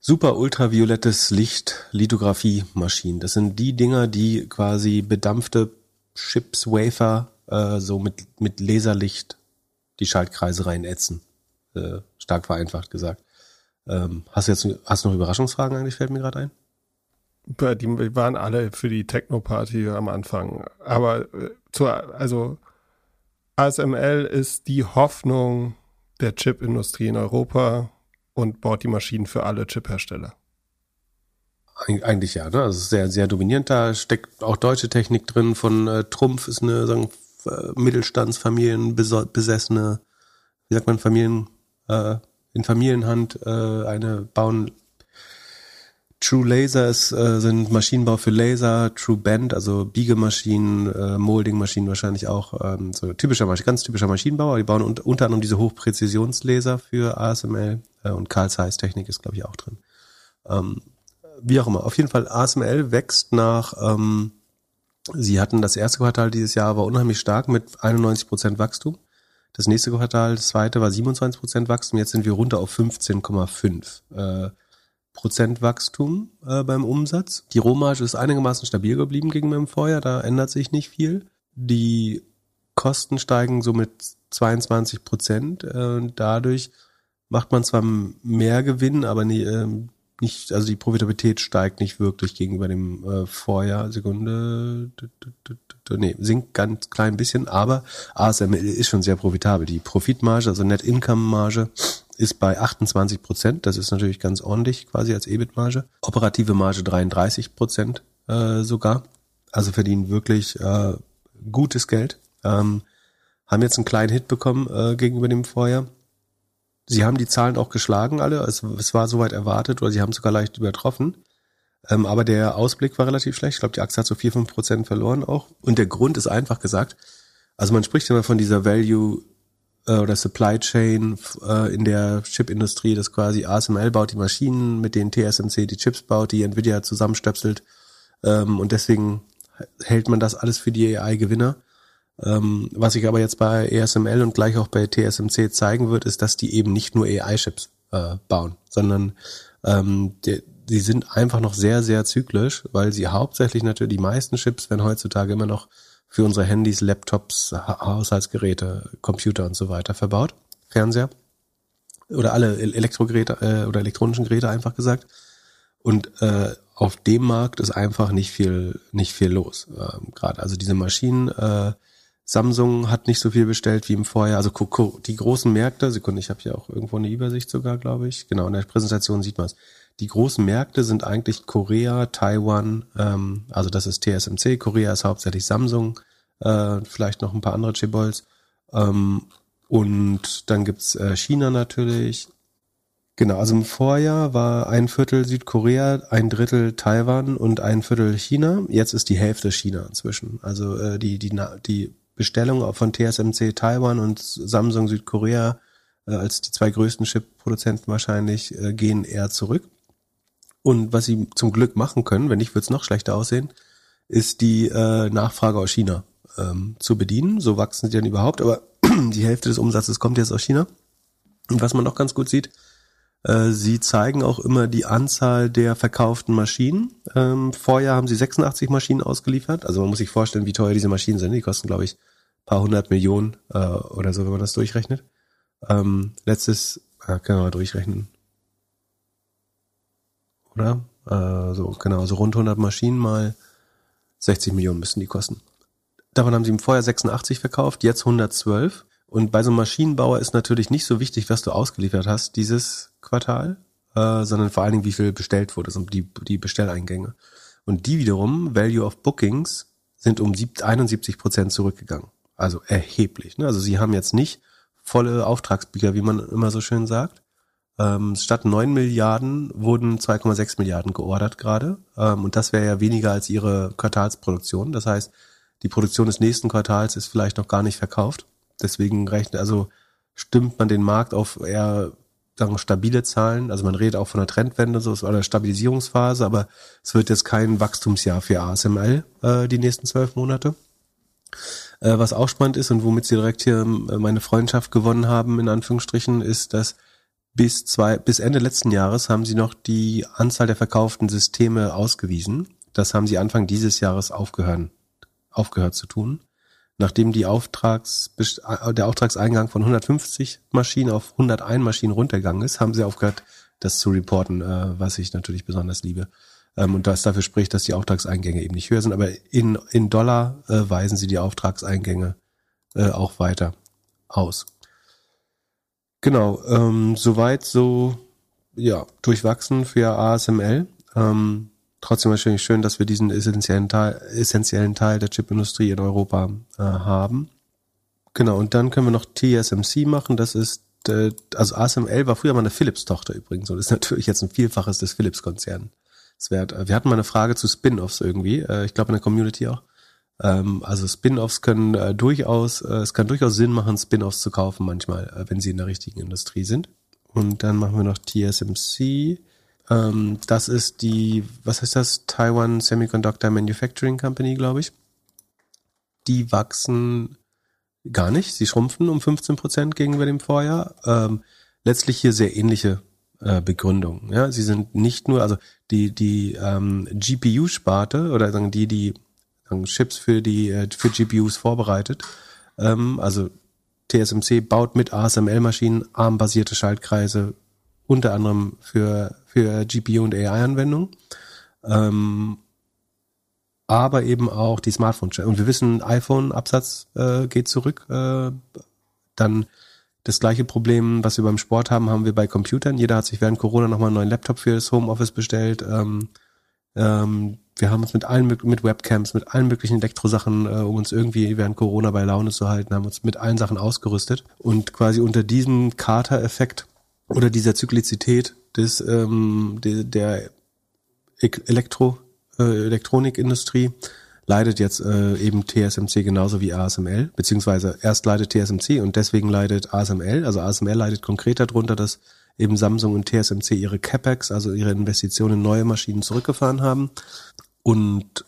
super ultraviolettes Licht Lithografie-Maschinen. Das sind die Dinger, die quasi bedampfte Chips, Wafer äh, so mit, mit Laserlicht die Schaltkreise reinätzen. Äh, stark vereinfacht gesagt. Ähm, hast du jetzt hast du noch Überraschungsfragen eigentlich, fällt mir gerade ein? Die waren alle für die Techno-Party am Anfang. Aber äh, zur, also ASML ist die Hoffnung der Chipindustrie in Europa und baut die Maschinen für alle Chiphersteller. Eigentlich ja, ne? Also sehr, sehr dominierend. Da steckt auch deutsche Technik drin. Von äh, Trumpf ist eine sagen, äh, Mittelstandsfamilien besessene, wie sagt man, Familien äh, in Familienhand äh, eine bauen True Lasers äh, sind Maschinenbau für Laser, True Bend, also Biegemaschinen, äh, Molding-Maschinen wahrscheinlich auch, ähm, so typischer, ganz typischer Maschinenbauer. Die bauen unter, unter anderem diese Hochpräzisionslaser für ASML äh, und Carl Zeiss Technik ist, glaube ich, auch drin. Ähm, wie auch immer. Auf jeden Fall, ASML wächst nach, ähm, sie hatten das erste Quartal dieses Jahr war unheimlich stark mit 91 Prozent Wachstum. Das nächste Quartal, das zweite war 27 Prozent Wachstum. Jetzt sind wir runter auf 15,5. Äh, Prozent Wachstum äh, beim Umsatz. Die Rohmarge ist einigermaßen stabil geblieben gegen beim Vorjahr, da ändert sich nicht viel. Die Kosten steigen so mit 22 Prozent. Äh, dadurch macht man zwar mehr Gewinn, aber nie, äh, nicht, also die Profitabilität steigt nicht wirklich gegenüber dem äh, Vorjahr. Sekunde, nee, sinkt ganz klein bisschen, aber ASML ist schon sehr profitabel. Die Profitmarge, also Net Income Marge, ist bei 28 Prozent. Das ist natürlich ganz ordentlich quasi als EBIT-Marge. Operative Marge 33 Prozent äh, sogar. Also verdienen wirklich äh, gutes Geld. Ähm, haben jetzt einen kleinen Hit bekommen äh, gegenüber dem Vorjahr. Sie haben die Zahlen auch geschlagen alle. Es, es war soweit erwartet oder sie haben sogar leicht übertroffen. Ähm, aber der Ausblick war relativ schlecht. Ich glaube, die Aktie hat so vier fünf Prozent verloren auch. Und der Grund ist einfach gesagt, also man spricht immer von dieser Value äh, oder Supply Chain äh, in der Chipindustrie, dass quasi ASML baut die Maschinen, mit denen TSMC die Chips baut, die Nvidia zusammenstöpselt. Ähm, und deswegen hält man das alles für die AI-Gewinner. Ähm, was sich aber jetzt bei ESML und gleich auch bei TSMC zeigen wird, ist, dass die eben nicht nur AI-Chips äh, bauen, sondern ähm, die, die sind einfach noch sehr, sehr zyklisch, weil sie hauptsächlich natürlich, die meisten Chips werden heutzutage immer noch für unsere Handys, Laptops, Haushaltsgeräte, Computer und so weiter verbaut. Fernseher. Oder alle Elektrogeräte äh, oder elektronischen Geräte einfach gesagt. Und äh, auf dem Markt ist einfach nicht viel, nicht viel los. Ähm, Gerade also diese Maschinen, äh, Samsung hat nicht so viel bestellt wie im Vorjahr. Also die großen Märkte, Sekunde, ich habe hier auch irgendwo eine Übersicht sogar, glaube ich. Genau, in der Präsentation sieht man es. Die großen Märkte sind eigentlich Korea, Taiwan, ähm, also das ist TSMC, Korea ist hauptsächlich Samsung, äh, vielleicht noch ein paar andere Chibols. Ähm, und dann gibt's äh, China natürlich. Genau, also im Vorjahr war ein Viertel Südkorea, ein Drittel Taiwan und ein Viertel China. Jetzt ist die Hälfte China inzwischen. Also äh, die, die, die Bestellung von TSMC Taiwan und Samsung Südkorea äh, als die zwei größten Chip-Produzenten wahrscheinlich äh, gehen eher zurück. Und was sie zum Glück machen können, wenn nicht, wird es noch schlechter aussehen, ist die äh, Nachfrage aus China ähm, zu bedienen. So wachsen sie dann überhaupt, aber *clears throat* die Hälfte des Umsatzes kommt jetzt aus China. Und was man noch ganz gut sieht, äh, sie zeigen auch immer die Anzahl der verkauften Maschinen. Ähm, vorjahr haben sie 86 Maschinen ausgeliefert. Also man muss sich vorstellen, wie teuer diese Maschinen sind. Die kosten, glaube ich, paar hundert Millionen äh, oder so, wenn man das durchrechnet. Ähm, letztes, äh, können wir mal durchrechnen, oder? Äh, so, genau, so rund 100 Maschinen mal 60 Millionen müssen die kosten. Davon haben sie im Vorjahr 86 verkauft, jetzt 112. Und bei so einem Maschinenbauer ist natürlich nicht so wichtig, was du ausgeliefert hast dieses Quartal, äh, sondern vor allen Dingen, wie viel bestellt wurde, also die, die Bestelleingänge. Und die wiederum, Value of Bookings, sind um 71 Prozent zurückgegangen. Also erheblich. Ne? Also sie haben jetzt nicht volle Auftragsbücher, wie man immer so schön sagt, ähm, statt 9 Milliarden wurden 2,6 Milliarden geordert gerade. Ähm, und das wäre ja weniger als ihre Quartalsproduktion. Das heißt, die Produktion des nächsten Quartals ist vielleicht noch gar nicht verkauft. Deswegen rechnet, also stimmt man den Markt auf eher sagen, stabile Zahlen. Also man redet auch von einer Trendwende so oder Stabilisierungsphase, aber es wird jetzt kein Wachstumsjahr für ASML äh, die nächsten zwölf Monate. Äh, was auch spannend ist und womit sie direkt hier äh, meine Freundschaft gewonnen haben, in Anführungsstrichen, ist, dass bis zwei, bis Ende letzten Jahres haben sie noch die Anzahl der verkauften Systeme ausgewiesen. Das haben sie Anfang dieses Jahres aufgehört, aufgehört zu tun. Nachdem die Auftrags, der Auftragseingang von 150 Maschinen auf 101 Maschinen runtergegangen ist, haben sie aufgehört, das zu reporten, äh, was ich natürlich besonders liebe. Ähm, und das dafür spricht, dass die Auftragseingänge eben nicht höher sind. Aber in, in Dollar äh, weisen sie die Auftragseingänge äh, auch weiter aus. Genau, ähm, soweit so ja durchwachsen für ASML. Ähm, trotzdem wahrscheinlich schön, dass wir diesen essentiellen Teil, essentiellen Teil der Chipindustrie in Europa äh, haben. Genau, und dann können wir noch TSMC machen. Das ist, äh, also ASML war früher mal eine Philips-Tochter übrigens und ist *laughs* natürlich jetzt ein Vielfaches des Philips-Konzerns. Wir hatten mal eine Frage zu Spin-offs irgendwie, äh, ich glaube in der Community auch. Ähm, also Spin-offs können äh, durchaus, äh, es kann durchaus Sinn machen, Spin-offs zu kaufen manchmal, äh, wenn sie in der richtigen Industrie sind. Und dann machen wir noch TSMC. Ähm, das ist die, was heißt das? Taiwan Semiconductor Manufacturing Company, glaube ich. Die wachsen gar nicht. Sie schrumpfen um 15 Prozent gegenüber dem Vorjahr. Ähm, letztlich hier sehr ähnliche äh, Begründung. Ja, sie sind nicht nur, also die die ähm, GPU-Sparte oder sagen die die Chips für die äh, für GPUs vorbereitet. Ähm, also TSMC baut mit ASML-Maschinen ARM-basierte Schaltkreise unter anderem für für GPU und AI-Anwendungen. Ähm, aber eben auch die Smartphone. Und wir wissen, iPhone-Absatz äh, geht zurück. Äh, dann Das gleiche Problem, was wir beim Sport haben, haben wir bei Computern. Jeder hat sich während Corona nochmal einen neuen Laptop für das Homeoffice bestellt. Ähm, ähm, wir haben uns mit allen mit Webcams, mit allen möglichen Elektrosachen, äh, um uns irgendwie während Corona bei Laune zu halten, haben uns mit allen Sachen ausgerüstet und quasi unter diesem Carter-Effekt oder dieser Zyklizität des ähm, de, der Elektro äh, Elektronikindustrie leidet jetzt äh, eben TSMC genauso wie ASML, beziehungsweise erst leidet TSMC und deswegen leidet ASML. Also ASML leidet konkret darunter, dass eben Samsung und TSMC ihre CapEx, also ihre Investitionen in neue Maschinen zurückgefahren haben. Und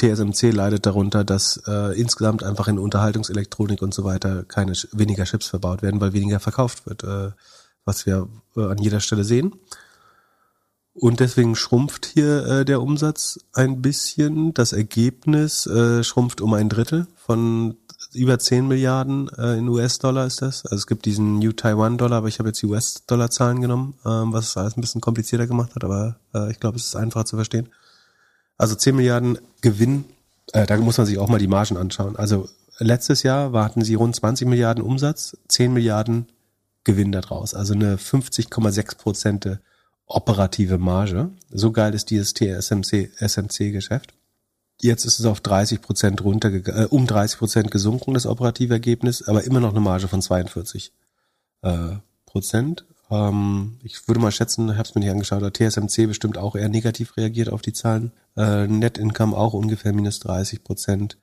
TSMC leidet darunter, dass äh, insgesamt einfach in Unterhaltungselektronik und so weiter keine weniger Chips verbaut werden, weil weniger verkauft wird, äh, was wir äh, an jeder Stelle sehen. Und deswegen schrumpft hier äh, der Umsatz ein bisschen. Das Ergebnis äh, schrumpft um ein Drittel von über 10 Milliarden äh, in US-Dollar ist das. Also es gibt diesen New Taiwan-Dollar, aber ich habe jetzt US-Dollar-Zahlen genommen, ähm, was es alles ein bisschen komplizierter gemacht hat, aber äh, ich glaube, es ist einfacher zu verstehen. Also 10 Milliarden Gewinn, äh, da muss man sich auch mal die Margen anschauen. Also letztes Jahr hatten sie rund 20 Milliarden Umsatz, 10 Milliarden Gewinn daraus. Also eine 50,6 Prozente operative Marge. So geil ist dieses TSMC SMC Geschäft. Jetzt ist es auf 30 Prozent runter, äh, um 30 Prozent gesunken, das operative Ergebnis, aber immer noch eine Marge von 42 äh, Prozent. Ähm, ich würde mal schätzen, ich habe es mir nicht angeschaut, der TSMC bestimmt auch eher negativ reagiert auf die Zahlen. Äh, Net Income auch ungefähr minus 30 Prozent.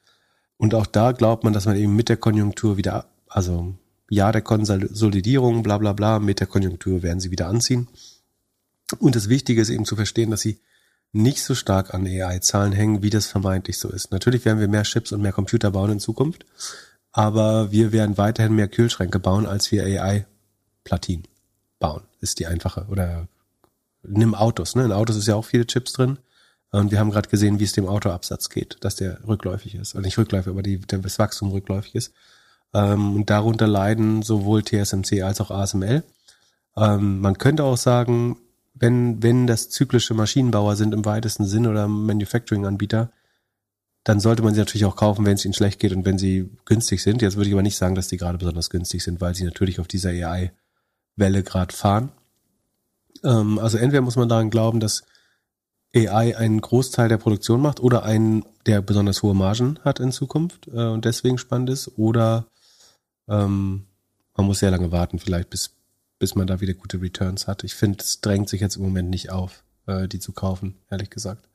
Und auch da glaubt man, dass man eben mit der Konjunktur wieder, also ja der Konsolidierung, bla bla bla, mit der Konjunktur werden sie wieder anziehen. Und das Wichtige ist eben zu verstehen, dass sie nicht so stark an AI-Zahlen hängen, wie das vermeintlich so ist. Natürlich werden wir mehr Chips und mehr Computer bauen in Zukunft, aber wir werden weiterhin mehr Kühlschränke bauen, als wir AI-Platinen bauen. Ist die einfache. Oder nimm Autos. Ne? In Autos ist ja auch viele Chips drin. Und wir haben gerade gesehen, wie es dem Autoabsatz geht, dass der rückläufig ist. Also nicht rückläufig, aber die, das Wachstum rückläufig ist. Ähm, und darunter leiden sowohl TSMC als auch ASML. Ähm, man könnte auch sagen, wenn, wenn das zyklische Maschinenbauer sind im weitesten Sinn oder Manufacturing-Anbieter, dann sollte man sie natürlich auch kaufen, wenn es ihnen schlecht geht und wenn sie günstig sind. Jetzt würde ich aber nicht sagen, dass die gerade besonders günstig sind, weil sie natürlich auf dieser AI-Welle gerade fahren. Ähm, also entweder muss man daran glauben, dass AI einen Großteil der Produktion macht oder einen, der besonders hohe Margen hat in Zukunft äh, und deswegen spannend ist, oder ähm, man muss sehr lange warten, vielleicht bis bis man da wieder gute Returns hat. Ich finde, es drängt sich jetzt im Moment nicht auf, äh, die zu kaufen, ehrlich gesagt.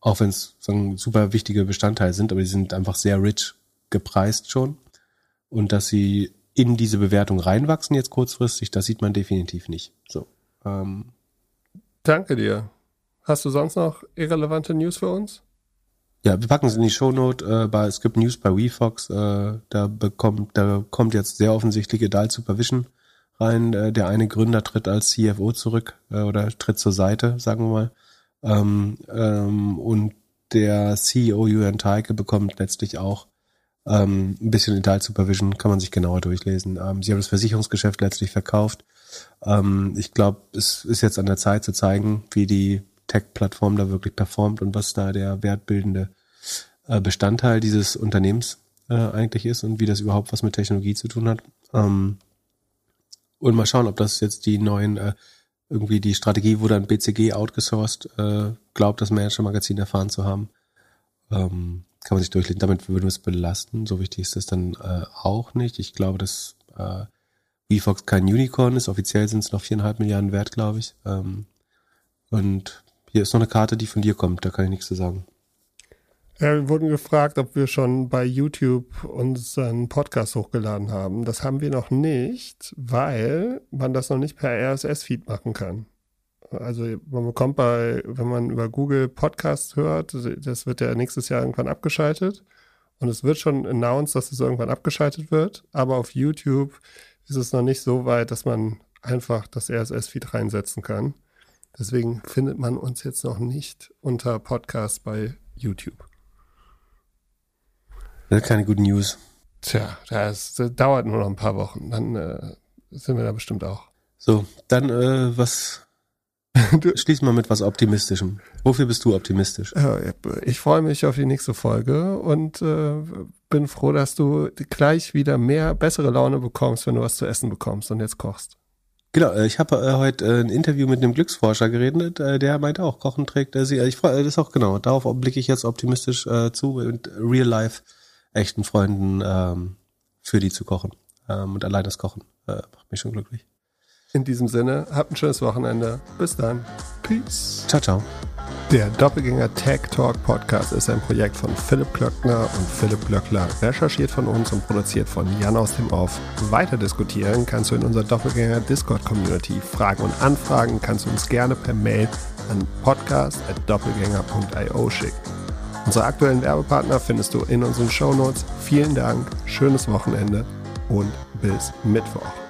Auch wenn es so super wichtige Bestandteil sind, aber die sind einfach sehr rich gepreist schon. Und dass sie in diese Bewertung reinwachsen jetzt kurzfristig, das sieht man definitiv nicht. So. Ähm. Danke dir. Hast du sonst noch irrelevante News für uns? Ja, wir packen es in die Shownote. Äh, bei, es gibt News bei WeFox. Äh, da bekommt, da kommt jetzt sehr offensichtlich Adult Supervision rein. Äh, der eine Gründer tritt als CFO zurück äh, oder tritt zur Seite, sagen wir mal. Ähm, ähm, und der CEO Julian Teike bekommt letztlich auch ähm, ein bisschen Detail Supervision, kann man sich genauer durchlesen. Ähm, sie haben das Versicherungsgeschäft letztlich verkauft. Ähm, ich glaube, es ist jetzt an der Zeit zu zeigen, wie die Tech-Plattform da wirklich performt und was da der wertbildende äh, Bestandteil dieses Unternehmens äh, eigentlich ist und wie das überhaupt was mit Technologie zu tun hat. Ähm, und mal schauen, ob das jetzt die neuen, äh, irgendwie die Strategie wurde an BCG outgesourced, äh, glaubt das Manager-Magazin erfahren zu haben. Ähm, kann man sich durchlesen. Damit würden wir es belasten. So wichtig ist das dann äh, auch nicht. Ich glaube, dass äh, VFox kein Unicorn ist. Offiziell sind es noch viereinhalb Milliarden wert, glaube ich. Ähm, und hier ist noch eine Karte, die von dir kommt. Da kann ich nichts zu sagen. Ja, wir wurden gefragt, ob wir schon bei YouTube unseren Podcast hochgeladen haben. Das haben wir noch nicht, weil man das noch nicht per RSS-Feed machen kann. Also man bekommt bei, wenn man über Google Podcast hört, das wird ja nächstes Jahr irgendwann abgeschaltet. Und es wird schon announced, dass es irgendwann abgeschaltet wird. Aber auf YouTube ist es noch nicht so weit, dass man einfach das RSS-Feed reinsetzen kann. Deswegen findet man uns jetzt noch nicht unter Podcast bei YouTube. Das ist keine gute News. Tja, das, das dauert nur noch ein paar Wochen. Dann äh, sind wir da bestimmt auch. So, dann äh, was *laughs* Schließ mal mit was Optimistischem. Wofür bist du optimistisch? Ich freue mich auf die nächste Folge und äh, bin froh, dass du gleich wieder mehr bessere Laune bekommst, wenn du was zu essen bekommst und jetzt kochst. Genau, äh, ich habe äh, heute äh, ein Interview mit einem Glücksforscher geredet, äh, der meinte auch, Kochen trägt äh, sie. Ich freue, das ist auch genau, darauf blicke ich jetzt optimistisch äh, zu, mit real life echten Freunden ähm, für die zu kochen. Ähm, und allein das Kochen äh, macht mich schon glücklich. In diesem Sinne, habt ein schönes Wochenende. Bis dann. Peace. Ciao, ciao. Der Doppelgänger Tech Talk Podcast ist ein Projekt von Philipp Klöckner und Philipp Glöckler, recherchiert von uns und produziert von Jan aus dem Off. Weiter diskutieren kannst du in unserer Doppelgänger Discord Community. Fragen und Anfragen kannst du uns gerne per Mail an podcast.doppelgänger.io schicken. Unsere aktuellen Werbepartner findest du in unseren Show Notes. Vielen Dank, schönes Wochenende und bis Mittwoch.